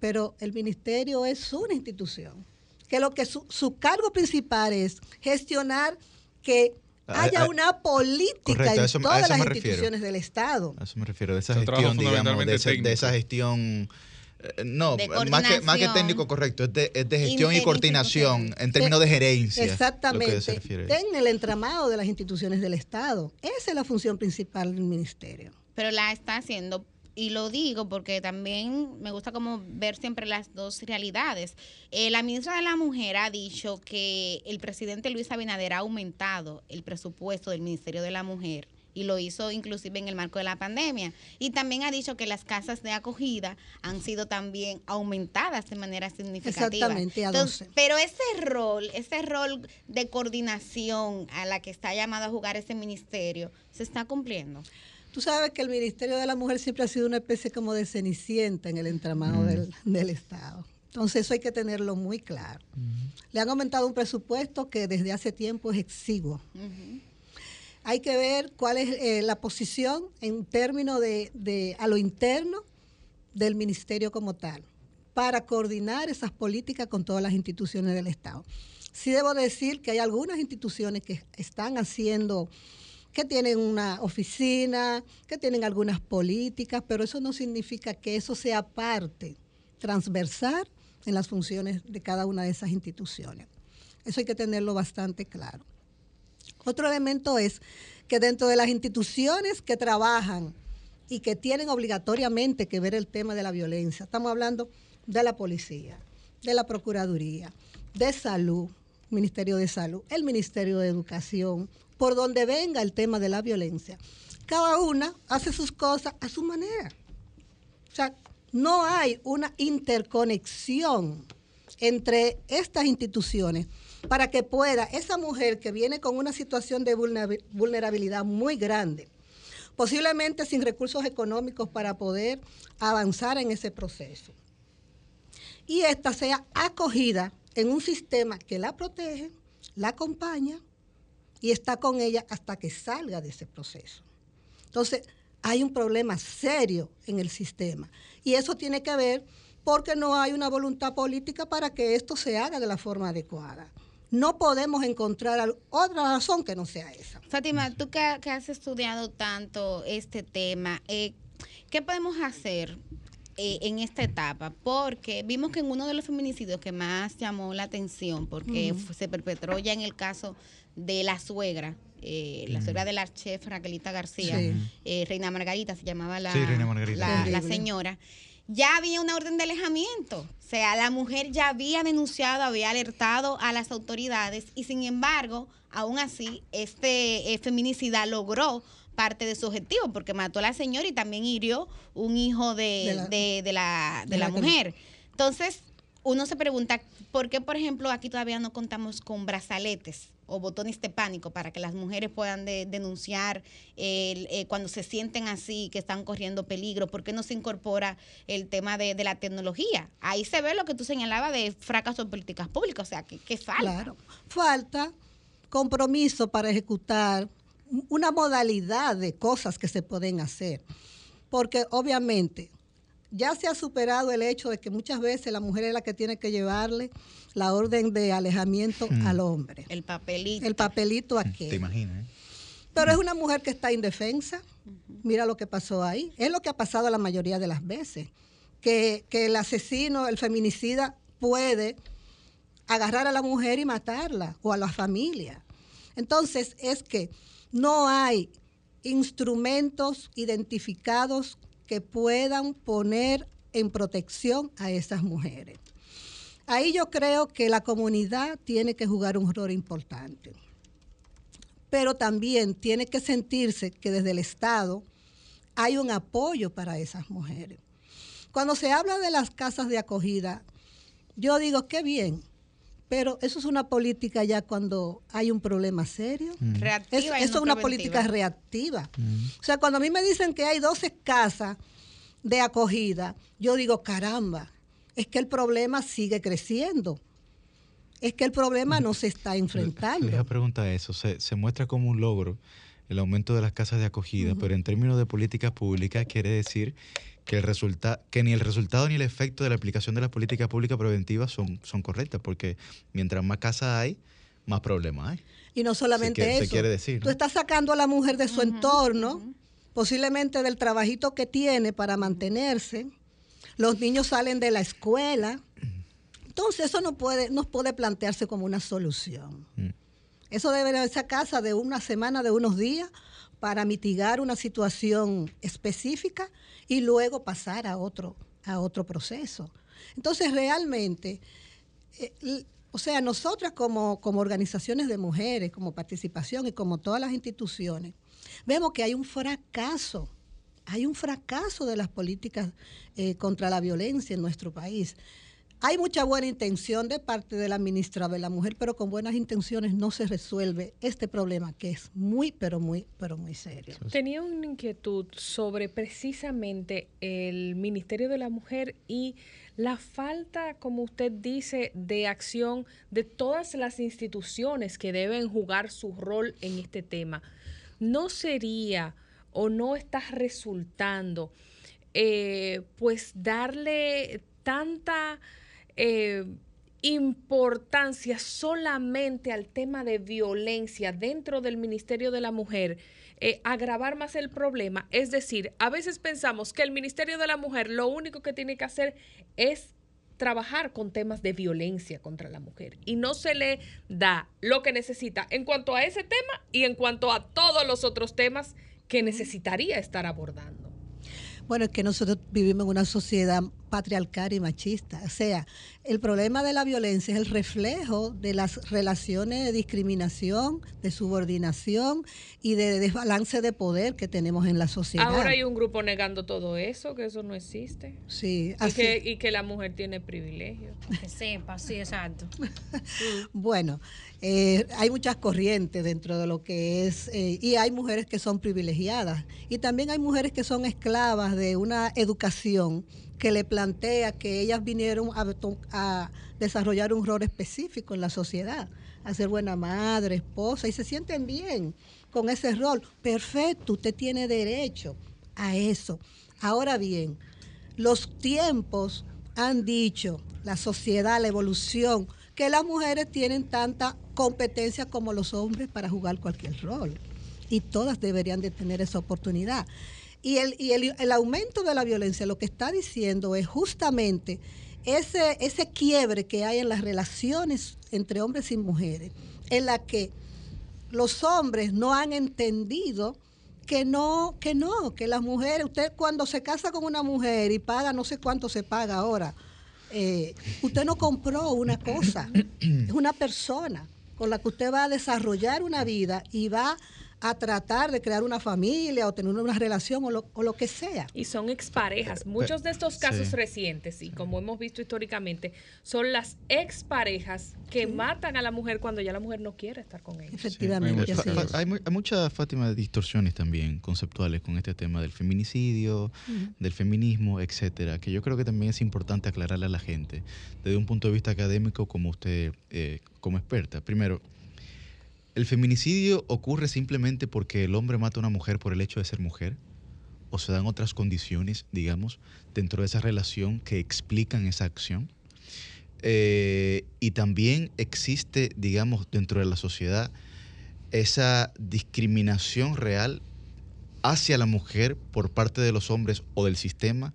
pero el ministerio es una institución, que lo que su, su cargo principal es gestionar que Ah, haya ah, una política correcto, en eso- todas las refiero. instituciones del Estado. A eso me refiero, de esa Es un trabajo gestión, digamos, de, fundamentalmente esa, de esa técnico. gestión. Eh, No, De más que, más que técnico, correcto, es de, es de gestión y coordinación en términos de gerencia. Exactamente. En el entramado de las instituciones del Estado. Esa es la función principal del ministerio. pero la está haciendo. Y lo digo porque también me gusta como ver siempre las dos realidades. Eh, la ministra de la Mujer ha dicho que el presidente Luis Abinader ha aumentado el presupuesto del Ministerio de la Mujer y lo hizo inclusive en el marco de la pandemia. Y también ha dicho que las casas de acogida han sido también aumentadas de manera significativa. Exactamente, a Entonces, 12. pero ese rol, ese rol de coordinación a la que está llamado a jugar ese ministerio, ¿se está cumpliendo? Tú sabes que el Ministerio de la Mujer siempre ha sido una especie como de cenicienta en el entramado del, del Estado. Entonces eso hay que tenerlo muy claro. Le han aumentado un presupuesto que desde hace tiempo es exiguo. Hay que ver cuál es eh, la posición en términos de, de a lo interno del ministerio como tal, para coordinar esas políticas con todas las instituciones del Estado. Sí debo decir que hay algunas instituciones que están haciendo que tienen una oficina, que tienen algunas políticas, pero eso no significa que eso sea parte transversal en las funciones de cada una de esas instituciones. Eso hay que tenerlo bastante claro. Otro elemento es que dentro de las instituciones que trabajan y que tienen obligatoriamente que ver el tema de la violencia, estamos hablando de la policía, de la Procuraduría, de Salud, Ministerio de Salud, el Ministerio de Educación, por donde venga el tema de la violencia. Cada una hace sus cosas a su manera. O sea, no hay una interconexión entre estas instituciones para que pueda esa mujer que viene con una situación de vulnerabi- vulnerabilidad muy grande, posiblemente sin recursos económicos para poder avanzar en ese proceso, y esta sea acogida en un sistema que la protege, la acompaña y está con ella hasta que salga de ese proceso. Entonces, hay un problema serio en el sistema y eso tiene que ver porque no hay una voluntad política para que esto se haga de la forma adecuada. No podemos encontrar otra razón que no sea esa. Fátima, tú que, que has estudiado tanto este tema, eh, ¿qué podemos hacer eh, en esta etapa? Porque vimos que en uno de los feminicidios que más llamó la atención, porque se perpetró ya en el caso de la suegra, eh, la suegra de la chef Raquelita García, Sí. eh, Reina Margarita se llamaba la, Sí, Reina Margarita. la- señora. Ya había una orden de alejamiento. O sea, la mujer ya había denunciado, había alertado a las autoridades y sin embargo, aún así, este eh, feminicida logró parte de su objetivo porque mató a la señora y también hirió un hijo de, De la- de- de la, la mujer. Entonces, uno se pregunta, ¿por qué, por ejemplo, aquí todavía no contamos con brazaletes o botones de pánico para que las mujeres puedan de- denunciar el, eh, cuando se sienten así, que están corriendo peligro? ¿Por qué no se incorpora el tema de, de la tecnología? Ahí se ve lo que tú señalabas de fracaso en políticas públicas, o sea, que, que falta. Claro. Falta compromiso para ejecutar una modalidad de cosas que se pueden hacer. Porque obviamente ya se ha superado el hecho de que muchas veces la mujer es la que tiene que llevarle la orden de alejamiento Mm. al hombre. El papelito. El papelito Te aquí. imaginas, ¿eh? Pero es una mujer que está indefensa. Mira lo que pasó ahí. Es lo que ha pasado la mayoría de las veces. Que, que el asesino, el feminicida, puede agarrar a la mujer y matarla o a la familia. Entonces es que no hay instrumentos identificados que puedan poner en protección a esas mujeres. Ahí yo creo que la comunidad tiene que jugar un rol importante pero también tiene que sentirse que desde el Estado hay un apoyo para esas mujeres. Cuando se habla de las casas de acogida, yo digo, qué bien, pero eso es una política ya cuando hay un problema serio. Reactiva Es- y eso no es una preventiva. política reactiva. O sea, cuando a mí me dicen que hay 12 casas de acogida, yo digo, caramba, es que el problema sigue creciendo. Es que el problema no se está enfrentando. Les pregunta eso. Se, se muestra como un logro el aumento de las casas de acogida, pero en términos de política pública quiere decir que, el resulta, que ni el resultado ni el efecto de la aplicación de las políticas públicas preventivas son, son correctas, porque mientras más casas hay, más problemas hay. Y no solamente Se quiere- se eso. quiere decir, Tú ¿no? estás sacando a la mujer de su entorno, posiblemente del trabajito que tiene para mantenerse. Los niños salen de la escuela. Entonces eso no puede, no puede plantearse como una solución. Mm. Eso debe ser esa casa de una semana, de unos días, para mitigar una situación específica y luego pasar a otro, a otro proceso. Entonces realmente eh, o sea, nosotras como, como organizaciones de mujeres, como participación y como todas las instituciones, vemos que hay un fracaso, hay un fracaso de las políticas eh, contra la violencia en nuestro país. Hay mucha buena intención de parte de la ministra de la Mujer, pero con buenas intenciones no se resuelve este problema que es muy, pero muy, pero muy serio. Tenía una inquietud sobre precisamente el Ministerio de la Mujer y la falta, como usted dice, de acción de todas las instituciones que deben jugar su rol en este tema. ¿No sería o no está resultando eh, pues darle tanta eh, importancia solamente al tema de violencia dentro del Ministerio de la Mujer, eh, agravar más el problema. Es decir, a veces pensamos que el Ministerio de la Mujer lo único que tiene que hacer es trabajar con temas de violencia contra la mujer y no se le da lo que necesita en cuanto a ese tema y en cuanto a todos los otros temas que necesitaría estar abordando. Bueno, es que nosotros vivimos en una sociedad patriarcal y machista. O sea, el problema de la violencia es el reflejo de las relaciones de discriminación, de subordinación y de desbalance de poder que tenemos en la sociedad. Ahora hay un grupo negando todo eso, que eso no existe. Sí, Y así. que, y que la mujer tiene privilegios. Que sepa, sí, exacto. *laughs* Bueno, eh, hay muchas corrientes dentro de lo que es, eh, y hay mujeres que son privilegiadas, y también hay mujeres que son esclavas de una educación que le plantea que ellas vinieron a, a desarrollar un rol específico en la sociedad, a ser buena madre, esposa, y se sienten bien con ese rol. Perfecto, usted tiene derecho a eso. Ahora bien, los tiempos han dicho, la sociedad, la evolución, que las mujeres tienen tanta competencia como los hombres para jugar cualquier rol. Y todas deberían de tener esa oportunidad. Y el, y el, el aumento de la violencia lo que está diciendo es justamente ese, ese quiebre que hay en las relaciones entre hombres y mujeres, en la que los hombres no han entendido que no, que no, que las mujeres, usted cuando se casa con una mujer y paga, no sé cuánto se paga ahora, eh, usted no compró una cosa, es una persona con la que usted va a desarrollar una vida y va a tratar de crear una familia o tener una relación o lo, o lo que sea. Y son exparejas. Muchos de estos casos Sí. recientes, y como hemos visto históricamente, son las exparejas que matan a la mujer cuando ya la mujer no quiere estar con ellos. Efectivamente, hay, hay muchas, Fátima, distorsiones también conceptuales con este tema del feminicidio, del feminismo, etcétera, que yo creo que también es importante aclararle a la gente desde un punto de vista académico como usted, eh, como experta. Primero, ¿el feminicidio ocurre simplemente porque el hombre mata a una mujer por el hecho de ser mujer? ¿O se dan otras condiciones, digamos, dentro de esa relación que explican esa acción? Eh, y también existe, digamos, dentro de la sociedad esa discriminación real hacia la mujer por parte de los hombres o del sistema,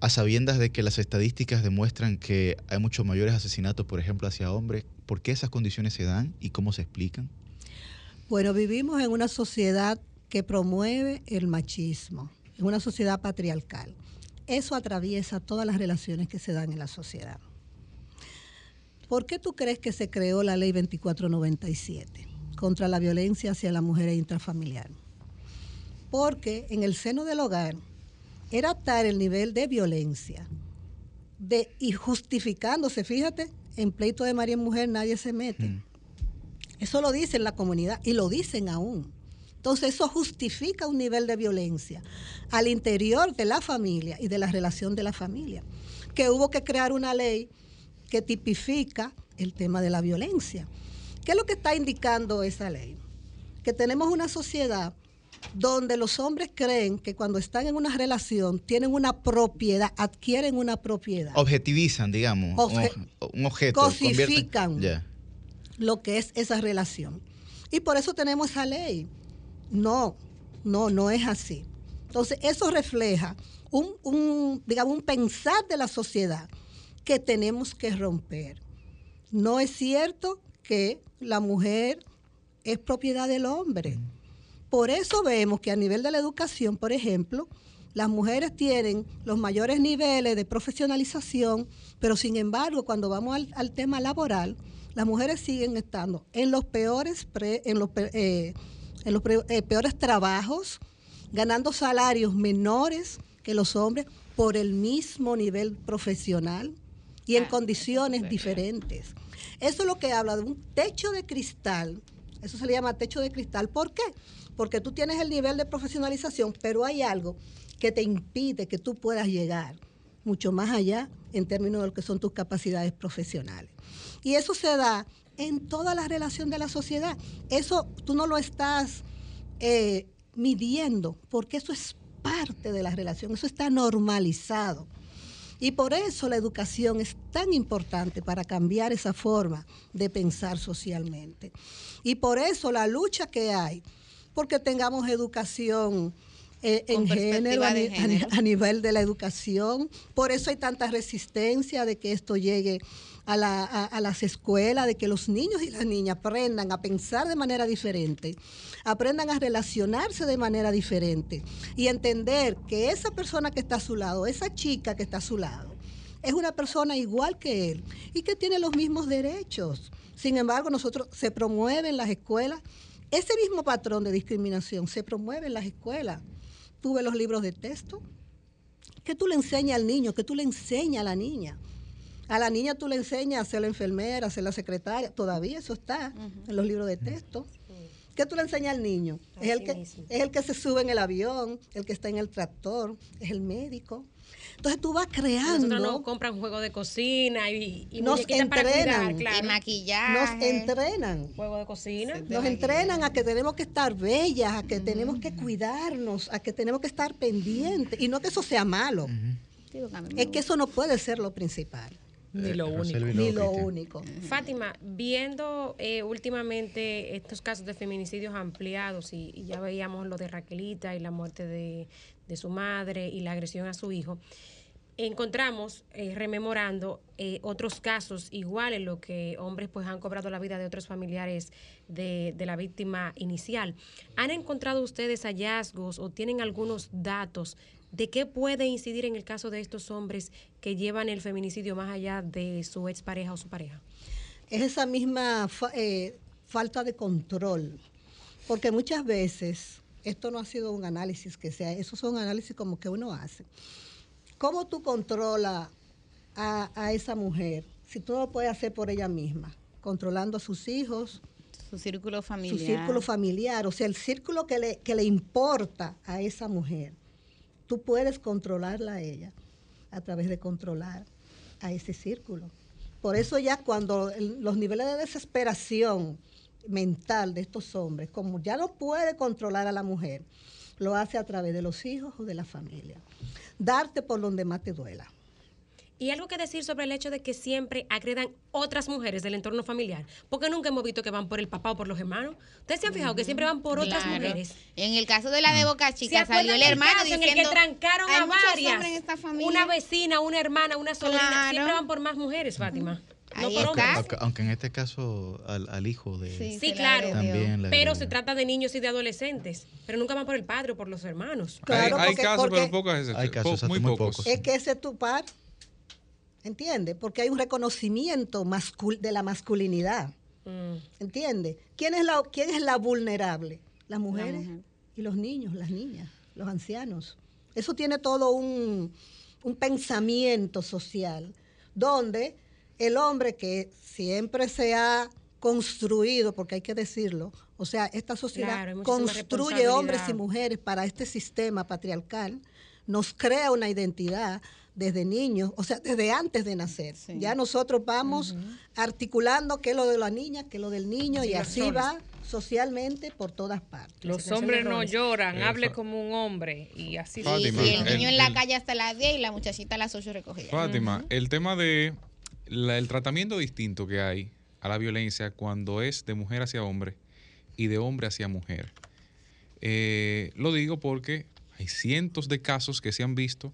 a sabiendas de que las estadísticas demuestran que hay muchos mayores asesinatos, por ejemplo, hacia hombres. ¿Por qué esas condiciones se dan y cómo se explican? Bueno, vivimos en una sociedad que promueve el machismo, en una sociedad patriarcal. Eso atraviesa todas las relaciones que se dan en la sociedad. ¿Por qué tú crees que se creó la ley 2497 contra la violencia hacia la mujer intrafamiliar? Porque en el seno del hogar era tal el nivel de violencia de, y justificándose, fíjate, en pleito de María y mujer nadie se mete. Eso lo dice la comunidad y lo dicen aún. Entonces eso justifica un nivel de violencia al interior de la familia y de la relación de la familia, que hubo que crear una ley que tipifica el tema de la violencia. ¿Qué es lo que está indicando esa ley? Que tenemos una sociedad donde los hombres creen que cuando están en una relación tienen una propiedad, adquieren una propiedad. Objetivizan, digamos, un Obje- obje- un objeto. Cosifican. Lo que es esa relación. Y por eso tenemos esa ley. No, no, no es así. Entonces, eso refleja un, un, digamos, un pensar de la sociedad que tenemos que romper. No es cierto que la mujer es propiedad del hombre. Por eso vemos que a nivel de la educación, por ejemplo, las mujeres tienen los mayores niveles de profesionalización, pero sin embargo, cuando vamos al, al tema laboral, las mujeres siguen estando en los peores, pre- en los, eh, en los pre- eh, peores trabajos, ganando salarios menores que los hombres por el mismo nivel profesional y en condiciones diferentes. Eso es lo que habla de un techo de cristal. Eso se le llama techo de cristal. ¿Por qué? Porque tú tienes el nivel de profesionalización, pero hay algo que te impide que tú puedas llegar mucho más allá en términos de lo que son tus capacidades profesionales. Y eso se da en toda la relación de la sociedad. Eso tú no lo estás eh, midiendo, porque eso es parte de la relación, eso está normalizado. Y por eso la educación es tan importante para cambiar esa forma de pensar socialmente. Y por eso la lucha que hay, porque tengamos educación eh, en género, a, a nivel de la educación. Por eso hay tanta resistencia de que esto llegue a, la- a las escuelas, de que los niños y las niñas aprendan a pensar de manera diferente, aprendan a relacionarse de manera diferente y entender que esa persona que está a su lado, esa chica que está a su lado, es una persona igual que él y que tiene los mismos derechos. Sin embargo, nosotros se promueve en las escuelas, ese mismo patrón de discriminación se promueve en las escuelas. Tuve los libros de texto, que tú le enseñas al niño, que tú le enseñas a la niña. A la niña tú le enseñas a ser la enfermera, a ser la secretaria, todavía eso está en los libros de texto. ¿Qué tú le enseñas al niño? Es el, que, es el que se sube en el avión, el que está en el tractor, es el médico. Entonces tú vas creando. Nosotros nos compran juegos de cocina y, y Nos para entrenan. cuidar, claro. Y maquillaje. Nos entrenan. Juego de cocina. Nos entrenan a que tenemos que estar bellas, a que tenemos que cuidarnos, a que tenemos que estar pendientes. Y no que eso sea malo. Es que eso no puede ser lo principal. Ni lo único. Ni lo único. Fátima, viendo eh, últimamente estos casos de feminicidios ampliados y, y ya veíamos lo de Raquelita y la muerte de, de su madre y la agresión a su hijo, encontramos, eh, rememorando eh, otros casos iguales, lo que hombres pues han cobrado la vida de otros familiares de, de la víctima inicial. ¿Han encontrado ustedes hallazgos o tienen algunos datos de qué puede incidir en el caso de estos hombres que llevan el feminicidio más allá de su expareja o su pareja? es esa misma eh, falta de control. Porque muchas veces esto no ha sido un análisis que sea, esos son análisis como que uno hace. ¿Cómo tú controlas a, a esa mujer si tú no lo puedes hacer por ella misma? Controlando a sus hijos, Su círculo su familiar. círculo familiar, o sea, el círculo que le, que le importa a esa mujer. Tú puedes controlarla a ella a través de controlar a ese círculo. Por eso ya cuando el- los niveles de desesperación mental de estos hombres, como ya no puede controlar a la mujer, lo hace a través de los hijos o de la familia. Darte por donde más te duela. Y algo que decir sobre el hecho de que siempre agredan otras mujeres del entorno familiar, porque nunca hemos visto que van por el papá o por los hermanos. ¿Ustedes se han fijado que siempre van por otras Claro. mujeres? En el caso de la de Boca ¿Se Chica salió el del hermano caso en diciendo el que trancaron "Hay a varias? hombres en esta familia". Una vecina, una hermana, una sobrina. Claro. Siempre van por más mujeres, Fátima. No por. Aunque, aunque en este caso al, al hijo de... Sí, claro. También la Pero se trata de niños y de adolescentes. Pero nunca van por el padre o por los hermanos. Claro, hay, hay casos, pero pocas. Hay casos, Po- muy, muy pocos. pocos. Es que ese es tu par, ¿entiendes? Porque hay un reconocimiento mascul- de la masculinidad. Mm. ¿Entiendes? ¿Quién es la, quién es la vulnerable? Las mujeres y los niños, las niñas, los ancianos. Eso tiene todo un, un pensamiento social donde el hombre que siempre se ha construido, porque hay que decirlo, o sea, esta sociedad Claro, construye hombres y mujeres para este sistema patriarcal, nos crea una identidad desde niños, o sea, desde antes de nacer. Ya nosotros vamos articulando qué es lo de la niña, qué es lo del niño, Sí, y así va socialmente por todas partes. Los hombres no lloran, Eh, hable como un hombre y así Y, Fátima, y el el- niño en la el- calle hasta las 10 y la muchachita a las 8 recogida. Fátima, el tema de la- el tratamiento distinto que hay a la violencia cuando es de mujer hacia hombre y de hombre hacia mujer. Eh, lo digo porque hay cientos de casos que se han visto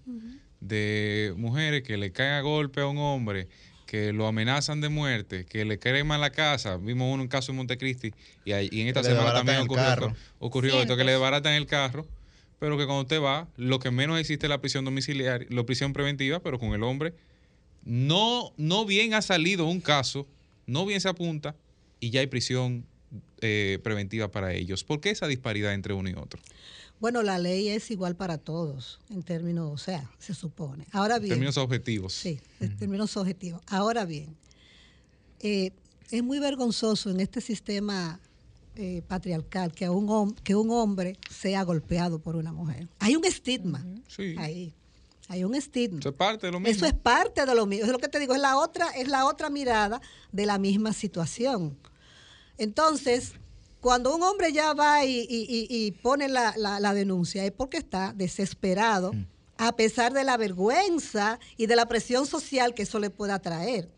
de mujeres que le caen a golpe a un hombre, que lo amenazan de muerte, que le creman la casa. Vimos uno, un caso en Montecristi y, ahí- y en esta semana también ocurrió, ocurrió esto, que le desbaratan el carro, pero que cuando usted va, lo que menos existe es la prisión domiciliaria, la prisión preventiva, pero con el hombre no, no bien ha salido un caso, no bien se apunta y ya hay prisión eh, preventiva para ellos. ¿Por qué esa disparidad entre uno y otro? Bueno, la ley es igual para todos, en términos, o sea, se supone. Ahora En bien, términos objetivos. Sí, en términos objetivos. Ahora bien, eh, es muy vergonzoso en este sistema eh, patriarcal que un, que un hombre sea golpeado por una mujer. Hay un estigma Sí. ahí. Hay un estigma. Eso es parte de lo mismo. Eso es parte de lo mismo. Es lo que te digo, es la otra, es la otra mirada de la misma situación. Entonces, cuando un hombre ya va y, y- y- y pone la, la- la denuncia es porque está desesperado a pesar de la vergüenza y de la presión social que eso le pueda traer.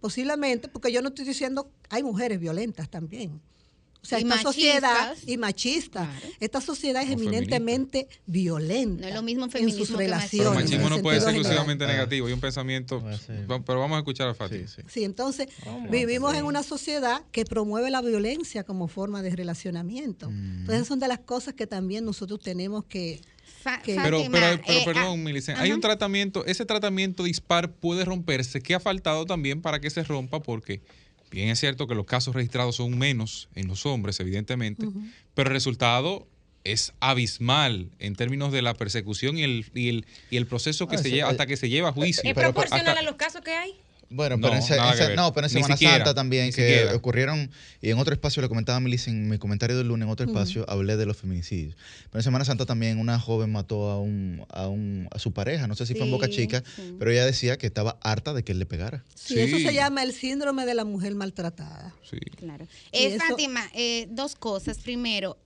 Posiblemente, porque yo no estoy diciendo, hay mujeres violentas también. O sea, Y esta sociedad y machista, esta sociedad es O eminentemente violenta. No es lo mismo en feminismo sus que relaciones. Pero machismo en no puede ser general. exclusivamente negativo, hay un pensamiento. va- Pero vamos a escuchar a Fátima. Sí, entonces vivimos en una sociedad que promueve la violencia como forma de relacionamiento. Mm. Entonces son de las cosas que también nosotros tenemos que... que- Pero, pero, pero eh, perdón, Milicen, hay un tratamiento, ese tratamiento dispar puede romperse. ¿Qué ha faltado también para que se rompa? Porque bien es cierto que los casos registrados son menos en los hombres, evidentemente, pero el resultado es abismal en términos de la persecución y el, y el, y el proceso que Ah, se lleva eh, hasta que se lleva a juicio. ¿Es proporcional hasta- a los casos que hay? Bueno, No, pero en, no, pero Semana siquiera, Santa también que siquiera. ocurrieron, y en otro espacio le comentaba a Milicia en mi comentario del lunes, en otro espacio hablé de los feminicidios. Pero en Semana Santa también una joven mató a un, a un a su pareja, no sé si fue en Boca Sí, Chica, sí. pero ella decía que estaba harta de que él le pegara. Sí, eso se llama el síndrome de la mujer maltratada. Claro. Y Eh, Fátima, eh, dos cosas. Primero,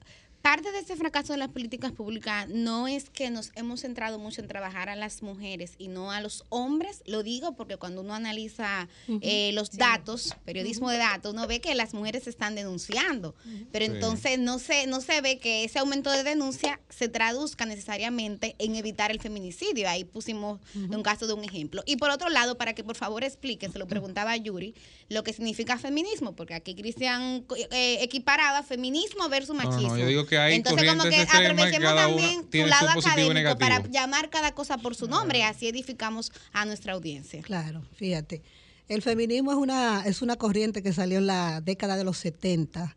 parte de este fracaso de las políticas públicas no es que nos hemos centrado mucho en trabajar a las mujeres y no a los hombres. Lo digo porque cuando uno analiza eh, los datos, periodismo de datos, uno ve que las mujeres se están denunciando. Pero Sí. entonces no se, no se ve que ese aumento de denuncia se traduzca necesariamente en evitar el feminicidio. Ahí pusimos un caso de un ejemplo. Y por otro lado, para que por favor explique, se lo preguntaba a Yuri, lo que significa feminismo, porque aquí Cristian eh, equiparaba feminismo versus No, no, machismo. yo digo que hay Entonces, como que extremas y aprovechemos cada una también tu tiene lado su positivo y académico para llamar cada cosa por su nombre así edificamos a nuestra audiencia. Claro, fíjate. El feminismo es una, es una corriente que salió en la década de los 70,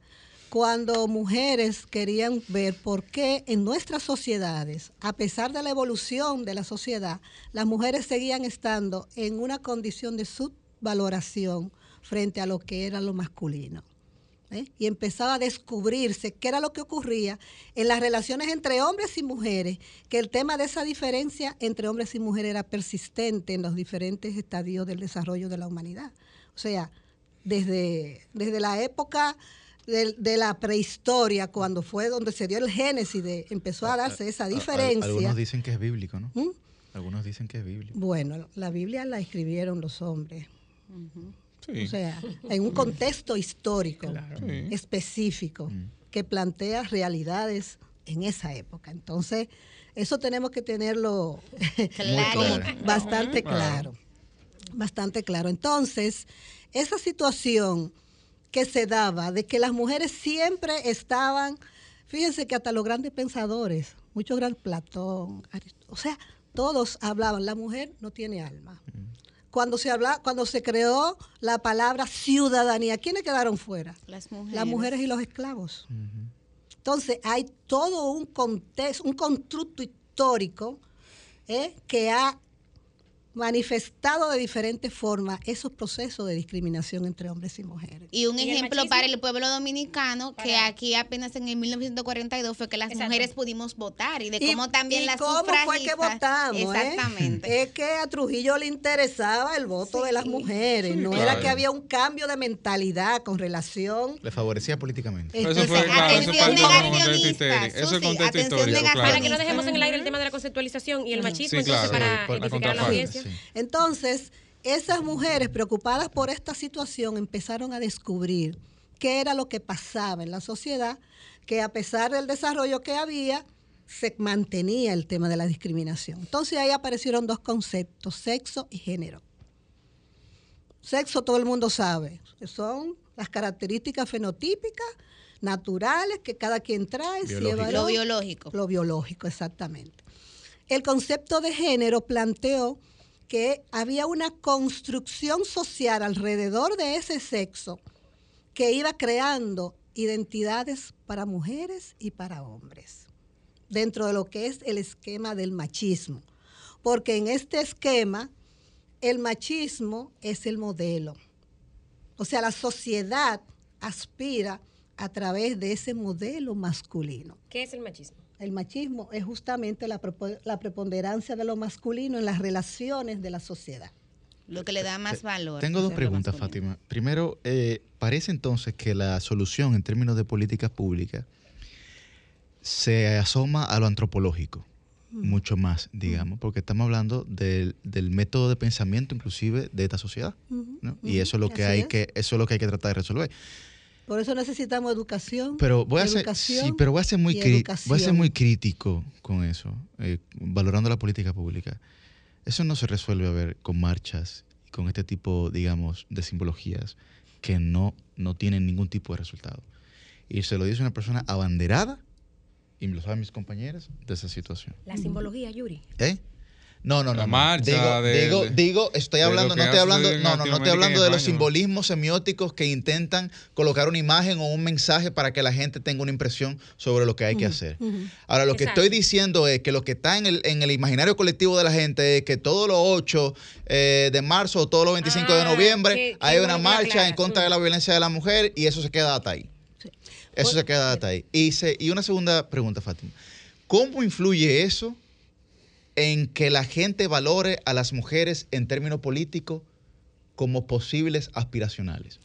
cuando mujeres querían ver por qué en nuestras sociedades, a pesar de la evolución de la sociedad, las mujeres seguían estando en una condición de subvaloración frente a lo que era lo masculino. ¿Eh? Y empezaba a descubrirse qué era lo que ocurría en las relaciones entre hombres y mujeres, que el tema de esa diferencia entre hombres y mujeres era persistente en los diferentes estadios del desarrollo de la humanidad. O sea, desde, desde la época de, de la prehistoria, cuando fue donde se dio el génesis, de, empezó a darse esa diferencia. Algunos dicen que es bíblico, ¿no? ¿Mm? Algunos dicen que es bíblico. Bueno, la Biblia la escribieron los hombres. Sí. O sea, en un contexto histórico Sí. específico que plantea realidades en esa época. Entonces, eso tenemos que tenerlo como bastante Claro. claro. Bastante claro. Entonces, esa situación que se daba de que las mujeres siempre estaban, fíjense que hasta los grandes pensadores, muchos grandes Platón, o sea, todos hablaban, la mujer no tiene alma. Cuando se habla, cuando se creó la palabra ciudadanía, ¿quiénes quedaron fuera? Las mujeres. Las mujeres y los esclavos. Entonces hay todo un contexto, un constructo histórico ¿eh? que ha manifestado de diferentes formas esos procesos de discriminación entre hombres y mujeres. Y un ¿Y ejemplo para el pueblo dominicano, que aquí apenas en el 1942 fue que las Exacto. mujeres pudimos votar y de ¿Y- cómo también y las cómo fue que votamos? eh? Exactamente. Es que a Trujillo le interesaba el voto de las mujeres, Sí, no claro. era que había un cambio de mentalidad con relación Le favorecía políticamente. Eso Eso fue, claro, Atención. Eso contexto atención histórico. Para que no dejemos en el aire el tema de la conceptualización y el machismo, Sí, claro, entonces para por la edificar a la contraparte, Entonces, esas mujeres preocupadas por esta situación empezaron a descubrir qué era lo que pasaba en la sociedad, que a pesar del desarrollo que había, se mantenía el tema de la discriminación. Entonces ahí aparecieron dos conceptos, sexo y género. Sexo todo el mundo sabe, que son las características fenotípicas naturales que cada quien trae. si Biológico. Lo biológico. Lo biológico, exactamente. El concepto de género planteó que había una construcción social alrededor de ese sexo que iba creando identidades para mujeres y para hombres, dentro de lo que es el esquema del machismo. Porque en este esquema, el machismo es el modelo. O sea, la sociedad aspira a través de ese modelo masculino. ¿Qué es el machismo? El machismo es justamente la, la preponderancia de lo masculino en las relaciones de la sociedad. Lo que le da más valor. Tengo dos preguntas, masculino. Fátima. Primero, eh, parece entonces que la solución en términos de políticas públicas se asoma a lo antropológico. mucho más, digamos, porque estamos hablando del, del método de pensamiento inclusive de esta sociedad. ¿no? Y ujú, eso es lo que así hay es. que eso es lo que hay que tratar de resolver. Por eso necesitamos educación. Pero voy a ser, sí, pero voy a ser muy voy a ser muy crítico con eso, eh, valorando la política pública. Eso no se resuelve a ver con marchas y con este tipo, digamos, de simbologías que no, no tienen ningún tipo de resultado. Y se lo dice una persona abanderada, y me lo saben mis compañeros, de esa situación. La simbología, Yuri. ¿Eh? No, no, no. La no. marcha digo, de- digo, de- digo, estoy hablando, no estoy ha hablando, no, no, no estoy hablando de los simbolismos semióticos que intentan colocar una imagen o un mensaje para que la gente tenga una impresión sobre lo que hay que hacer. Ahora, lo que estoy diciendo es que lo que está en el, en el imaginario colectivo de la gente es que todos los 8 eh, de marzo o todos los 25 de Ah, noviembre qué- qué hay una que marcha en contra de la violencia de la mujer y eso se queda hasta ahí. Eso se queda hasta ahí. Y, se- y una segunda pregunta, Fátima. ¿Cómo influye eso en que la gente valore a las mujeres en términos políticos como posibles aspiracionales?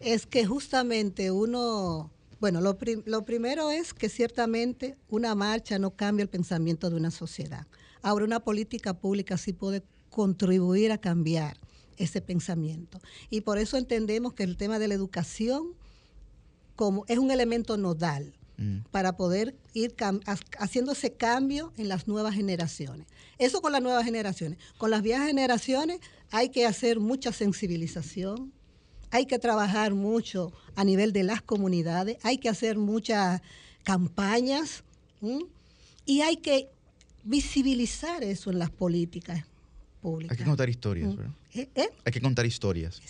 Es que justamente uno, bueno, lo, prim- lo primero es que ciertamente una marcha no cambia el pensamiento de una sociedad. Ahora, una política pública sí puede contribuir a cambiar ese pensamiento. Y por eso entendemos que el tema de la educación como es un elemento nodal para poder ir cam- ha- haciendo ese cambio en las nuevas generaciones. Eso con las nuevas generaciones. Con las viejas generaciones hay que hacer mucha sensibilización, hay que trabajar mucho a nivel de las comunidades, hay que hacer muchas campañas ¿m? y hay que visibilizar eso en las políticas públicas. Hay que contar historias, Mm. ¿verdad? ¿Eh? ¿Eh? Hay que contar historias.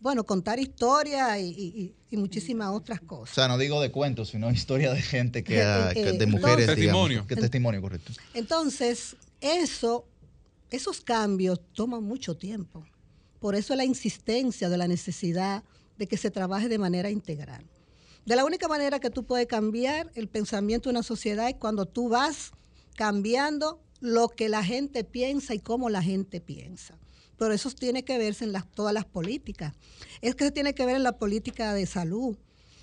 Bueno, contar historias y, y- y- y muchísimas otras cosas. O sea, no digo de cuentos, sino historia de gente que, *laughs* ha- Eh, que- eh, de mujeres, entonces- digamos, Testimonio. que testimonio, correcto. Entonces, eso, esos cambios toman mucho tiempo. Por eso la insistencia de la necesidad de que se trabaje de manera integral. De la única manera que tú puedes cambiar el pensamiento de una sociedad es cuando tú vas cambiando lo que la gente piensa y cómo la gente piensa. Pero eso tiene que verse en las, todas las políticas. Es que se tiene que ver en la política de salud,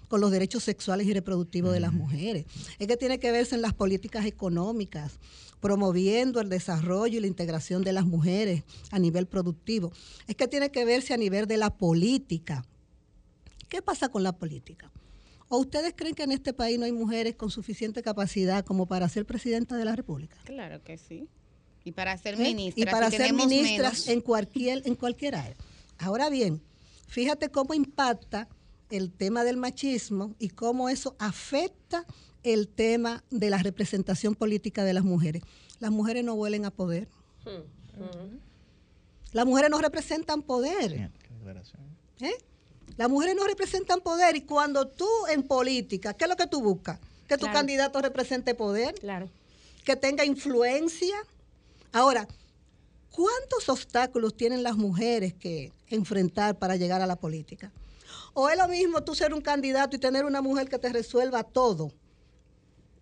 con los derechos sexuales y reproductivos de las mujeres. Es que tiene que verse en las políticas económicas, promoviendo el desarrollo y la integración de las mujeres a nivel productivo. Es que tiene que verse a nivel de la política. ¿Qué pasa con la política? ¿O ustedes creen que en este país no hay mujeres con suficiente capacidad como para ser presidenta de la República? Claro que sí. Y para ser ¿Eh? ministra. Y para si ser ministras menos. en cualquier, en cualquier área. Ahora bien, fíjate cómo impacta el tema del machismo y cómo eso afecta el tema de la representación política de las mujeres. Las mujeres no huelen a poder. Las mujeres no representan poder. ¿eh? Las mujeres no representan poder y cuando tú en política, ¿qué es lo que tú buscas? Que tu Claro. candidato represente poder. Claro. Que tenga influencia. Ahora, ¿cuántos obstáculos tienen las mujeres que enfrentar para llegar a la política? ¿O es lo mismo tú ser un candidato y tener una mujer que te resuelva todo?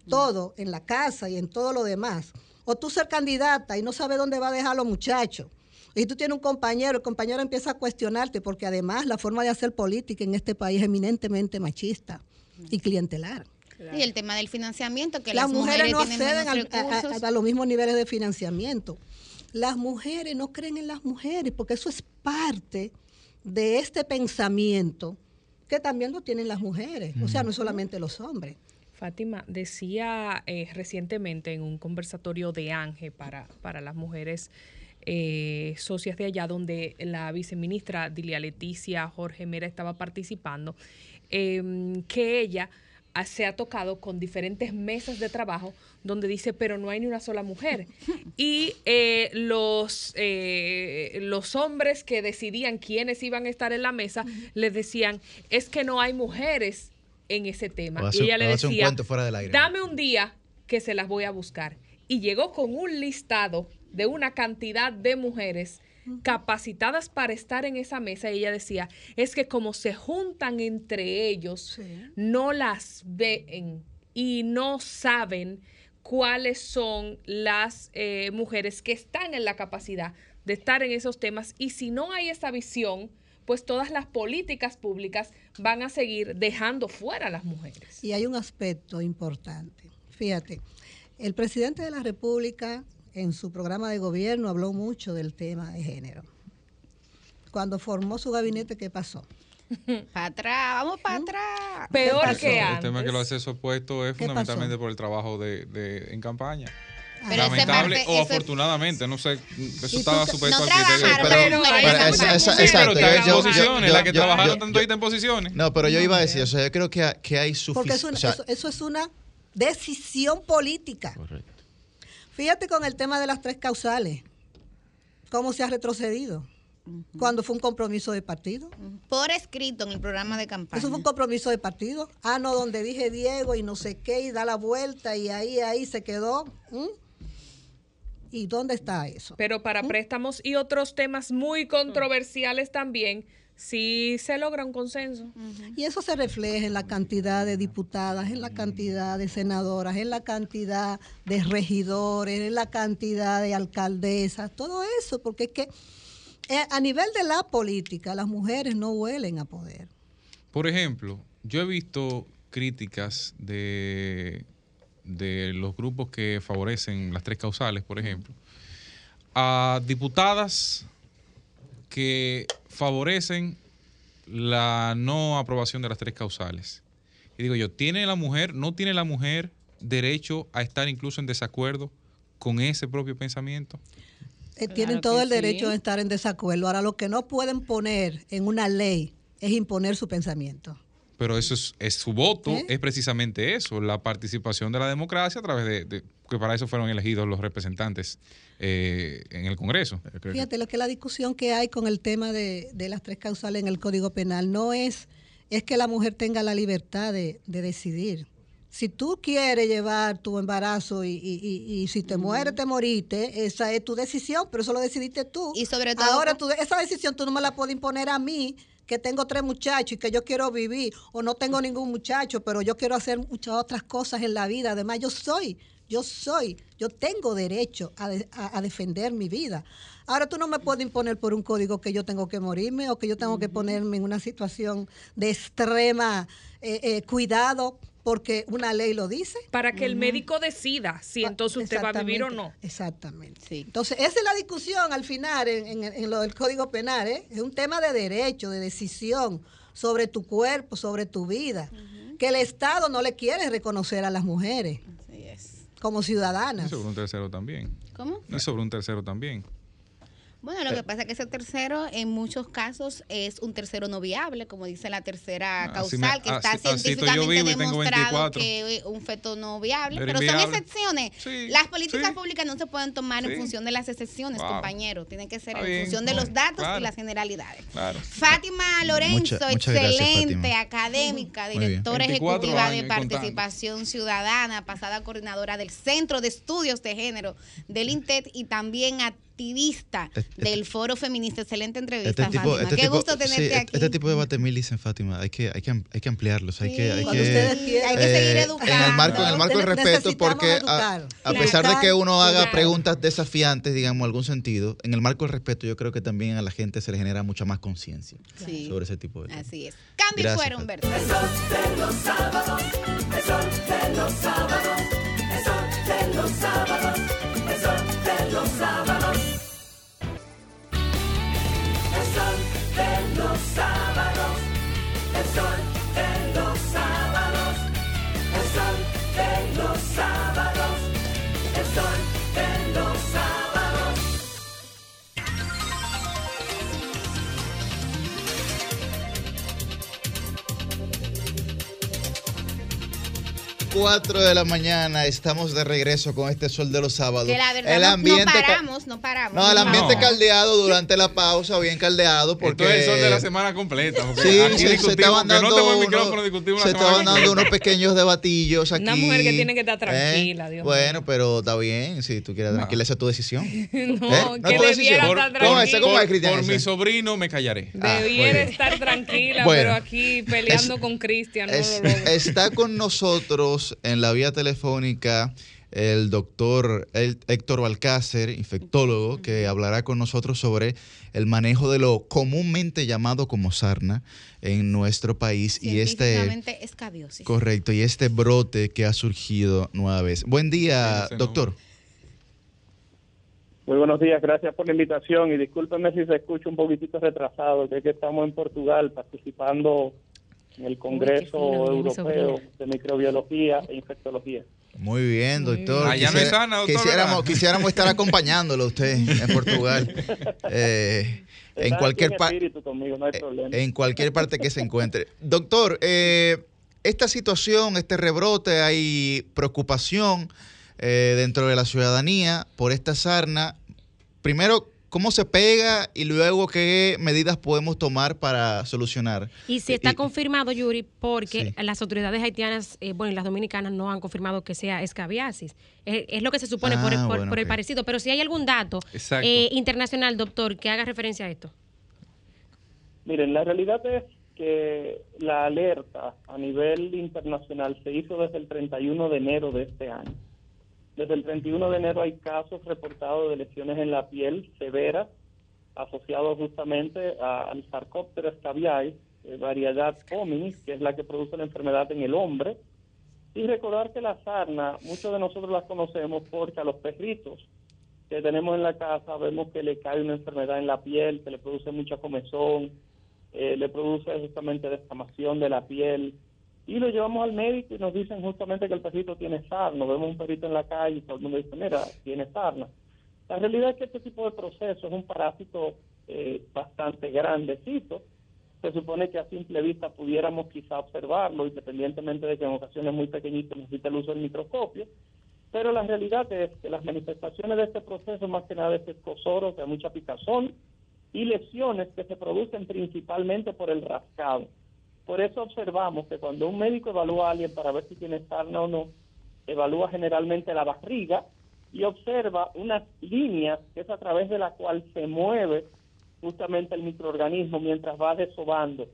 Todo en la casa y en todo lo demás. O tú ser candidata y no sabes dónde va a dejar a los muchachos. Y tú tienes un compañero, el compañero empieza a cuestionarte porque además la forma de hacer política en este país es eminentemente machista y clientelar. Y el tema del financiamiento, que las las, mujeres, no acceden al- a, recursos. a- a los mismos niveles de financiamiento. Las mujeres no creen en las mujeres porque eso es parte de este pensamiento que también lo tienen las mujeres. O sea, no es solamente los hombres. Fátima decía eh, recientemente en un conversatorio de ANGE para, para las mujeres eh, socias de allá, donde la viceministra Dilia Leticia Jorge Mera estaba participando, em, que ella se ha tocado con diferentes mesas de trabajo donde dice, pero no hay ni una sola mujer. *laughs* Y eh, los, eh, los hombres que decidían quiénes iban a estar en la mesa, les decían, es que no hay mujeres en ese tema. Y ella le un decía, cuento fuera del aire. dame un día que se las voy a buscar. Y llegó con un listado de una cantidad de mujeres capacitadas para estar en esa mesa y ella decía, es que como se juntan entre ellos, no las ven y no saben cuáles son las eh, mujeres que están en la capacidad de estar en esos temas y si no hay esa visión, pues todas las políticas públicas van a seguir dejando fuera a las mujeres. Y hay un aspecto importante. Fíjate, El presidente de la República en su programa de gobierno habló mucho del tema de género. Cuando formó su gabinete, ¿qué pasó? *laughs* Para atrás, vamos para atrás. Peor que El antes. tema es que los accesos puestos es ¿Qué fundamentalmente por el trabajo de, de- en campaña. Pero ese Lamentable parte- o ese- afortunadamente, no sé, eso estaba supuesto no al criterio. Pero- pero esa- esa- Sí, exacto, pero en yo- posiciones, yo- las que yo- trabajaron toditas en posiciones. No, pero yo iba a decir, o sea, yo creo que, que hay Porque eso, suficiente. eso- eso es una decisión política. Fíjate con el tema de las tres causales, cómo se ha retrocedido. Cuando fue un compromiso de partido. Por escrito en el programa de campaña. Eso fue un compromiso de partido. Ah, no, donde dije Diego y no sé qué, y da la vuelta y ahí, ahí se quedó. ¿Mm? ¿Y dónde está eso? Pero para préstamos y otros temas muy controversiales también, sí se logra un consenso. Y eso se refleja en la cantidad de diputadas, en la cantidad de senadoras, en la cantidad de regidores, en la cantidad de alcaldesas, todo eso, porque es que eh, a nivel de la política las mujeres no huelen a poder. Por ejemplo, yo he visto críticas de, de los grupos que favorecen las tres causales, por ejemplo, a diputadas que favorecen la no aprobación de las tres causales. Y digo yo, ¿tiene la mujer, no tiene la mujer derecho a estar incluso en desacuerdo con ese propio pensamiento? Eh, tienen todo el derecho de estar en desacuerdo. Ahora, lo que no pueden poner en una ley es imponer su pensamiento. Pero eso es, es su voto, ¿Eh? es precisamente eso, la participación de la democracia a través de, de- que para eso fueron elegidos los representantes eh, en el Congreso. Fíjate, lo que la discusión que hay con el tema de, de las tres causales en el Código Penal no es, es que la mujer tenga la libertad de, de decidir. Si tú quieres llevar tu embarazo y, y- y- y si te mueres, te moriste, esa es tu decisión, pero eso lo decidiste tú. Y sobre todo Ahora, tú- esa decisión tú no me la puedes imponer a mí, que tengo tres muchachos y que yo quiero vivir, o no tengo ningún muchacho, pero yo quiero hacer muchas otras cosas en la vida. Además, yo soy, yo soy, yo tengo derecho a, de- a- a defender mi vida. Ahora tú no me puedes imponer por un código que yo tengo que morirme o que yo tengo que ponerme en una situación de extrema eh, eh, cuidado porque una ley lo dice. Para que el médico decida si entonces usted va a vivir o no. Exactamente. Entonces, esa es la discusión al final en, en- en lo del Código Penal. ¿eh? Es un tema de derecho, de decisión sobre tu cuerpo, sobre tu vida, que el Estado no le quiere reconocer a las mujeres como Y ciudadanas. sobre un tercero también. ¿Cómo? Y sobre un tercero también. Bueno, lo que pasa es que ese tercero en muchos casos es un tercero no viable, como dice la tercera Así causal, me- que está así- científicamente demostrado 24. que es un feto no viable. Pero Pero, son excepciones. Sí, Las políticas sí. públicas no se pueden tomar Sí. en función de las excepciones, Wow. compañero. Tienen que ser Está en bien, función de los datos claro. y las generalidades. Claro. Fátima Lorenzo, Mucha- muchas gracias, excelente académica, directora 24 ejecutiva de contando. participación ciudadana, pasada coordinadora del Centro de Estudios de Género del INTET y también activista del Foro Feminista. Excelente entrevista, Este tipo, Fátima. este Qué tipo- gusto tenerte sí, aquí. Este tipo de debate mil dicen Fátima, hay que, hay que, hay que ampliarlos, hay que, hay Cuando que. Hay que seguir educando. En el marco, en el marco del respeto, porque a, pesar de que uno haga preguntas desafiantes, digamos, en algún sentido, en el marco del respeto, yo creo que también a la gente se le genera mucha más conciencia Sí. sobre ese tipo de temas. Así es. Cambio Gracias, fuera, de los sábados, el sol de los sábados, el sol de los sábados, el sol de los sábados. De los sábados, el sol de los 4 de la mañana, estamos de regreso con este sol de los sábados. Que la verdad el no- ambiente no, paramos, no paramos. No, el ambiente No. caldeado durante la pausa, bien caldeado, porque... Esto es el sol de la semana completa. Sí, aquí se, se estaban que no dando, tengo micrófono, se estaban dando unos pequeños debatillos aquí. Una mujer que tiene que estar ¿eh? tranquila, Dios Bueno, pero está bien, si tú quieres tranquila, esa es tu decisión. *laughs* No, ¿Eh? que es tu debiera estar ¿Cómo es? tranquila. ¿Cómo es, Por, Cristian? por ese? mi sobrino me callaré. Ah, Debiera estar tranquila, Bueno. pero aquí peleando con Cristian no Es- está con nosotros en la vía telefónica el doctor Héctor Balcácer, infectólogo, que hablará con nosotros sobre el manejo de lo comúnmente llamado como sarna en nuestro país y este escabiosis. correcto y este brote que ha surgido nueva vez. Buen día, doctor. Muy buenos días, gracias por la invitación y discúlpenme si se escucha un poquitito retrasado, que es que estamos en Portugal participando en el Congreso Europeo de Microbiología e Infectología. Muy bien, doctor. Allá no es Quisiera- sana, doctor, Quisiéramos, quisiéramos estar *laughs* acompañándolo a usted en Portugal. *laughs* Eh, en cualquier conmigo, no hay problema. en cualquier parte que se encuentre. Doctor, eh, esta situación, este rebrote, hay preocupación eh, dentro de la ciudadanía por esta sarna. Primero, ¿cómo se pega? Y luego, ¿qué medidas podemos tomar para solucionar? Y si está confirmado, Yuri, porque las autoridades haitianas, eh, bueno, y las dominicanas no han confirmado que sea escabiasis. Es, es lo que se supone por, Ah, por- bueno, por el ok. parecido. Pero si hay algún dato eh, internacional, doctor, que haga referencia a esto. Miren, la realidad es que la alerta a nivel internacional se hizo desde el 31 de enero de este año. Desde el 31 de enero hay casos reportados de lesiones en la piel severas asociados justamente a- al Sarcopteris caviae, eh, variedad hominis, que es la que produce la enfermedad en el hombre. Y recordar que la sarna, muchos de nosotros la conocemos porque a los perritos que tenemos en la casa vemos que le cae una enfermedad en la piel, que le produce mucha comezón, eh, le produce justamente descamación de la piel. Y lo llevamos al médico y nos dicen justamente que el perrito tiene sarna. Vemos un perrito en la calle y todo el mundo dice, mira, tiene sarna. La realidad es que este tipo de proceso es un parásito eh, bastante grandecito. Se supone que a simple vista pudiéramos quizá observarlo, independientemente de que en ocasiones muy pequeñitos necesita el uso del microscopio. Pero la realidad es que las manifestaciones de este proceso, más que nada, es escosor, o sea, mucha picazón y lesiones que se producen principalmente por el rascado. Por eso observamos que cuando un médico evalúa a alguien para ver si tiene sarna o no, evalúa generalmente la barriga y observa unas líneas que es a través de la cual se mueve justamente el microorganismo mientras va desobando,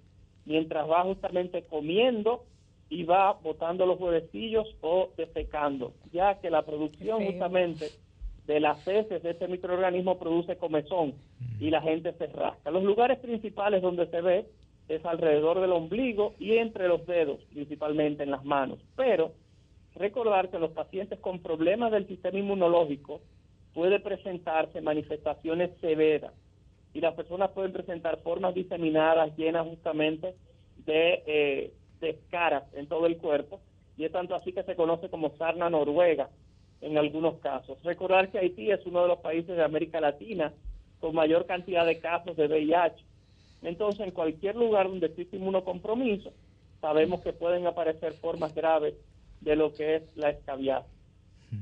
mientras va justamente comiendo y va botando los huevecillos o defecando, ya que la producción justamente de las heces de ese microorganismo produce comezón y la gente se rasca. Los lugares principales donde se ve es alrededor del ombligo y entre los dedos, principalmente en las manos. Pero recordar que los pacientes con problemas del sistema inmunológico puede presentarse manifestaciones severas y las personas pueden presentar formas diseminadas llenas justamente de, eh, de en todo el cuerpo y es tanto así que se conoce como sarna noruega en algunos casos. Recordar que Haití es uno de los países de América Latina con mayor cantidad de casos de VIH. Entonces, en cualquier lugar donde existe inmunocompromiso, sabemos que pueden aparecer formas graves de lo que es la escabiasis.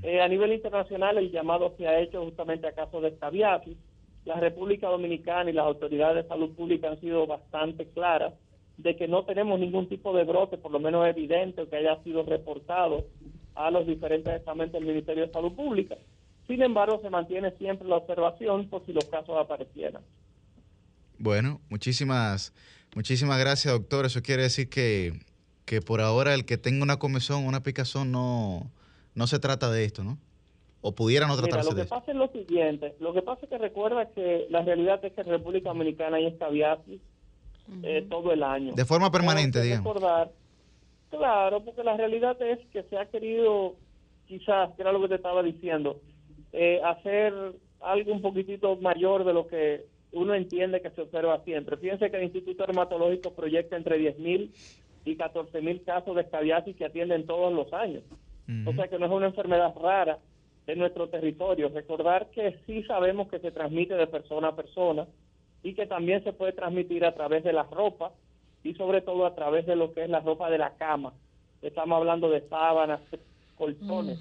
Eh, a nivel internacional, el llamado se ha hecho justamente a casos de escabiasis. La República Dominicana y las autoridades de salud pública han sido bastante claras de que no tenemos ningún tipo de brote, por lo menos evidente, o que haya sido reportado a los diferentes estamentos del Ministerio de Salud Pública. Sin embargo, se mantiene siempre la observación por si los casos aparecieran. Bueno, muchísimas, muchísimas gracias, doctor. Eso quiere decir que, que por ahora el que tenga una comezón o una picazón no, no se trata de esto, ¿no? O pudiera no Mira, tratarse lo de que esto. pasa es lo siguiente. Lo que pasa es que recuerda que la realidad es que en República Dominicana hay escabiasis eh, todo el año. De forma permanente, digamos. recordar, claro, porque la realidad es que se ha querido, quizás, que era lo que te estaba diciendo, eh, hacer algo un poquitito mayor de lo que uno entiende que se observa siempre. Fíjense que el Instituto Dermatológico proyecta entre 10.000 y 14.000 casos de escabiasis que atienden todos los años. O sea que no es una enfermedad rara en nuestro territorio. Recordar que sí sabemos que se transmite de persona a persona y que también se puede transmitir a través de la ropa y sobre todo a través de lo que es la ropa de la cama. Estamos hablando de sábanas, colchones.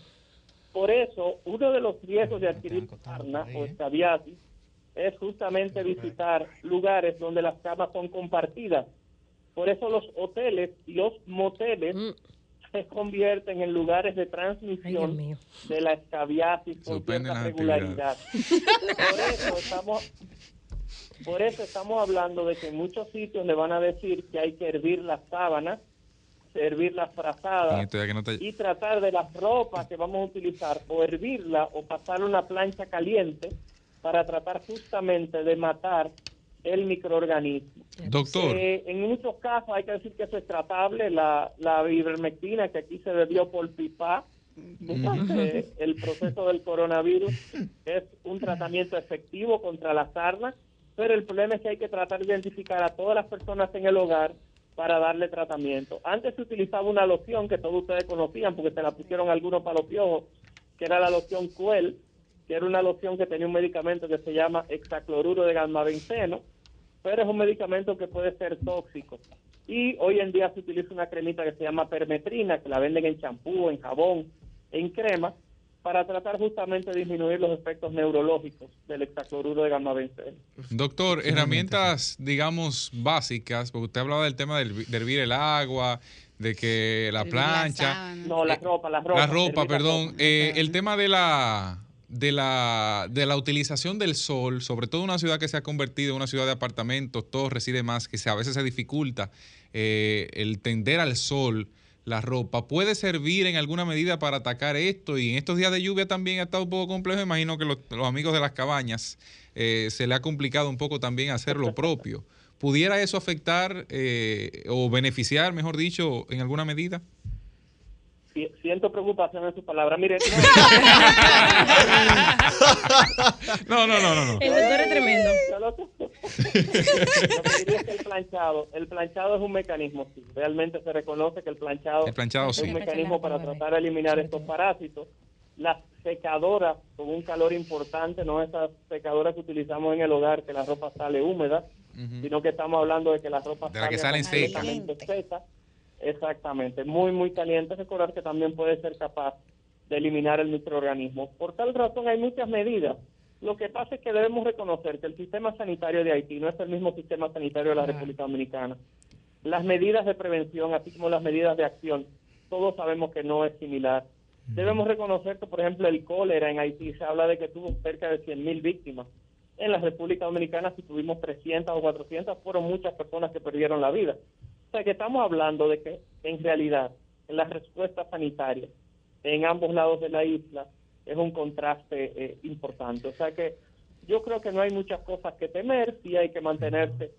Por eso, uno de los riesgos de adquirir sarna o escabiasis es justamente visitar lugares donde las camas son compartidas. Por eso los hoteles y los moteles se convierten en lugares de transmisión de la escabiasis con cierta las regularidad. Por eso estamos por eso estamos hablando de que en muchos sitios le van a decir que hay que hervir las sábanas, hervirlas frazadas Y no te- y tratar de las ropas que vamos a utilizar o hervirla o pasar una plancha caliente para tratar justamente de matar el microorganismo. Doctor. Eh, en muchos casos hay que decir que eso es tratable, la, la ivermectina que aquí se bebió por pipa durante el proceso del coronavirus es un tratamiento efectivo contra la sarna, pero el problema es que hay que tratar de identificar a todas las personas en el hogar para darle tratamiento. Antes se utilizaba una loción que todos ustedes conocían porque se la pusieron algunos para los piojos, que era la loción Cuel, que era una loción que tenía un medicamento que se llama hexacloruro de gammabenceno, pero es un medicamento que puede ser tóxico. Y hoy en día se utiliza una cremita que se llama permetrina, que la venden en champú, en jabón, en crema, para tratar justamente de disminuir los efectos neurológicos del hexacloruro de gammabenceno. Doctor, herramientas, digamos, básicas, porque usted hablaba del tema del, de hervir el agua, de que la plancha. No, la ropa, la ropa. La ropa, la perdón. ropa. Eh, el tema de la de la de la utilización del sol, sobre todo en una ciudad que se ha convertido en una ciudad de apartamentos, todo reside más, que se, a veces se dificulta eh, el tender al sol la ropa, puede servir en alguna medida para atacar esto y en estos días de lluvia también ha estado un poco complejo, imagino que los, los amigos de las cabañas eh, se le ha complicado un poco también hacer lo propio. ¿Pudiera eso afectar eh, o beneficiar, mejor dicho, en alguna medida? Si- Siento preocupación en sus palabras. Mire, *laughs* *laughs* No, no, no, no. no. El doctor es tremendo. *laughs* Lo que diría es que el planchado, el planchado es un mecanismo, sí. Realmente se reconoce que el planchado, El planchado, es sí. un mecanismo para tratar de eliminar estos parásitos. Las secadoras con un calor importante, no esas secadoras que utilizamos en el hogar, que la ropa sale húmeda, sino que estamos hablando de que la ropa De la que sale salen secas. Exactamente, muy, muy caliente. Recordar que también puede ser capaz de eliminar el microorganismo. Por tal razón hay muchas medidas. Lo que pasa es que debemos reconocer que el sistema sanitario de Haití no es el mismo sistema sanitario de la República Dominicana. Las medidas de prevención, así como las medidas de acción, todos sabemos que no es similar. Debemos reconocer que, por ejemplo, el cólera en Haití se habla de que tuvo cerca de 100.000 víctimas. En la República Dominicana, si tuvimos 300 o 400, fueron muchas personas que perdieron la vida. O sea que estamos hablando de que, en realidad, en la respuesta sanitaria, en ambos lados de la isla, es un contraste eh, importante. O sea que yo creo que no hay muchas cosas que temer, sí hay que mantenerse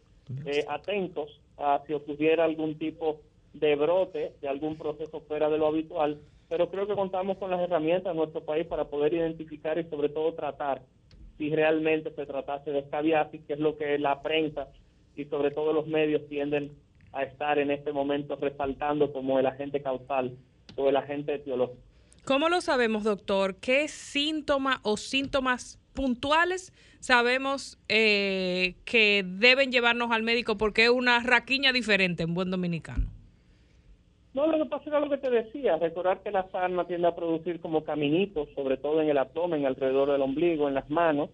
eh, atentos a si ocurriera algún tipo de brote, de algún proceso fuera de lo habitual, pero creo que contamos con las herramientas en nuestro país para poder identificar y sobre todo tratar si realmente se tratase de escabiasis, que es lo que la prensa y sobre todo los medios tienden a estar en este momento resaltando como el agente causal o el agente etiológico. ¿Cómo lo sabemos, doctor? ¿Qué síntoma o síntomas puntuales sabemos eh, que deben llevarnos al médico porque es una raquiña diferente en buen dominicano? No, lo que pasa era lo que te decía, recordar que la sarna tiende a producir como caminitos, sobre todo en el abdomen, alrededor del ombligo, en las manos,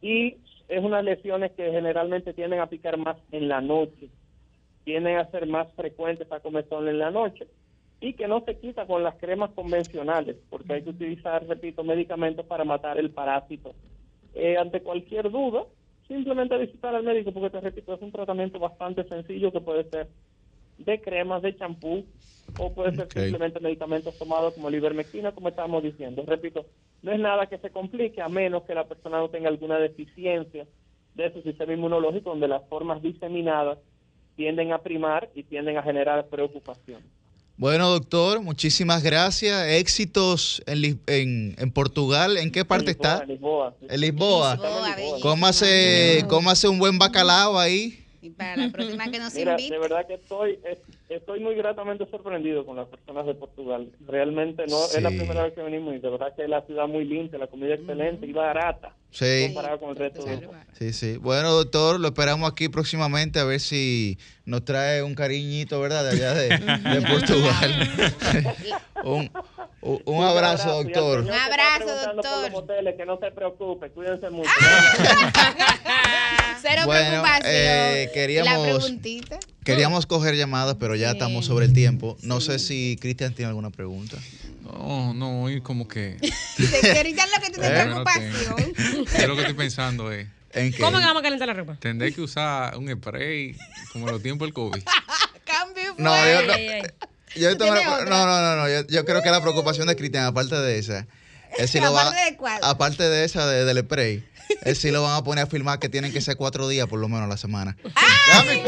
y es unas lesiones que generalmente tienden a picar más en la noche, tienden a ser más frecuentes a comezón en la noche, y que no se quita con las cremas convencionales, porque hay que utilizar, repito, medicamentos para matar el parásito. Eh, ante cualquier duda, simplemente visitar al médico, porque te repito, es un tratamiento bastante sencillo que puede ser de cremas, de champú, o puede ser Ok. simplemente medicamentos tomados como la ivermectina, como estábamos diciendo. Repito, no es nada que se complique a menos que la persona no tenga alguna deficiencia de su sistema inmunológico, donde las formas diseminadas tienden a primar y tienden a generar preocupación. Bueno, doctor, muchísimas gracias. Éxitos en, en, en Portugal. ¿En qué parte Lisboa, está? Lisboa, sí. En Lisboa. Lisboa, Cómase, cómase un buen bacalao ahí. Y para la próxima que nos Mira, invite. de verdad que estoy es- estoy muy gratamente sorprendido con las personas de Portugal. Realmente no es la primera vez que venimos y de verdad que es la ciudad muy limpia, la comida excelente y barata Sí. comparada con el resto de. Sí, sí. Bueno, doctor, lo esperamos aquí próximamente a ver si nos trae un cariñito, ¿verdad? De allá de, de Portugal. *laughs* un, un- un abrazo, doctor. está abrazo, doctor. que no se preocupe, cuídense mucho. *laughs* *laughs* Cero Bueno, preocupación. eh, La queríamos, preguntita. Queríamos coger llamadas, pero ya estamos sobre el tiempo. No sé si Cristian tiene alguna pregunta. No, no, hoy como que... *laughs* Te quitan lo que tiene *laughs* Eh, preocupación. Yo lo que estoy pensando es... ¿En ¿Cómo que vamos a calentar la ropa? Tendré que usar un spray como en los tiempos del COVID. *laughs* Cambio No, fue. yo no- Ay, ay, ay. Yo tengo ¿Tiene una- otra? no, no, no, no. Yo, yo creo que la preocupación de Cristian, aparte de esa, es si lo van, ¿Aparte de cuál? aparte de esa de- del spray, es si lo van a poner a filmar que tienen que ser cuatro días por lo menos a la semana. ¡Ay,